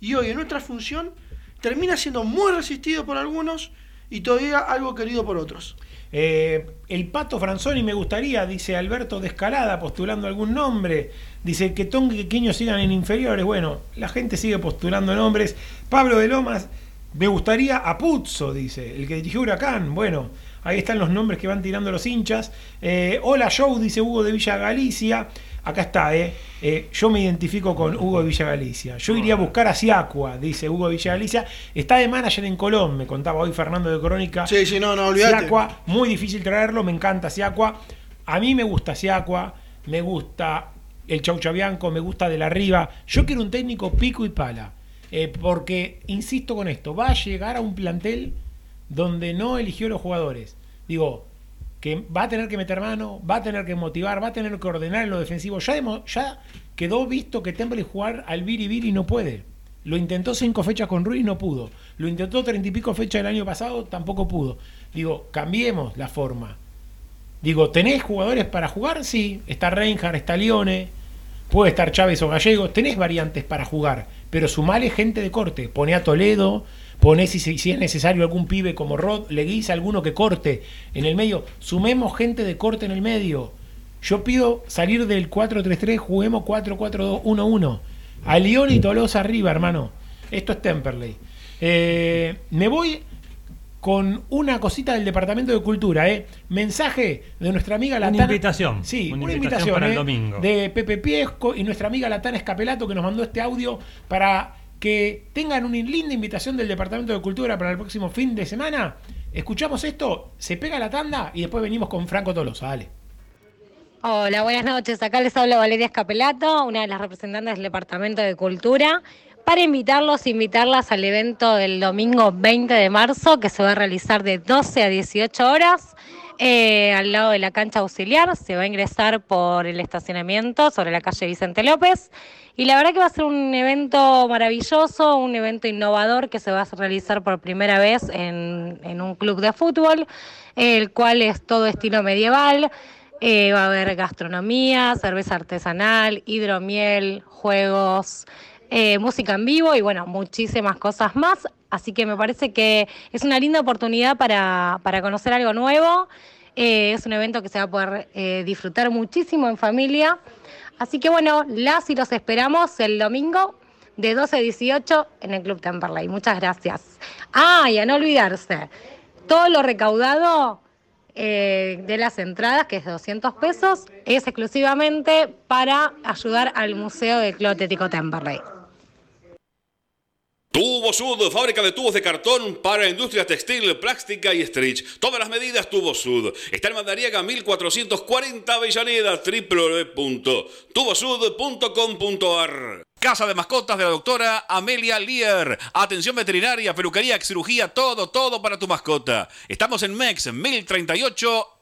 y hoy en nuestra función termina siendo muy resistido por algunos y todavía algo querido por otros.
Eh, el Pato Franzoni me gustaría, dice Alberto de Escalada, postulando algún nombre. Dice que Tongue y Quequeño sigan en inferiores. Bueno, la gente sigue postulando nombres. Pablo de Lomas, me gustaría a Puzzo, dice, el que dirigió Huracán. Bueno, ahí están los nombres que van tirando los hinchas. Eh, hola Joe, dice Hugo de Villa Galicia. Acá está, eh. Eh, yo me identifico con Hugo de Villa Galicia. Yo iría a buscar a Siacua, dice Hugo de Villa Galicia. Está de manager en Colón, me contaba hoy Fernando de Crónica.
Sí, sí, no, no, olvídate.
Siacua, muy difícil traerlo, me encanta Siacua. A mí me gusta Siacua, me gusta el Chau Chabianco, me gusta de la Riva. Yo quiero un técnico pico y pala. eh, porque, insisto con esto, va a llegar a un plantel donde no eligió los jugadores. Digo, que va a tener que meter mano, va a tener que motivar, va a tener que ordenar en lo defensivo. Ya, hemos- ya quedó visto que Temple jugar al Viri Viri no puede. Lo intentó cinco fechas con Ruiz, no pudo. Lo intentó treinta y pico fechas el año pasado, tampoco pudo. Digo, cambiemos la forma. Digo, ¿tenés jugadores para jugar? Sí. Está Reinhardt, está Lione, puede estar Chávez o Gallego. Tenés variantes para jugar, pero sumale gente de corte. Pone a Toledo, pone si, si es necesario algún pibe como Rod, le guisa alguno que corte en el medio. Sumemos gente de corte en el medio. Yo pido salir del 4-3-3, juguemos 4-4-2-1-1. A Lione y Tolosa arriba, hermano. Esto es Temperley. Eh, me voy con una cosita del Departamento de Cultura, ¿eh? Mensaje de nuestra amiga
Una
Latana.
invitación.
Sí,
Una
una,
invitación
invitación,
para el
¿eh?
domingo.
De Pepe Piesco y nuestra amiga Latana Escapelato que nos mandó este audio para que tengan una linda invitación del Departamento de Cultura para el próximo fin de semana. Escuchamos esto, se pega la tanda y después venimos con Franco Tolosa, dale.
Hola, buenas noches. Acá les habla Valeria Escapelato, una de las representantes del Departamento de Cultura, para invitarlos, invitarlas al evento del domingo 20 de marzo, que se va a realizar de 12 a 18 horas. Eh, al lado de la cancha auxiliar, se va a ingresar por el estacionamiento sobre la calle Vicente López. Y la verdad que va a ser un evento maravilloso, un evento innovador que se va a realizar por primera vez en, un club de fútbol, el cual es todo estilo medieval. Eh, va a haber gastronomía, cerveza artesanal, hidromiel, juegos, eh, música en vivo y bueno, muchísimas cosas más. Así que me parece que es una linda oportunidad para, para conocer algo nuevo. Eh, es un evento que se va a poder eh, disfrutar muchísimo en familia. Así que bueno, las y los esperamos el domingo de 12 a 18 en el Club Temperley. Muchas gracias. Ah, y a no olvidarse, todo lo recaudado eh, de las entradas, que es de 200 pesos, es exclusivamente para ayudar al Museo del Club Atlético Temperley.
Tubo Sud, fábrica de tubos de cartón para industria textil, plástica y stretch. Todas las medidas Tubo Sud. Está en Mandariaga 1440 Avellaneda, www.tubosud.com.ar. Casa de mascotas de la doctora Amelia Lear. Atención veterinaria, peluquería, cirugía, todo, todo para tu mascota. Estamos en MEX 1038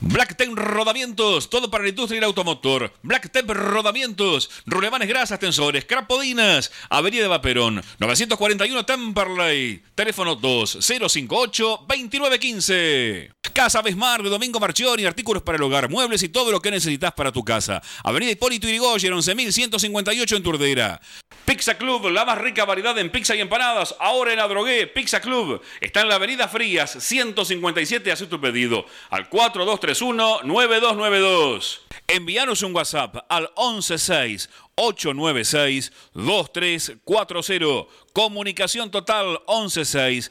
Black Rodamientos, todo para la industria y el automotor. Black Rodamientos, rulemanes grasas, tensores, crapodinas, Avenida de Vaperón, 941 Temperley, teléfono 2058-2915. Casa Besmar de Domingo Marchioni, artículos para el hogar, muebles y todo lo que necesitas para tu casa. Avenida Hipólito Yrigoyen, 11158 en Turdera. Pizza Club, la más rica variedad en pizza y empanadas, ahora en Adrogué, Pizza Club. Está en la Avenida Frías, 157, haz tu pedido al 4231-9292. Envíanos un WhatsApp al 116 896 2340. Comunicación total 116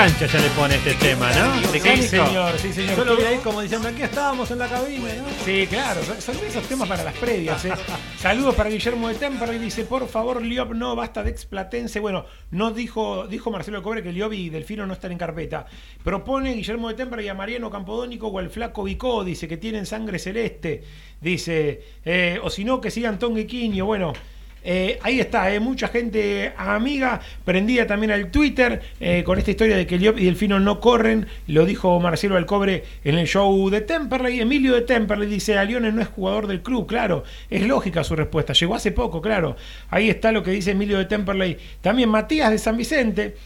cancha ya le pone este tema, ¿no?
Sí, señor, sí, señor.
Yo lo vi ahí como diciendo, aquí estábamos en la cabina, ¿no?
Sí, claro, son- esos temas para las previas. ¿eh? Saludos para Guillermo de Temperley, dice, por favor, Liop, no, basta de explatense. Bueno, no dijo, dijo Marcelo Cobre que Liop y Delfino no están en carpeta. Propone Guillermo de Temperley a Mariano Campodónico o al Flaco Vicó, dice que tienen sangre celeste. Dice, eh, o si no, que sigan Tongue y Quiño. Bueno. Eh, ahí está, eh, mucha gente amiga, prendida también al Twitter eh, con esta historia de que Liop y Delfino no corren, lo dijo Marcelo Alcobre en el show de Temperley. Emilio de Temperley dice, a Leones no es jugador del club, claro, es lógica su respuesta, llegó hace poco, claro. Ahí está lo que dice Emilio de Temperley. También Matías de San Vicente,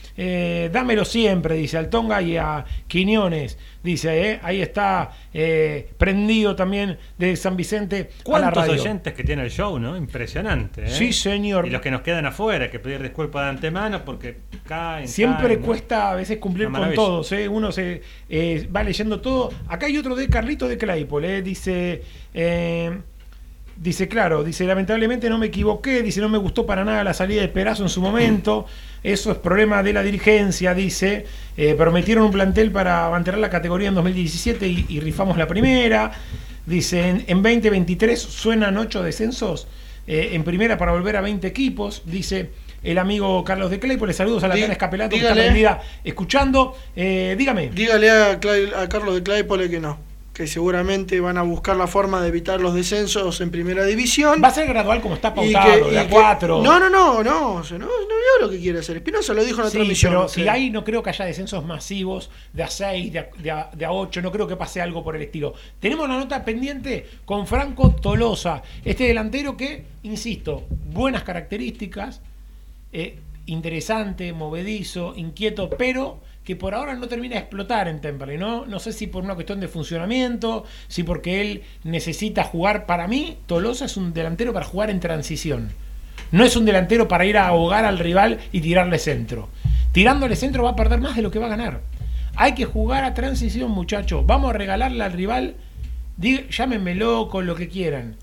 dámelo siempre, dice al Tonga y a Quiñones. Dice, eh, ahí está eh, prendido también de San Vicente a la
¿Cuántos
radio.
oyentes que tiene el show, no? Impresionante, ¿eh?
Sí, señor.
Y los que nos quedan afuera, que pedir disculpas de antemano porque caen.
Siempre cuesta a veces cumplir con todos, ¿eh? uno se va leyendo todo. Acá hay otro de Carlito de Claypole, dice, dice, claro, dice, lamentablemente no me equivoqué, dice, no me gustó para nada la salida de Perazo en su momento, eso es problema de la dirigencia, dice, eh, prometieron un plantel para mantener la categoría en 2017 y, y rifamos la primera, dice, en, en 2023 suenan ocho descensos eh, en primera para volver a 20 equipos, dice el amigo Carlos de Claypole, saludos a la
Dí-
Escapelato que está escuchando, Eh, dígame.
Dígale a, Clay- a Carlos de Claypole que no, que seguramente van a buscar la forma de evitar los descensos en primera división.
Va a ser gradual como está pautado,
que-
de a
que-
cuatro.
No, no, no, no, no, no veo lo que quiere hacer. Espinosa lo dijo en la
Sí,
transmisión.
pero si hay, no creo que haya descensos masivos de a 6, de a, de, a, de a 8, no creo que pase algo por el estilo. Tenemos la nota pendiente con Franco Tolosa, este delantero que, insisto, buenas características, eh, interesante, movedizo, inquieto, pero que por ahora no termina de explotar en Temperley, ¿no? No sé si por una cuestión de funcionamiento, si porque él necesita jugar. Para mí, Tolosa es un delantero para jugar en transición. No es un delantero para ir a ahogar al rival y tirarle centro. Tirándole centro va a perder más de lo que va a ganar. Hay que jugar a transición, muchachos. Vamos a regalarle al rival, dí- llámenme loco, lo que quieran.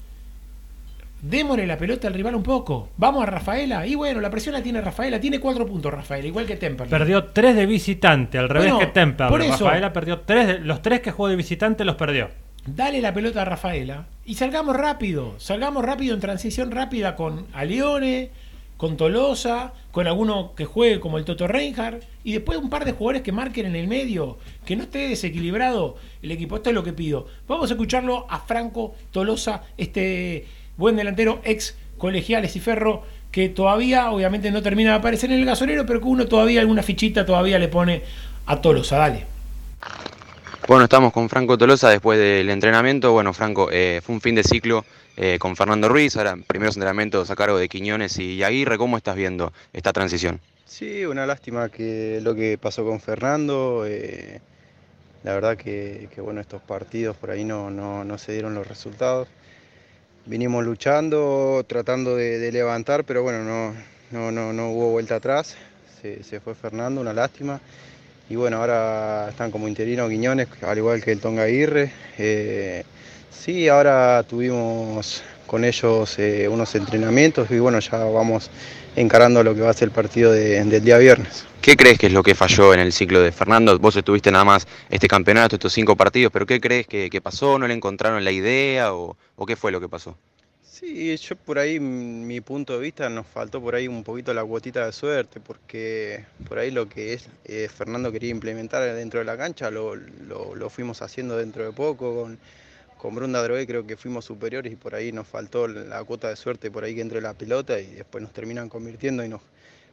Démosle la pelota al rival un poco. Vamos a Rafaela. Y bueno, la presión la tiene Rafaela. Tiene cuatro puntos Rafaela, igual que Temperley.
Perdió tres de visitante, al revés
Bueno,
que Temperley.
por eso-
Rafaela perdió tres, de- los tres que jugó de visitante los perdió.
Dale la pelota a Rafaela y salgamos rápido. Salgamos rápido en transición rápida con Alione, con Tolosa, con alguno que juegue como el Toto Reinhardt y después un par de jugadores que marquen en el medio, que no esté desequilibrado el equipo. Esto es lo que pido. Vamos a escucharlo a Franco Tolosa, este buen delantero ex colegiales y Ferro, que todavía obviamente no termina de aparecer en el gasolero, pero que uno todavía alguna fichita todavía le pone a Tolosa. Dale.
Bueno, estamos con Franco Tolosa después del entrenamiento. Bueno, Franco, eh, fue un fin de ciclo eh, con Fernando Ruiz, ahora primeros entrenamientos a cargo de Quiñones y Aguirre. ¿Cómo estás viendo esta transición?
Sí, una lástima que lo que pasó con Fernando. eh, la verdad que, que, bueno, estos partidos por ahí no, no, no se dieron los resultados. Vinimos luchando, tratando de, levantar, pero bueno, no, no, no, no hubo vuelta atrás. Se, se fue Fernando, una lástima. Y bueno, ahora están como interino Quiñones, al igual que el Tonga Aguirre. Eh, sí, ahora tuvimos con ellos eh, unos entrenamientos y bueno, ya vamos encarando lo que va a ser el partido de- del día viernes.
¿Qué crees que es lo que falló en el ciclo de Fernando? Vos estuviste nada más este campeonato, estos cinco partidos, pero ¿qué crees que, que pasó? ¿No le encontraron la idea o, o qué fue lo que pasó?
Sí, yo por ahí, mi punto de vista, nos faltó por ahí un poquito la cuotita de suerte, porque por ahí lo que es eh, Fernando quería implementar dentro de la cancha lo, lo- lo fuimos haciendo dentro de poco. Con, con Brunda Drogué creo que fuimos superiores y por ahí nos faltó la cuota de suerte por ahí que entre la pelota y después nos terminan convirtiendo y nos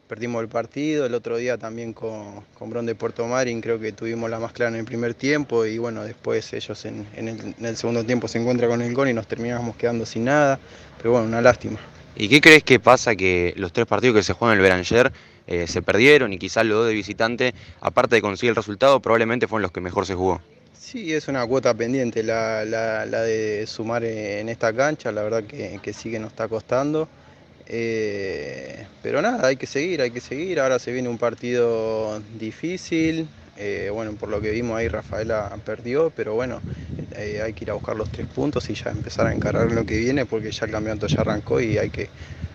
perdimos el partido. El otro día también con, con Bron de Puerto Marín creo que tuvimos la más clara en el primer tiempo y bueno, después ellos en, en el, segundo tiempo se encuentran con el gol y nos terminamos quedando sin nada. Pero bueno, una lástima.
¿Y qué crees que pasa que los tres partidos que se juegan el Beranger eh, se perdieron y quizás los dos de visitante, aparte de conseguir el resultado, probablemente fueron los que mejor se jugó?
Sí, es una cuota pendiente la, la- la de sumar en esta cancha, la verdad que, que sí que nos está costando. Eh, pero nada, hay que seguir, hay que seguir. Ahora se viene un partido difícil. eh, bueno, por lo que vimos ahí Rafaela perdió, pero bueno, eh, hay que ir a buscar los tres puntos y ya empezar a encarar lo que viene porque ya el campeonato ya arrancó y hay que,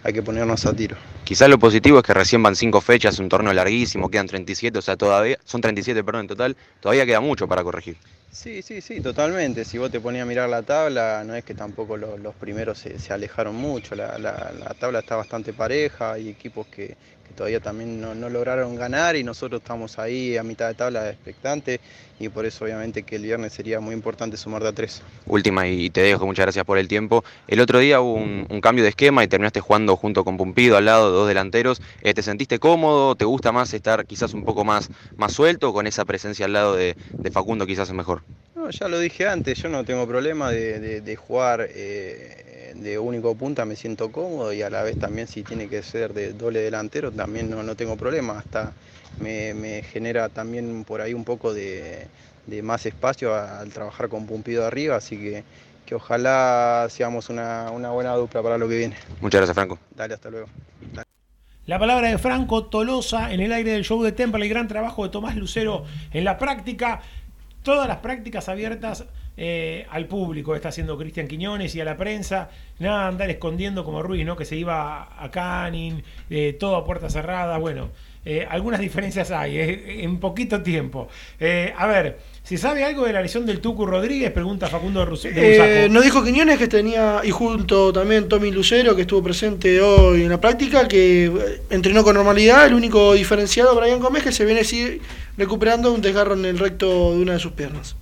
hay que ponernos a tiro.
Quizás lo positivo es que recién van cinco fechas, un torneo larguísimo, quedan 37, o sea, todavía, son 37, perdón, en total, todavía queda mucho para corregir.
Sí, sí, sí, totalmente. Si vos te ponías a mirar la tabla, no es que tampoco lo- los primeros se, se alejaron mucho. La, la- la tabla está bastante pareja, hay equipos que todavía también no, no lograron ganar y nosotros estamos ahí a mitad de tabla expectante y por eso obviamente que el viernes sería muy importante sumar de a tres.
Última y te dejo, muchas gracias por el tiempo. El otro día hubo un, un cambio de esquema y terminaste jugando junto con Pumpido al lado, dos delanteros. Eh, ¿Te sentiste cómodo? ¿Te gusta más estar quizás un poco más, más suelto o con esa presencia al lado de, de Facundo quizás es mejor?
No, ya lo dije antes, yo no tengo problema de, de- de jugar eh, de único punta, me siento cómodo y a la vez también si tiene que ser de doble delantero también no, no tengo problema, hasta me, me genera también por ahí un poco de, de más espacio a- al trabajar con Pumpido arriba, así que, que ojalá seamos una, una buena dupla para lo que viene.
Muchas gracias, Franco.
Dale, hasta luego.
La palabra de Franco Tolosa en el aire del show de Temple, el gran trabajo de Tomás Lucero en la práctica. Todas las prácticas abiertas eh, al público está haciendo Cristian Quiñones y a la prensa. Nada andar escondiendo como Ruiz, ¿no? Que se iba a Canning, eh, todo a puerta cerrada. Bueno, eh, algunas diferencias hay eh, en poquito tiempo. A ver, ¿se sabe algo de la lesión del Tucu Rodríguez? Pregunta Facundo Rus- de
nos dijo Quiñones que tenía, y junto también Tommy Lucero, que estuvo presente hoy en la práctica, que entrenó con normalidad. El único diferenciado, Brian Gómez, que se viene así recuperando un desgarro en el recto de una de sus piernas.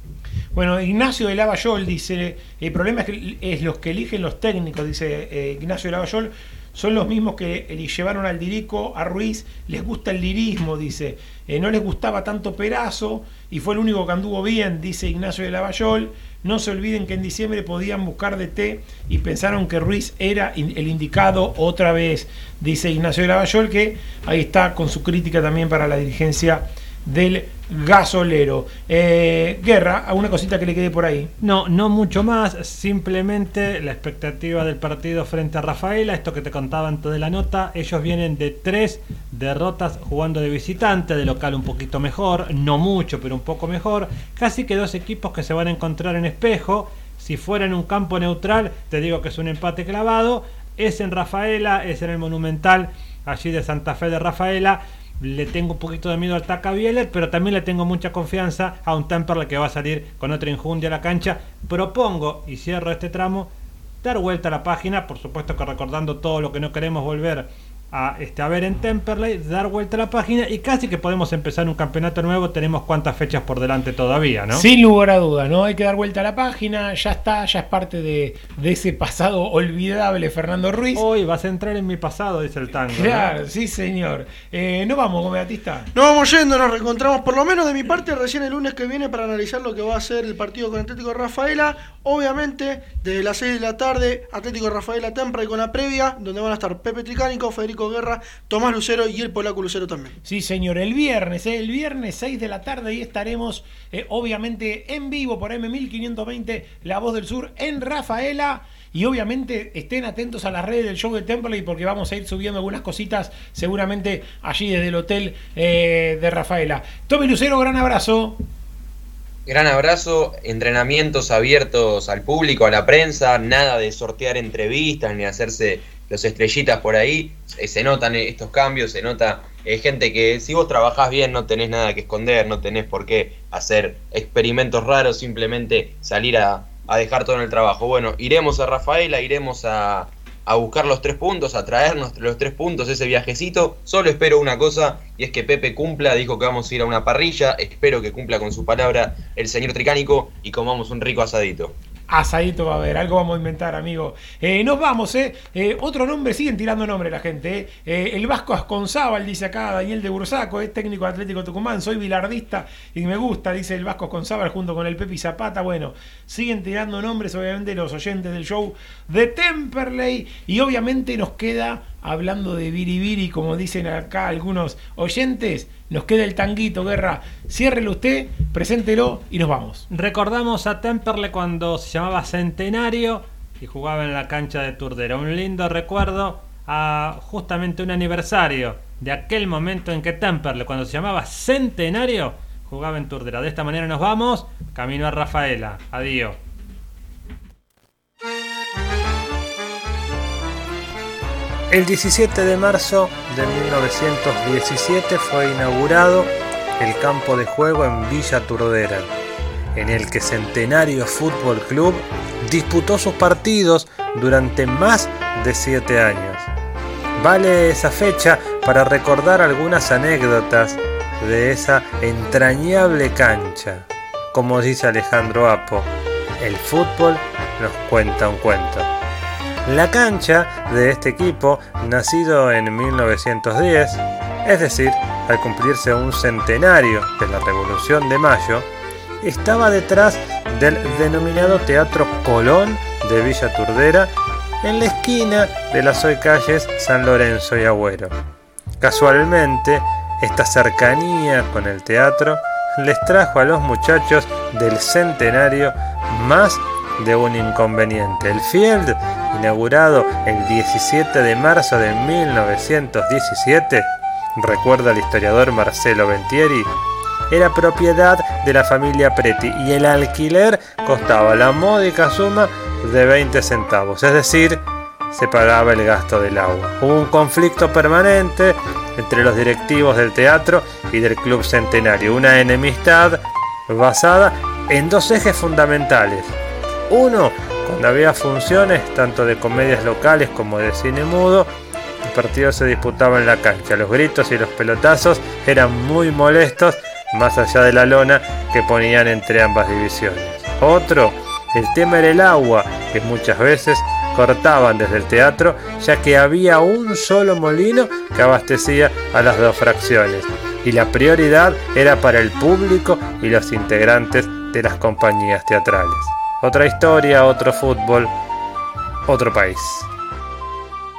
Bueno, Ignacio de Lavallol dice, el problema es, que es los que eligen los técnicos, dice eh, Ignacio de Lavallol, son los mismos que llevaron al Dirico, a Ruiz, les gusta el lirismo, dice, Eh, no les gustaba tanto Perazo y fue el único que anduvo bien, dice Ignacio de Lavallol, No se olviden que en diciembre podían buscar de té y pensaron que Ruiz era el indicado otra vez, dice Ignacio de Lavallol, que ahí está con su crítica también para la dirigencia del gasolero. Eh, Guerra, ¿alguna cosita que le quede por ahí?
No, no mucho más, simplemente la expectativa del partido frente a Rafaela, esto que te contaba antes de la nota, ellos vienen de tres derrotas jugando de visitante, de local un poquito mejor, no mucho, pero un poco mejor, casi que dos equipos que se van a encontrar en espejo, si fuera en un campo neutral, te digo que es un empate clavado, es en Rafaela, es en el Monumental, allí de Santa Fe de Rafaela, le tengo un poquito de miedo al Taca Bieler, pero también le tengo mucha confianza a un Temperley que va a salir con otra injundia a la cancha. Propongo, y cierro este tramo, dar vuelta a la página, por supuesto que recordando todo lo que no queremos volver a, este, a ver en Temperley, dar vuelta a la página y casi que podemos empezar un campeonato nuevo. Tenemos cuántas fechas por delante todavía, ¿no?
Sin lugar a duda, ¿no? Hay que dar vuelta a la página, ya está, ya es parte de, de ese pasado olvidable Fernando Ruiz.
Hoy vas a entrar en mi pasado, dice el tango. ¿no?
Claro, sí señor. Eh, no vamos, come Batista.
Nos vamos yendo, nos reencontramos por lo menos de mi parte recién el lunes que viene para analizar lo que va a ser el partido con Atlético de Rafaela. Obviamente, desde las 6 de la tarde, Atlético de Rafaela Tempra y con la previa, donde van a estar Pepe Tricánico, Federico Guerra, Tomás Lucero y el polaco Lucero también.
Sí, señor, el viernes, ¿eh? el viernes 6 de la tarde, ahí estaremos, eh, obviamente, en vivo por M1520, La Voz del Sur, en Rafaela. Y obviamente estén atentos a las redes del show de Temperley porque vamos a ir subiendo algunas cositas seguramente allí desde el hotel eh, de Rafaela. Tommy Lucero, gran abrazo.
Gran abrazo, entrenamientos abiertos al público, a la prensa, nada de sortear entrevistas ni hacerse los estrellitas por ahí. Eh, Se notan estos cambios, se nota eh, gente que si vos trabajás bien no tenés nada que esconder, no tenés por qué hacer experimentos raros, simplemente salir a, a dejar todo en el trabajo. Bueno, iremos a Rafaela, iremos a, a buscar los tres puntos, a traernos los tres puntos, ese viajecito. Solo espero una cosa, y es que Pepe cumpla, dijo que vamos a ir a una parrilla, espero que cumpla con su palabra el señor Tricánico y comamos un rico asadito.
Asadito va a haber, algo vamos a inventar, amigo. Eh, nos vamos, ¿eh? Eh, Otro nombre, siguen tirando nombre la gente, ¿eh? Eh, el Vasco Asconzábal, dice acá Daniel de Bursaco, es técnico Atlético Tucumán, soy bilardista y me gusta, dice el Vasco Asconzábal junto con el Pepi Zapata. Bueno, siguen tirando nombres, obviamente, los oyentes del show de Temperley. Y obviamente nos queda, hablando de Biribiri, como dicen acá algunos oyentes, nos queda el tanguito, guerra. Ciérrelo usted, preséntelo y nos vamos.
Recordamos a Temperley cuando se llamaba Centenario y jugaba en la cancha de Turdera. Un lindo recuerdo a justamente un aniversario de aquel momento en que Temperley, cuando se llamaba Centenario, jugaba en Turdera. De esta manera nos vamos, camino a Rafaela. Adiós.
El 17 de marzo de 1917 fue inaugurado el campo de juego en Villa Turdera, en el que Centenario Fútbol Club disputó sus partidos durante más de 7 años. Vale esa fecha para recordar algunas anécdotas de esa entrañable cancha. Como dice Alejandro Apo, el fútbol nos cuenta un cuento. La cancha de este equipo, nacido en 1910, es decir, al cumplirse un centenario de la Revolución de Mayo, estaba detrás del denominado Teatro Colón de Villa Turdera, en la esquina de las hoy calles San Lorenzo y Agüero. Casualmente, esta cercanía con el teatro les trajo a los muchachos del centenario más de un inconveniente. El Field, inaugurado el 17 de marzo de 1917, recuerda el historiador Marcelo Ventieri, era propiedad de la familia Preti y el alquiler costaba la módica suma de 20 centavos, es decir, se pagaba el gasto del agua. Hubo un conflicto permanente entre los directivos del teatro y del Club Centenario, una enemistad basada en dos ejes fundamentales. Uno, cuando había funciones tanto de comedias locales como de cine mudo, el partido se disputaba en la cancha. Los gritos y los pelotazos eran muy molestos, más allá de la lona que ponían entre ambas divisiones. Otro, el tema era el agua, que muchas veces cortaban desde el teatro, ya que había un solo molino que abastecía a las dos fracciones, y la prioridad era para el público y los integrantes de las compañías teatrales. Otra historia, otro fútbol, otro país.